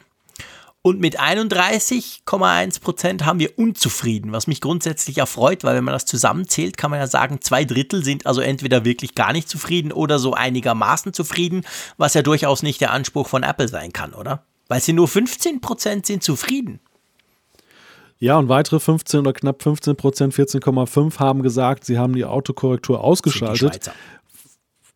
und mit 31,1% haben wir unzufrieden, was mich grundsätzlich erfreut, weil wenn man das zusammenzählt, kann man ja sagen, zwei Drittel sind also entweder wirklich gar nicht zufrieden oder so einigermaßen zufrieden, was ja durchaus nicht der Anspruch von Apple sein kann, oder? Weil sie nur 15% sind zufrieden. Ja, und weitere 15 oder knapp 15 Prozent, 14,5 haben gesagt, sie haben die Autokorrektur ausgeschaltet.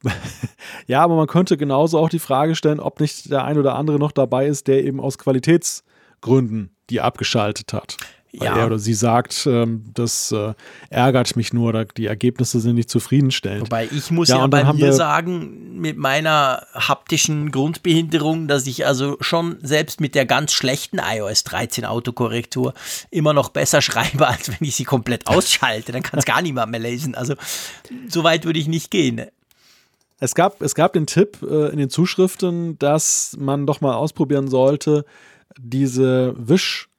ja, aber man könnte genauso auch die Frage stellen, ob nicht der ein oder andere noch dabei ist, der eben aus Qualitätsgründen die abgeschaltet hat. Weil ja. er oder sie sagt, ähm, das äh, ärgert mich nur, oder die Ergebnisse sind nicht zufriedenstellend. Wobei ich muss ja, ja bei mir sagen, mit meiner haptischen Grundbehinderung, dass ich also schon selbst mit der ganz schlechten iOS 13 Autokorrektur immer noch besser schreibe, als wenn ich sie komplett ausschalte. Dann kann es gar niemand mehr lesen. Also so weit würde ich nicht gehen. Es gab, es gab den Tipp äh, in den Zuschriften, dass man doch mal ausprobieren sollte, diese Wisch-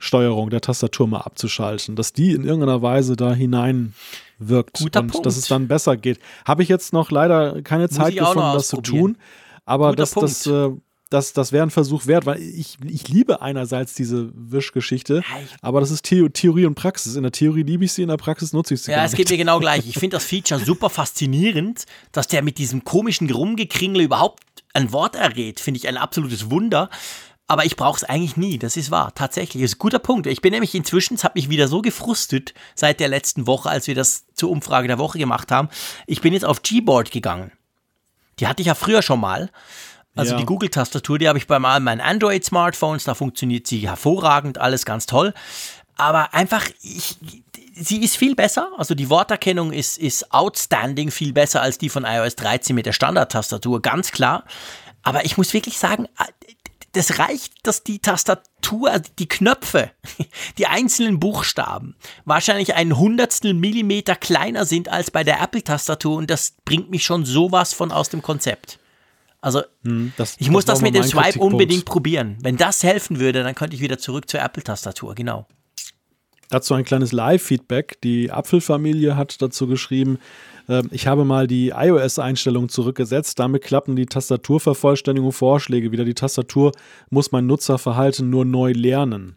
Steuerung der Tastatur mal abzuschalten, dass die in irgendeiner Weise da hinein wirkt Guter und Punkt. dass es dann besser geht. Habe ich jetzt noch leider keine Muss Zeit gefunden, das zu tun. Aber Guter das, das, äh, das, das wäre ein Versuch wert, weil ich, ich liebe einerseits diese Wischgeschichte, aber das ist The Theorie und Praxis. In der Theorie liebe ich sie, in der Praxis nutze ich sie Ja, es geht mir genau gleich. Ich finde das Feature super faszinierend, dass der mit diesem komischen Rumgekringel überhaupt ein Wort errät. Finde ich ein absolutes Wunder. Aber ich brauche es eigentlich nie, das ist wahr. Tatsächlich, das ist ein guter Punkt. Ich bin nämlich inzwischen, es hat mich wieder so gefrustet seit der letzten Woche, als wir das zur Umfrage der Woche gemacht haben. Ich bin jetzt auf Gboard gegangen. Die hatte ich ja früher schon mal. Also Ja. die Google-Tastatur, die habe ich bei meinen Android-Smartphones, da funktioniert sie hervorragend, alles ganz toll. Aber einfach, ich, sie ist viel besser. Also die Worterkennung ist, ist outstanding, viel besser als die von iOS 13 mit der Standard-Tastatur, ganz klar. Aber ich muss wirklich sagen, das reicht, dass die Tastatur, also die Knöpfe, die einzelnen Buchstaben wahrscheinlich ein Hundertstel Millimeter kleiner sind als bei der Apple-Tastatur und das bringt mich schon sowas von aus dem Konzept. Also Hm, das- ich muss war das mit dem Swipe unbedingt probieren. Wenn das helfen würde, dann könnte ich wieder zurück zur Apple-Tastatur, genau. Dazu ein kleines Live-Feedback. Die Apfelfamilie hat dazu geschrieben, äh, ich habe mal die iOS-Einstellung zurückgesetzt. Damit klappen die Tastaturvervollständigung Vorschläge wieder. Die Tastatur muss mein Nutzerverhalten nur neu lernen.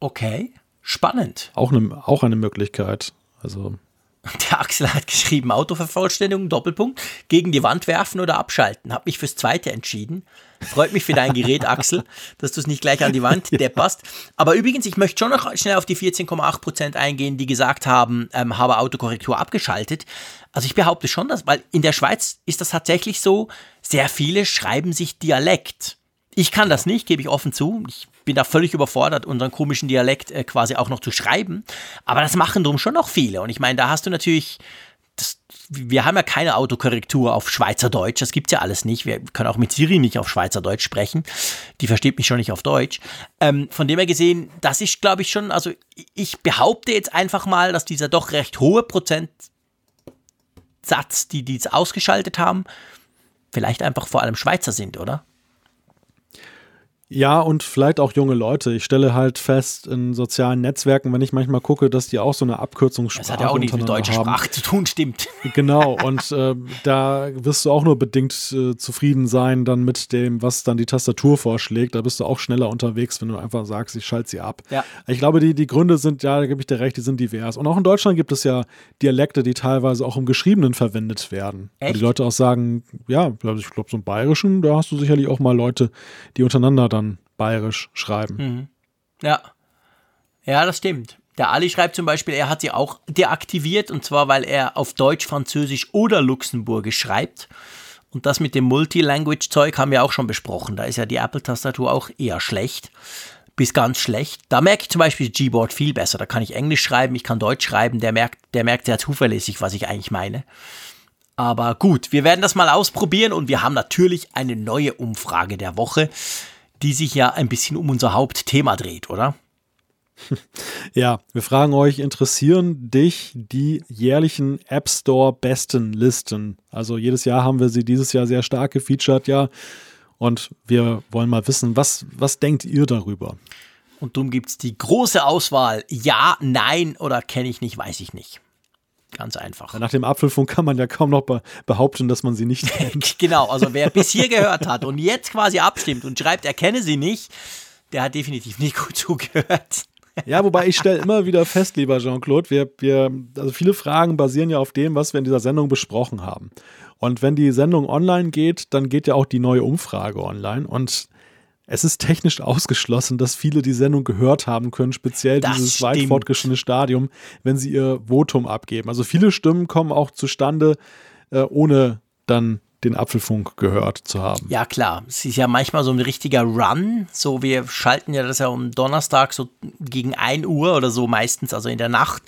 Okay, spannend. Auch eine, auch eine Möglichkeit. Also, Der Axel hat geschrieben, Autovervollständigung, Doppelpunkt, gegen die Wand werfen oder abschalten. Hab mich fürs zweite entschieden. Freut mich für dein Gerät, Axel, dass du es nicht gleich an die Wand depperst. Aber übrigens, ich möchte schon noch schnell auf die 14,8% eingehen, die gesagt haben, ähm, habe Autokorrektur abgeschaltet. Also ich behaupte schon, dass, weil in der Schweiz ist das tatsächlich so, sehr viele schreiben sich Dialekt. Ich kann das nicht, gebe ich offen zu. Ich bin da völlig überfordert, unseren komischen Dialekt äh, quasi auch noch zu schreiben. Aber das machen drum schon noch viele. Und ich meine, da hast du natürlich, wir haben ja keine Autokorrektur auf Schweizerdeutsch. Das gibt's ja alles nicht. Wir können auch mit Siri nicht auf Schweizerdeutsch sprechen. Die versteht mich schon nicht auf Deutsch. Ähm, von dem her gesehen, das ist, glaube ich, schon, also ich behaupte jetzt einfach mal, dass dieser doch recht hohe Prozentsatz, die die es ausgeschaltet haben, vielleicht einfach vor allem Schweizer sind, oder? Ja, und vielleicht auch junge Leute. Ich stelle halt fest in sozialen Netzwerken, wenn ich manchmal gucke, dass die auch so eine Abkürzungssprache Das hat ja auch nichts mit deutscher haben. Sprache zu tun, stimmt. Genau, und äh, da wirst du auch nur bedingt äh, zufrieden sein dann mit dem, was dann die Tastatur vorschlägt. Da bist du auch schneller unterwegs, wenn du einfach sagst, ich schalte sie ab. Ja. Ich glaube, die, die Gründe sind, ja, da gebe ich dir recht, die sind divers. Und auch in Deutschland gibt es ja Dialekte, die teilweise auch im Geschriebenen verwendet werden. Wo Echt? die Leute auch sagen, ja, ich glaube, so im Bayerischen, da hast du sicherlich auch mal Leute, die untereinander dann bayerisch schreiben. Ja. Ja, das stimmt. Der Ali schreibt zum Beispiel, er hat sie auch deaktiviert und zwar, weil er auf Deutsch, Französisch oder Luxemburgisch schreibt. Und das mit dem Multilanguage-Zeug haben wir auch schon besprochen. Da ist ja die Apple-Tastatur auch eher schlecht. Bis ganz schlecht. Da merke ich zum Beispiel Gboard viel besser. Da kann ich Englisch schreiben, ich kann Deutsch schreiben. Der merkt, der merkt sehr zuverlässig, was ich eigentlich meine. Aber gut, wir werden das mal ausprobieren und wir haben natürlich eine neue Umfrage der Woche, die sich ja ein bisschen um unser Hauptthema dreht, oder? Ja, wir fragen euch, interessieren dich die jährlichen App Store besten Listen? Also jedes Jahr haben wir sie dieses Jahr sehr stark gefeatured, ja. Und wir wollen mal wissen, was, was denkt ihr darüber? Und darum gibt es die große Auswahl. Ja, nein oder kenne ich nicht, weiß ich nicht. Ganz einfach. Nach dem Apfelfunk kann man ja kaum noch be behaupten, dass man sie nicht kennt. Genau, also wer bis hier gehört hat und jetzt quasi abstimmt und schreibt, er kenne sie nicht, der hat definitiv nicht gut zugehört. Ja, wobei ich stelle immer wieder fest, lieber Jean-Claude, wir, wir, also viele Fragen basieren ja auf dem, was wir in dieser Sendung besprochen haben. Und wenn die Sendung online geht, dann geht ja auch die neue Umfrage online. Und es ist technisch ausgeschlossen, dass viele die Sendung gehört haben können, speziell Das dieses weit stimmt. fortgeschrittene Stadium, wenn sie ihr Votum abgeben. Also viele Stimmen kommen auch zustande, äh, ohne dann den Apfelfunk gehört zu haben. Ja, klar. Es ist ja manchmal so ein richtiger Run. So, wir schalten ja das ja um Donnerstag so gegen 1 Uhr oder so meistens, also in der Nacht,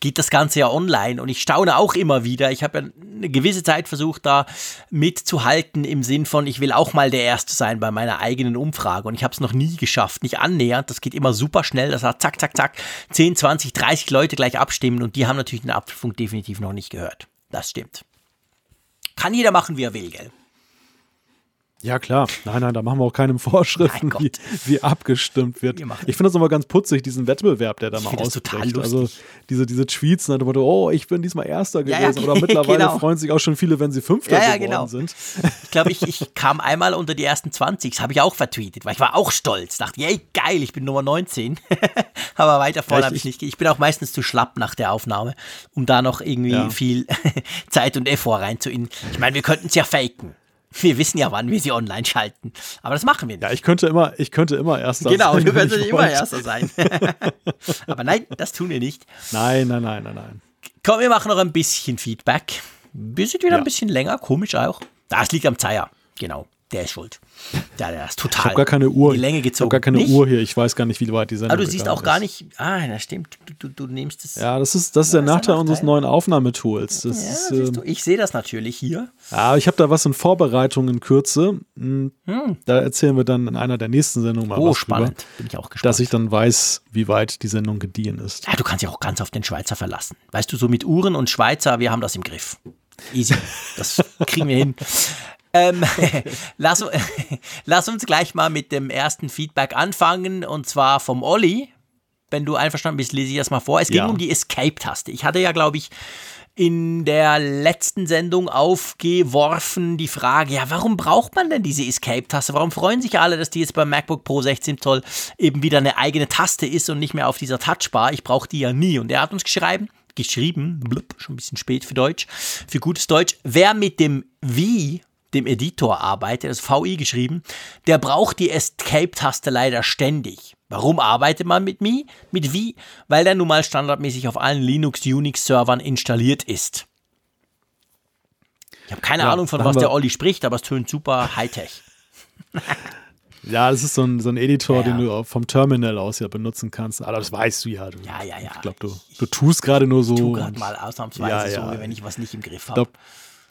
geht das Ganze ja online. Und ich staune auch immer wieder. Ich habe ja eine gewisse Zeit versucht, da mitzuhalten im Sinn von, ich will auch mal der Erste sein bei meiner eigenen Umfrage. Und ich habe es noch nie geschafft, nicht annähernd. Das geht immer super schnell. Das hat zack, zack, zack, 10, 20, 30 Leute gleich abstimmen. Und die haben natürlich den Apfelfunk definitiv noch nicht gehört. Das stimmt. Kann jeder machen, wie er will, gell? Ja, klar. Nein, nein, da machen wir auch keine Vorschriften, wie, wie abgestimmt wird. Ich finde das aber ganz putzig, diesen Wettbewerb, der da mal ausbricht. Also diese, diese Tweets, dem Motto, oh, ich bin diesmal Erster gewesen. Ja, ja, Oder mittlerweile genau. freuen sich auch schon viele, wenn sie Fünfter ja, geworden genau. sind. Ich glaube, ich, ich kam einmal unter die ersten 20. Das habe ich auch vertweetet, weil ich war auch stolz. Dachte, yay, geil, ich bin Nummer 19. aber weiter vorne habe ich nicht. Ich bin auch meistens zu schlapp nach der Aufnahme, um da noch irgendwie viel Zeit und Effort reinzuinnen. Ich meine, wir könnten es ja faken. Wir wissen ja, wann wir sie online schalten. Aber das machen wir nicht. Ja, ich könnte immer, ich könnte immer Erster genau, sein. Genau, du könntest immer Erster sein. Aber nein, das tun wir nicht. Nein, nein, nein, nein, nein. Komm, wir machen noch ein bisschen Feedback. Wir sind wieder ja. ein bisschen länger, komisch auch. Das liegt am Zeier. Genau der ist schuld. Der, der ist total. Ich habe gar keine Uhr. Die Länge gezogen. Ich habe gar keine nicht? Uhr hier. Ich weiß gar nicht, wie weit die Sendung Aber du siehst auch gar nicht. Ah, das stimmt. Du, du, du nimmst es. Ja, das ist, das ist der Nachteil unseres neuen Aufnahmetools. Das ja, ist, äh, ich sehe das natürlich hier. Ja, ich habe da was in Vorbereitung in Kürze. Hm. hm. Da erzählen wir dann in einer der nächsten Sendungen mal oh, was spannend. Drüber, Bin ich auch gespannt. Dass ich dann weiß, wie weit die Sendung gediehen ist. Ja, du kannst ja auch ganz auf den Schweizer verlassen. Weißt du, so mit Uhren und Schweizer, wir haben das im Griff. Easy. Das kriegen wir hin. Ähm, lass, lass, uns gleich mal mit dem ersten Feedback anfangen und zwar vom Olli. Wenn du einverstanden bist, lese ich das mal vor. Es ging ja. um die Escape-Taste. Ich hatte ja, glaube ich, in der letzten Sendung aufgeworfen die Frage, ja, warum braucht man denn diese Escape-Taste? Warum freuen sich alle, dass die jetzt beim MacBook Pro 16 Zoll eben wieder eine eigene Taste ist und nicht mehr auf dieser Touchbar? Ich brauche die ja nie. Und er hat uns geschrieben, geschrieben, blub, schon ein bisschen spät für Deutsch, für gutes Deutsch, wer mit dem Wie dem Editor arbeitet, das VI geschrieben, der braucht die Escape-Taste leider ständig. Warum arbeitet man mit Mi? Mit wie? Weil der nun mal standardmäßig auf allen Linux-Unix-Servern installiert ist. Ich habe keine ja, Ahnung, von was der Olli spricht, aber es tönt super Hightech. Ja, das ist so ein, so ein Editor, ja, ja. den du vom Terminal aus ja benutzen kannst. Aber das weißt du ja. Du, ja, ja, ja. Ich glaube, du, du tust gerade nur so. Ich tue gerade mal ausnahmsweise ja, so, wenn ich was nicht im Griff habe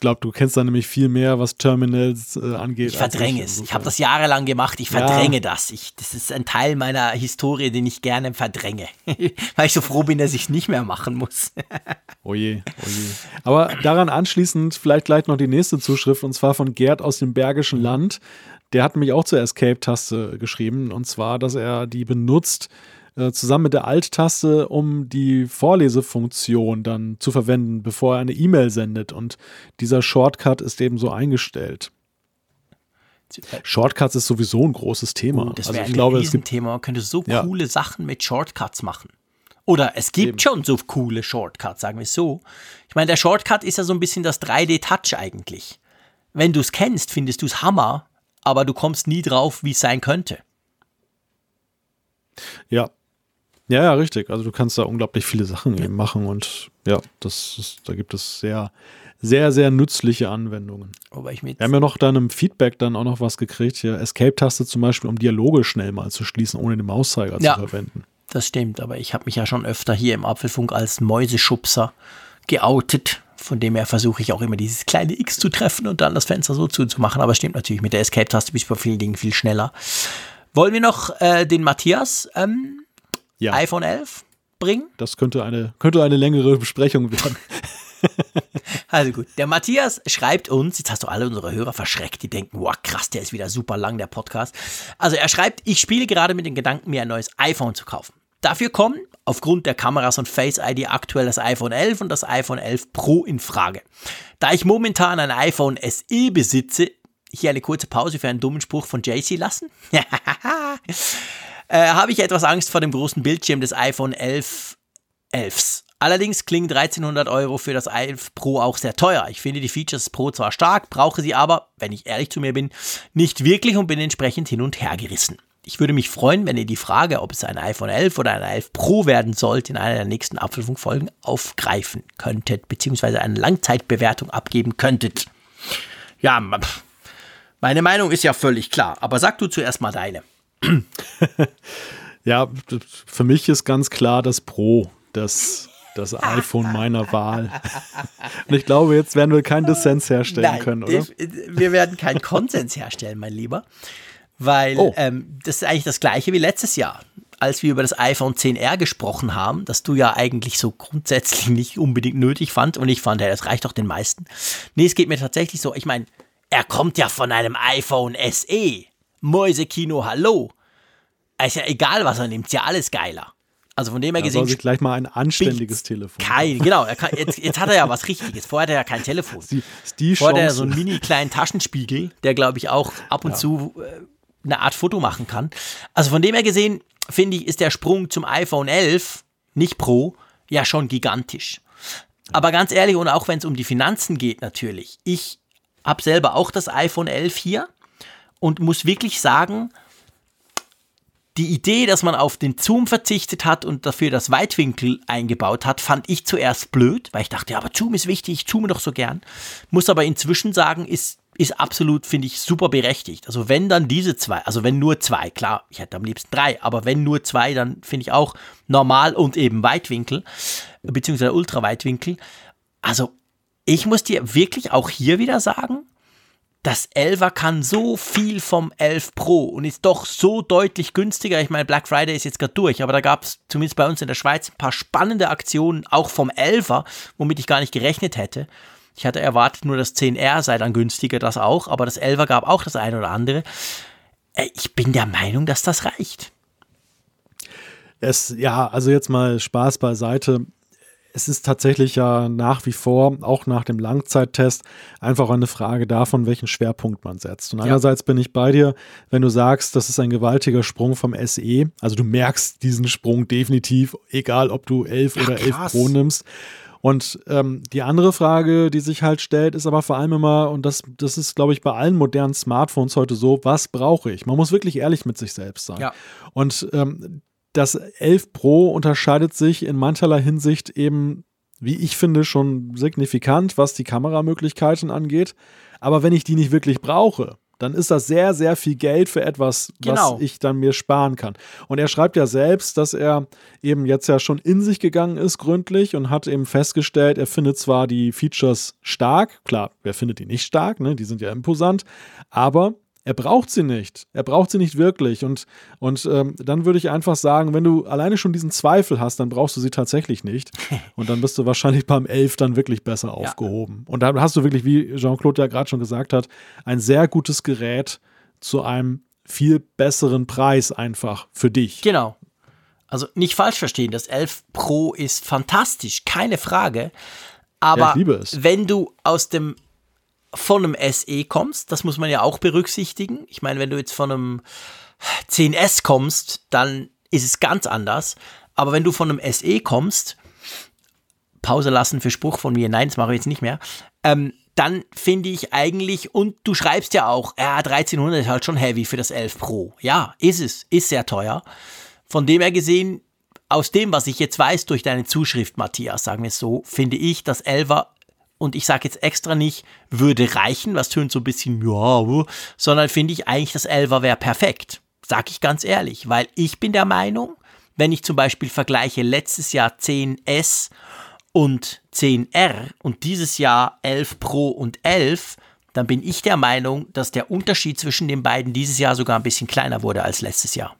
glaube, du kennst da nämlich viel mehr, was Terminals äh, angeht. Ich verdränge es. Ich habe das jahrelang gemacht. Ich verdränge ja. das. Ich, das ist ein Teil meiner Historie, den ich gerne verdränge. Weil ich so froh bin, dass ich es nicht mehr machen muss. oje, oje. Aber daran anschließend vielleicht gleich noch die nächste Zuschrift und zwar von Gerd aus dem Bergischen Land. Der hat mich auch zur Escape-Taste geschrieben und zwar, dass er die benutzt, äh, zusammen mit der Alt-Taste, um die Vorlesefunktion dann zu verwenden, bevor er eine E-Mail sendet. Und dieser Shortcut ist eben so eingestellt. Shortcuts ist sowieso ein großes Thema. Oh, das wäre also ein glaube, Riesenthema. Man könnte so ja. coole Sachen mit Shortcuts machen. Oder es gibt Eben. schon so coole Shortcuts, sagen wir es so. Ich meine, der Shortcut ist ja so ein bisschen das 3D-Touch eigentlich. Wenn du es kennst, findest du es Hammer, aber du kommst nie drauf, wie es sein könnte. Ja, ja, ja, richtig. Also du kannst da unglaublich viele Sachen eben machen und ja, das ist, da gibt es sehr, sehr, sehr nützliche Anwendungen. Wobei ich Wir haben ja noch dann im Feedback dann auch noch was gekriegt hier. Escape-Taste zum Beispiel, um Dialoge schnell mal zu schließen, ohne den Mauszeiger ja, zu verwenden. Das stimmt, aber ich habe mich ja schon öfter hier im Apfelfunk als Mäuseschubser geoutet. Von dem her versuche ich auch immer dieses kleine X zu treffen und dann das Fenster so zuzumachen. Aber es stimmt natürlich, mit der Escape-Taste bist du bei vielen Dingen viel schneller. Wollen wir noch äh, den Matthias ähm, ja. iPhone 11 bringen? Das könnte eine, könnte eine längere Besprechung werden. also gut, der Matthias schreibt uns, jetzt hast du alle unsere Hörer verschreckt, die denken, wow, krass, der ist wieder super lang, der Podcast. Also er schreibt, ich spiele gerade mit den Gedanken, mir ein neues iPhone zu kaufen. Dafür kommen aufgrund der Kameras und Face ID aktuell das iPhone 11 und das iPhone 11 Pro in Frage. Da ich momentan ein iPhone SE besitze, hier eine kurze Pause für einen dummen Spruch von JC lassen. äh, habe ich etwas Angst vor dem großen Bildschirm des iPhone 11 11s. Allerdings klingen 1300 Euro für das 11 Pro auch sehr teuer. Ich finde die Features Pro zwar stark, brauche sie aber, wenn ich ehrlich zu mir bin, nicht wirklich und bin entsprechend hin und her gerissen. Ich würde mich freuen, wenn ihr die Frage, ob es ein iPhone 11 oder ein 11 Pro werden sollte, in einer der nächsten Apfelfunkfolgen aufgreifen könntet, beziehungsweise eine Langzeitbewertung abgeben könntet. Ja, meine Meinung ist ja völlig klar, aber sag du zuerst mal deine. ja, für mich ist ganz klar das Pro, das, das iPhone meiner Wahl. Und ich glaube, jetzt werden wir keinen Dissens herstellen Nein, können, oder? Wir werden keinen Konsens herstellen, mein Lieber. Weil oh. ähm, das ist eigentlich das gleiche wie letztes Jahr, als wir über das iPhone 10R gesprochen haben, das du ja eigentlich so grundsätzlich nicht unbedingt nötig fand. Und ich fand, ja, das reicht doch den meisten. Nee, es geht mir tatsächlich so, ich meine, er kommt ja von einem iPhone SE. Mäusekino, hallo. Ist ja egal, was er nimmt, ist ja alles geiler. Also von dem her gesehen. soll sich gleich mal ein anständiges. Telefon. Kein, genau. Kann, jetzt, jetzt hat er ja was Richtiges. Vorher hat er ja kein Telefon. Die, die Vorher hat er so einen mini kleinen Taschenspiegel, der glaube ich auch ab und zu äh, eine Art Foto machen kann. Also von dem her gesehen, finde ich, ist der Sprung zum iPhone 11, nicht Pro, ja schon gigantisch. Aber ganz ehrlich, und auch wenn es um die Finanzen geht natürlich, ich habe selber auch das iPhone 11 hier und muss wirklich sagen, die Idee, dass man auf den Zoom verzichtet hat und dafür das Weitwinkel eingebaut hat, fand ich zuerst blöd, weil ich dachte, ja, aber Zoom ist wichtig, ich zoome doch so gern. Muss aber inzwischen sagen, ist, ist absolut, finde ich, super berechtigt. Also wenn dann diese zwei, also wenn nur zwei, klar, ich hätte am liebsten drei, aber wenn nur zwei, dann finde ich auch normal und eben Weitwinkel, beziehungsweise Ultraweitwinkel. Also ich muss dir wirklich auch hier wieder sagen, das 11er kann so viel vom 11 Pro und ist doch so deutlich günstiger. Ich meine, Black Friday ist jetzt gerade durch, aber da gab es zumindest bei uns in der Schweiz ein paar spannende Aktionen, auch vom 11er, womit ich gar nicht gerechnet hätte. Ich hatte erwartet, nur das 10R sei dann günstiger, das auch, aber das 11er gab auch das eine oder andere. Äh, Ich bin der Meinung, dass das reicht. Es, ja, also jetzt mal Spaß beiseite. Es ist tatsächlich ja nach wie vor, auch nach dem Langzeittest, einfach eine Frage davon, welchen Schwerpunkt man setzt. Und Ja. einerseits bin ich bei dir, wenn du sagst, das ist ein gewaltiger Sprung vom SE. Also du merkst diesen Sprung definitiv, egal ob du 11 oder 11 krass. Pro nimmst. Und ähm, die andere Frage, die sich halt stellt, ist aber vor allem immer, und das, das ist, glaube ich, bei allen modernen Smartphones heute so, was brauche ich? Man muss wirklich ehrlich mit sich selbst sein. Ja. Und ähm, das 11 Pro unterscheidet sich in mancherlei Hinsicht eben, wie ich finde, schon signifikant, was die Kameramöglichkeiten angeht. Aber wenn ich die nicht wirklich brauche, dann ist das sehr, sehr viel Geld für etwas, Genau. was ich dann mir sparen kann. Und er schreibt ja selbst, dass er eben jetzt ja schon in sich gegangen ist, gründlich, und hat eben festgestellt, er findet zwar die Features stark, klar, wer findet die nicht stark, ne? die sind ja imposant, aber er braucht sie nicht. Er braucht sie nicht wirklich. Und, und ähm, dann würde ich einfach sagen, wenn du alleine schon diesen Zweifel hast, dann brauchst du sie tatsächlich nicht. Und dann bist du wahrscheinlich beim 11 dann wirklich besser aufgehoben. Und dann hast du wirklich, wie Jean-Claude ja gerade schon gesagt hat, ein sehr gutes Gerät zu einem viel besseren Preis einfach für dich. Genau. Also nicht falsch verstehen, das 11 Pro ist fantastisch, keine Frage. Aber Ja, wenn du aus dem von einem SE kommst, das muss man ja auch berücksichtigen. Ich meine, wenn du jetzt von einem 10S kommst, dann ist es ganz anders. Aber wenn du von einem SE kommst, Pause lassen für Spruch von mir, nein, das mache ich jetzt nicht mehr, ähm, dann finde ich eigentlich, und du schreibst ja auch, ja, 1300 ist halt schon heavy für das 11 Pro. Ja, ist es, ist sehr teuer. Von dem her gesehen, aus dem, was ich jetzt weiß durch deine Zuschrift, Matthias, sagen wir es so, finde ich, das 11er, und ich sage jetzt extra nicht, würde reichen, was tönt so ein bisschen, ja, sondern finde ich eigentlich, das 11er wäre perfekt. Sag ich ganz ehrlich, weil ich bin der Meinung, wenn ich zum Beispiel vergleiche letztes Jahr 10S und 10R und dieses Jahr 11 Pro und 11, dann bin ich der Meinung, dass der Unterschied zwischen den beiden dieses Jahr sogar ein bisschen kleiner wurde als letztes Jahr.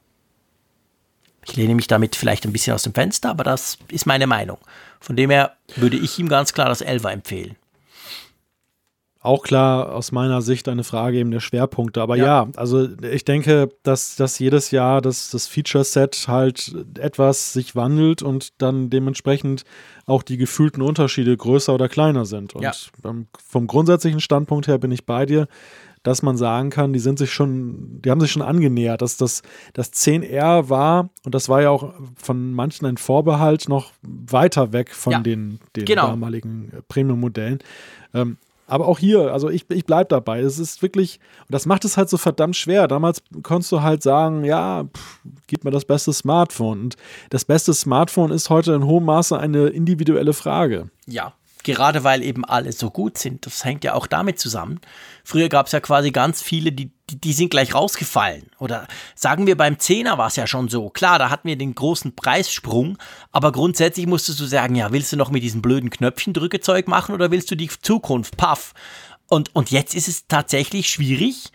Ich lehne mich damit vielleicht ein bisschen aus dem Fenster, aber das ist meine Meinung. Von dem her würde ich ihm ganz klar das 11er empfehlen. Auch klar aus meiner Sicht eine Frage eben der Schwerpunkte. Aber ja, Ja. also ich denke, dass, dass jedes Jahr das, das Feature-Set halt etwas sich wandelt und dann dementsprechend auch die gefühlten Unterschiede größer oder kleiner sind. Und Ja. vom grundsätzlichen Standpunkt her bin ich bei dir, dass man sagen kann, die sind sich schon, die haben sich schon angenähert. Dass das, das 10R war, und das war ja auch von manchen ein Vorbehalt, noch weiter weg von Ja. den, den Genau. damaligen äh, Premium-Modellen. Ähm, aber auch hier, also ich, ich bleibe dabei. Es ist wirklich, und das macht es halt so verdammt schwer. Damals konntest du halt sagen, ja, pff, gib mir das beste Smartphone. Und das beste Smartphone ist heute in hohem Maße eine individuelle Frage. Ja, gerade weil eben alle so gut sind. Das hängt ja auch damit zusammen. Früher gab es ja quasi ganz viele, die, die, die sind gleich rausgefallen. Oder sagen wir beim Zehner war es ja schon so. Klar, da hatten wir den großen Preissprung, aber grundsätzlich musstest du sagen, ja, willst du noch mit diesem blöden Knöpfchen-Drückezeug machen oder willst du die Zukunft? Paff. Und, und jetzt ist es tatsächlich schwierig,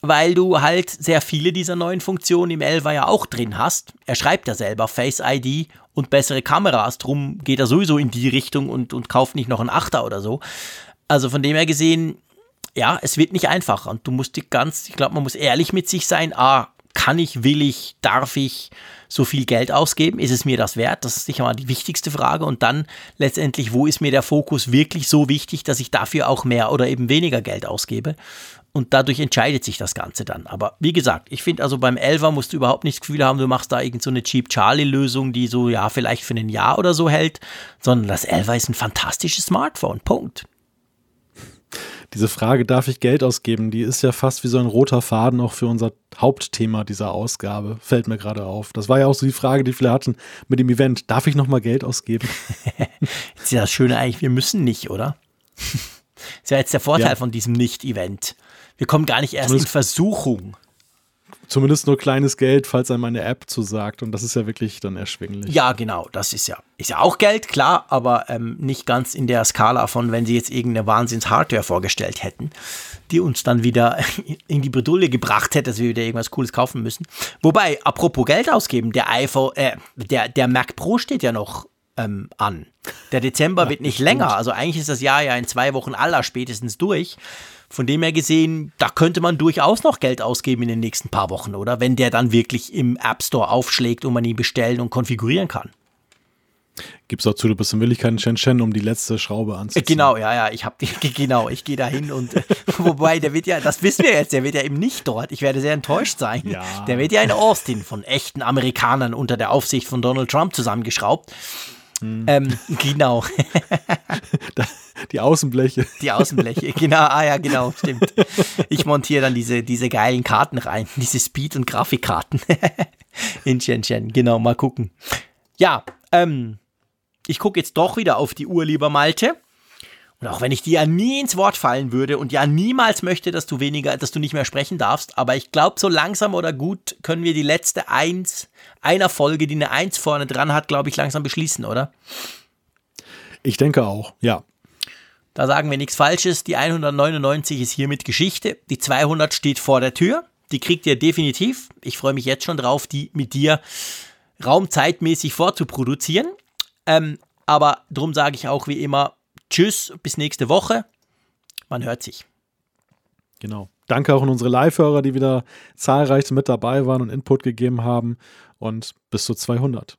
weil du halt sehr viele dieser neuen Funktionen im 11er ja auch drin hast. Er schreibt ja selber Face ID und bessere Kameras, drum geht er sowieso in die Richtung und, und kauft nicht noch einen Achter oder so. Also von dem her gesehen, ja, es wird nicht einfacher. Und du musst die ganz, ich glaube, man muss ehrlich mit sich sein. Ah, kann ich, will ich, darf ich so viel Geld ausgeben? Ist es mir das wert? Das ist sicher mal die wichtigste Frage. Und dann letztendlich, wo ist mir der Fokus wirklich so wichtig, dass ich dafür auch mehr oder eben weniger Geld ausgebe? Und dadurch entscheidet sich das Ganze dann. Aber wie gesagt, ich finde also beim Elver musst du überhaupt nicht das Gefühl haben, du machst da irgend so eine Cheap Charlie-Lösung, die so, ja, vielleicht für ein Jahr oder so hält, sondern das Elver ist ein fantastisches Smartphone. Punkt diese Frage, darf ich Geld ausgeben, die ist ja fast wie so ein roter Faden auch für unser Hauptthema dieser Ausgabe. Fällt mir gerade auf. Das war ja auch so die Frage, die viele hatten mit dem Event. Darf ich nochmal Geld ausgeben? das ist ja das Schöne eigentlich, wir müssen nicht, oder? das ist ja jetzt der Vorteil ja. von diesem Nicht-Event. Wir kommen gar nicht erst Zumindest in Versuchung zumindest nur kleines Geld, falls einem eine App zusagt. Und das ist ja wirklich dann erschwinglich. Ja, genau. Das ist ja, ist ja auch Geld, klar, aber ähm, nicht ganz in der Skala von, wenn sie jetzt irgendeine Wahnsinns-Hardware vorgestellt hätten, die uns dann wieder in die Bredouille gebracht hätte, dass wir wieder irgendwas Cooles kaufen müssen. Wobei, apropos Geld ausgeben, der iPhone, äh, der, der Mac Pro steht ja noch ähm, an. Der Dezember ja, wird nicht länger. Also eigentlich ist das Jahr ja in zwei Wochen aller spätestens durch. Von dem her gesehen, da könnte man durchaus noch Geld ausgeben in den nächsten paar Wochen, oder? Wenn der dann wirklich im App Store aufschlägt und man ihn bestellen und konfigurieren kann. Gib's dazu, du bist in Willigkeit in Shenzhen, um die letzte Schraube anzuziehen. Genau, ja, ja, ich hab die, genau, ich gehe da hin und wobei, der wird ja, das wissen wir jetzt, der wird ja eben nicht dort. Ich werde sehr enttäuscht sein. Ja. Der wird ja in Austin von echten Amerikanern unter der Aufsicht von Donald Trump zusammengeschraubt. Hm. Ähm, genau. Die Außenbleche. Die Außenbleche, genau. Ah ja, genau, stimmt. Ich montiere dann diese, diese geilen Karten rein, diese Speed- und Grafikkarten in Shenzhen. Genau, mal gucken. Ja, ähm, ich gucke jetzt doch wieder auf die Uhr, lieber Malte. Und auch wenn ich dir ja nie ins Wort fallen würde und ja niemals möchte, dass du weniger, dass du nicht mehr sprechen darfst, aber ich glaube, so langsam oder gut können wir die letzte Eins einer Folge, die eine Eins vorne dran hat, glaube ich, langsam beschließen, oder? Ich denke auch, ja. Da sagen wir nichts Falsches. Die 199 ist hiermit Geschichte. Die 200 steht vor der Tür. Die kriegt ihr definitiv. Ich freue mich jetzt schon drauf, die mit dir raumzeitmäßig vorzuproduzieren. Ähm, aber drum sage ich auch wie immer Tschüss, bis nächste Woche. Man hört sich. Genau. Danke auch an unsere Live-Hörer, die wieder zahlreich mit dabei waren und Input gegeben haben. Und bis zu 200.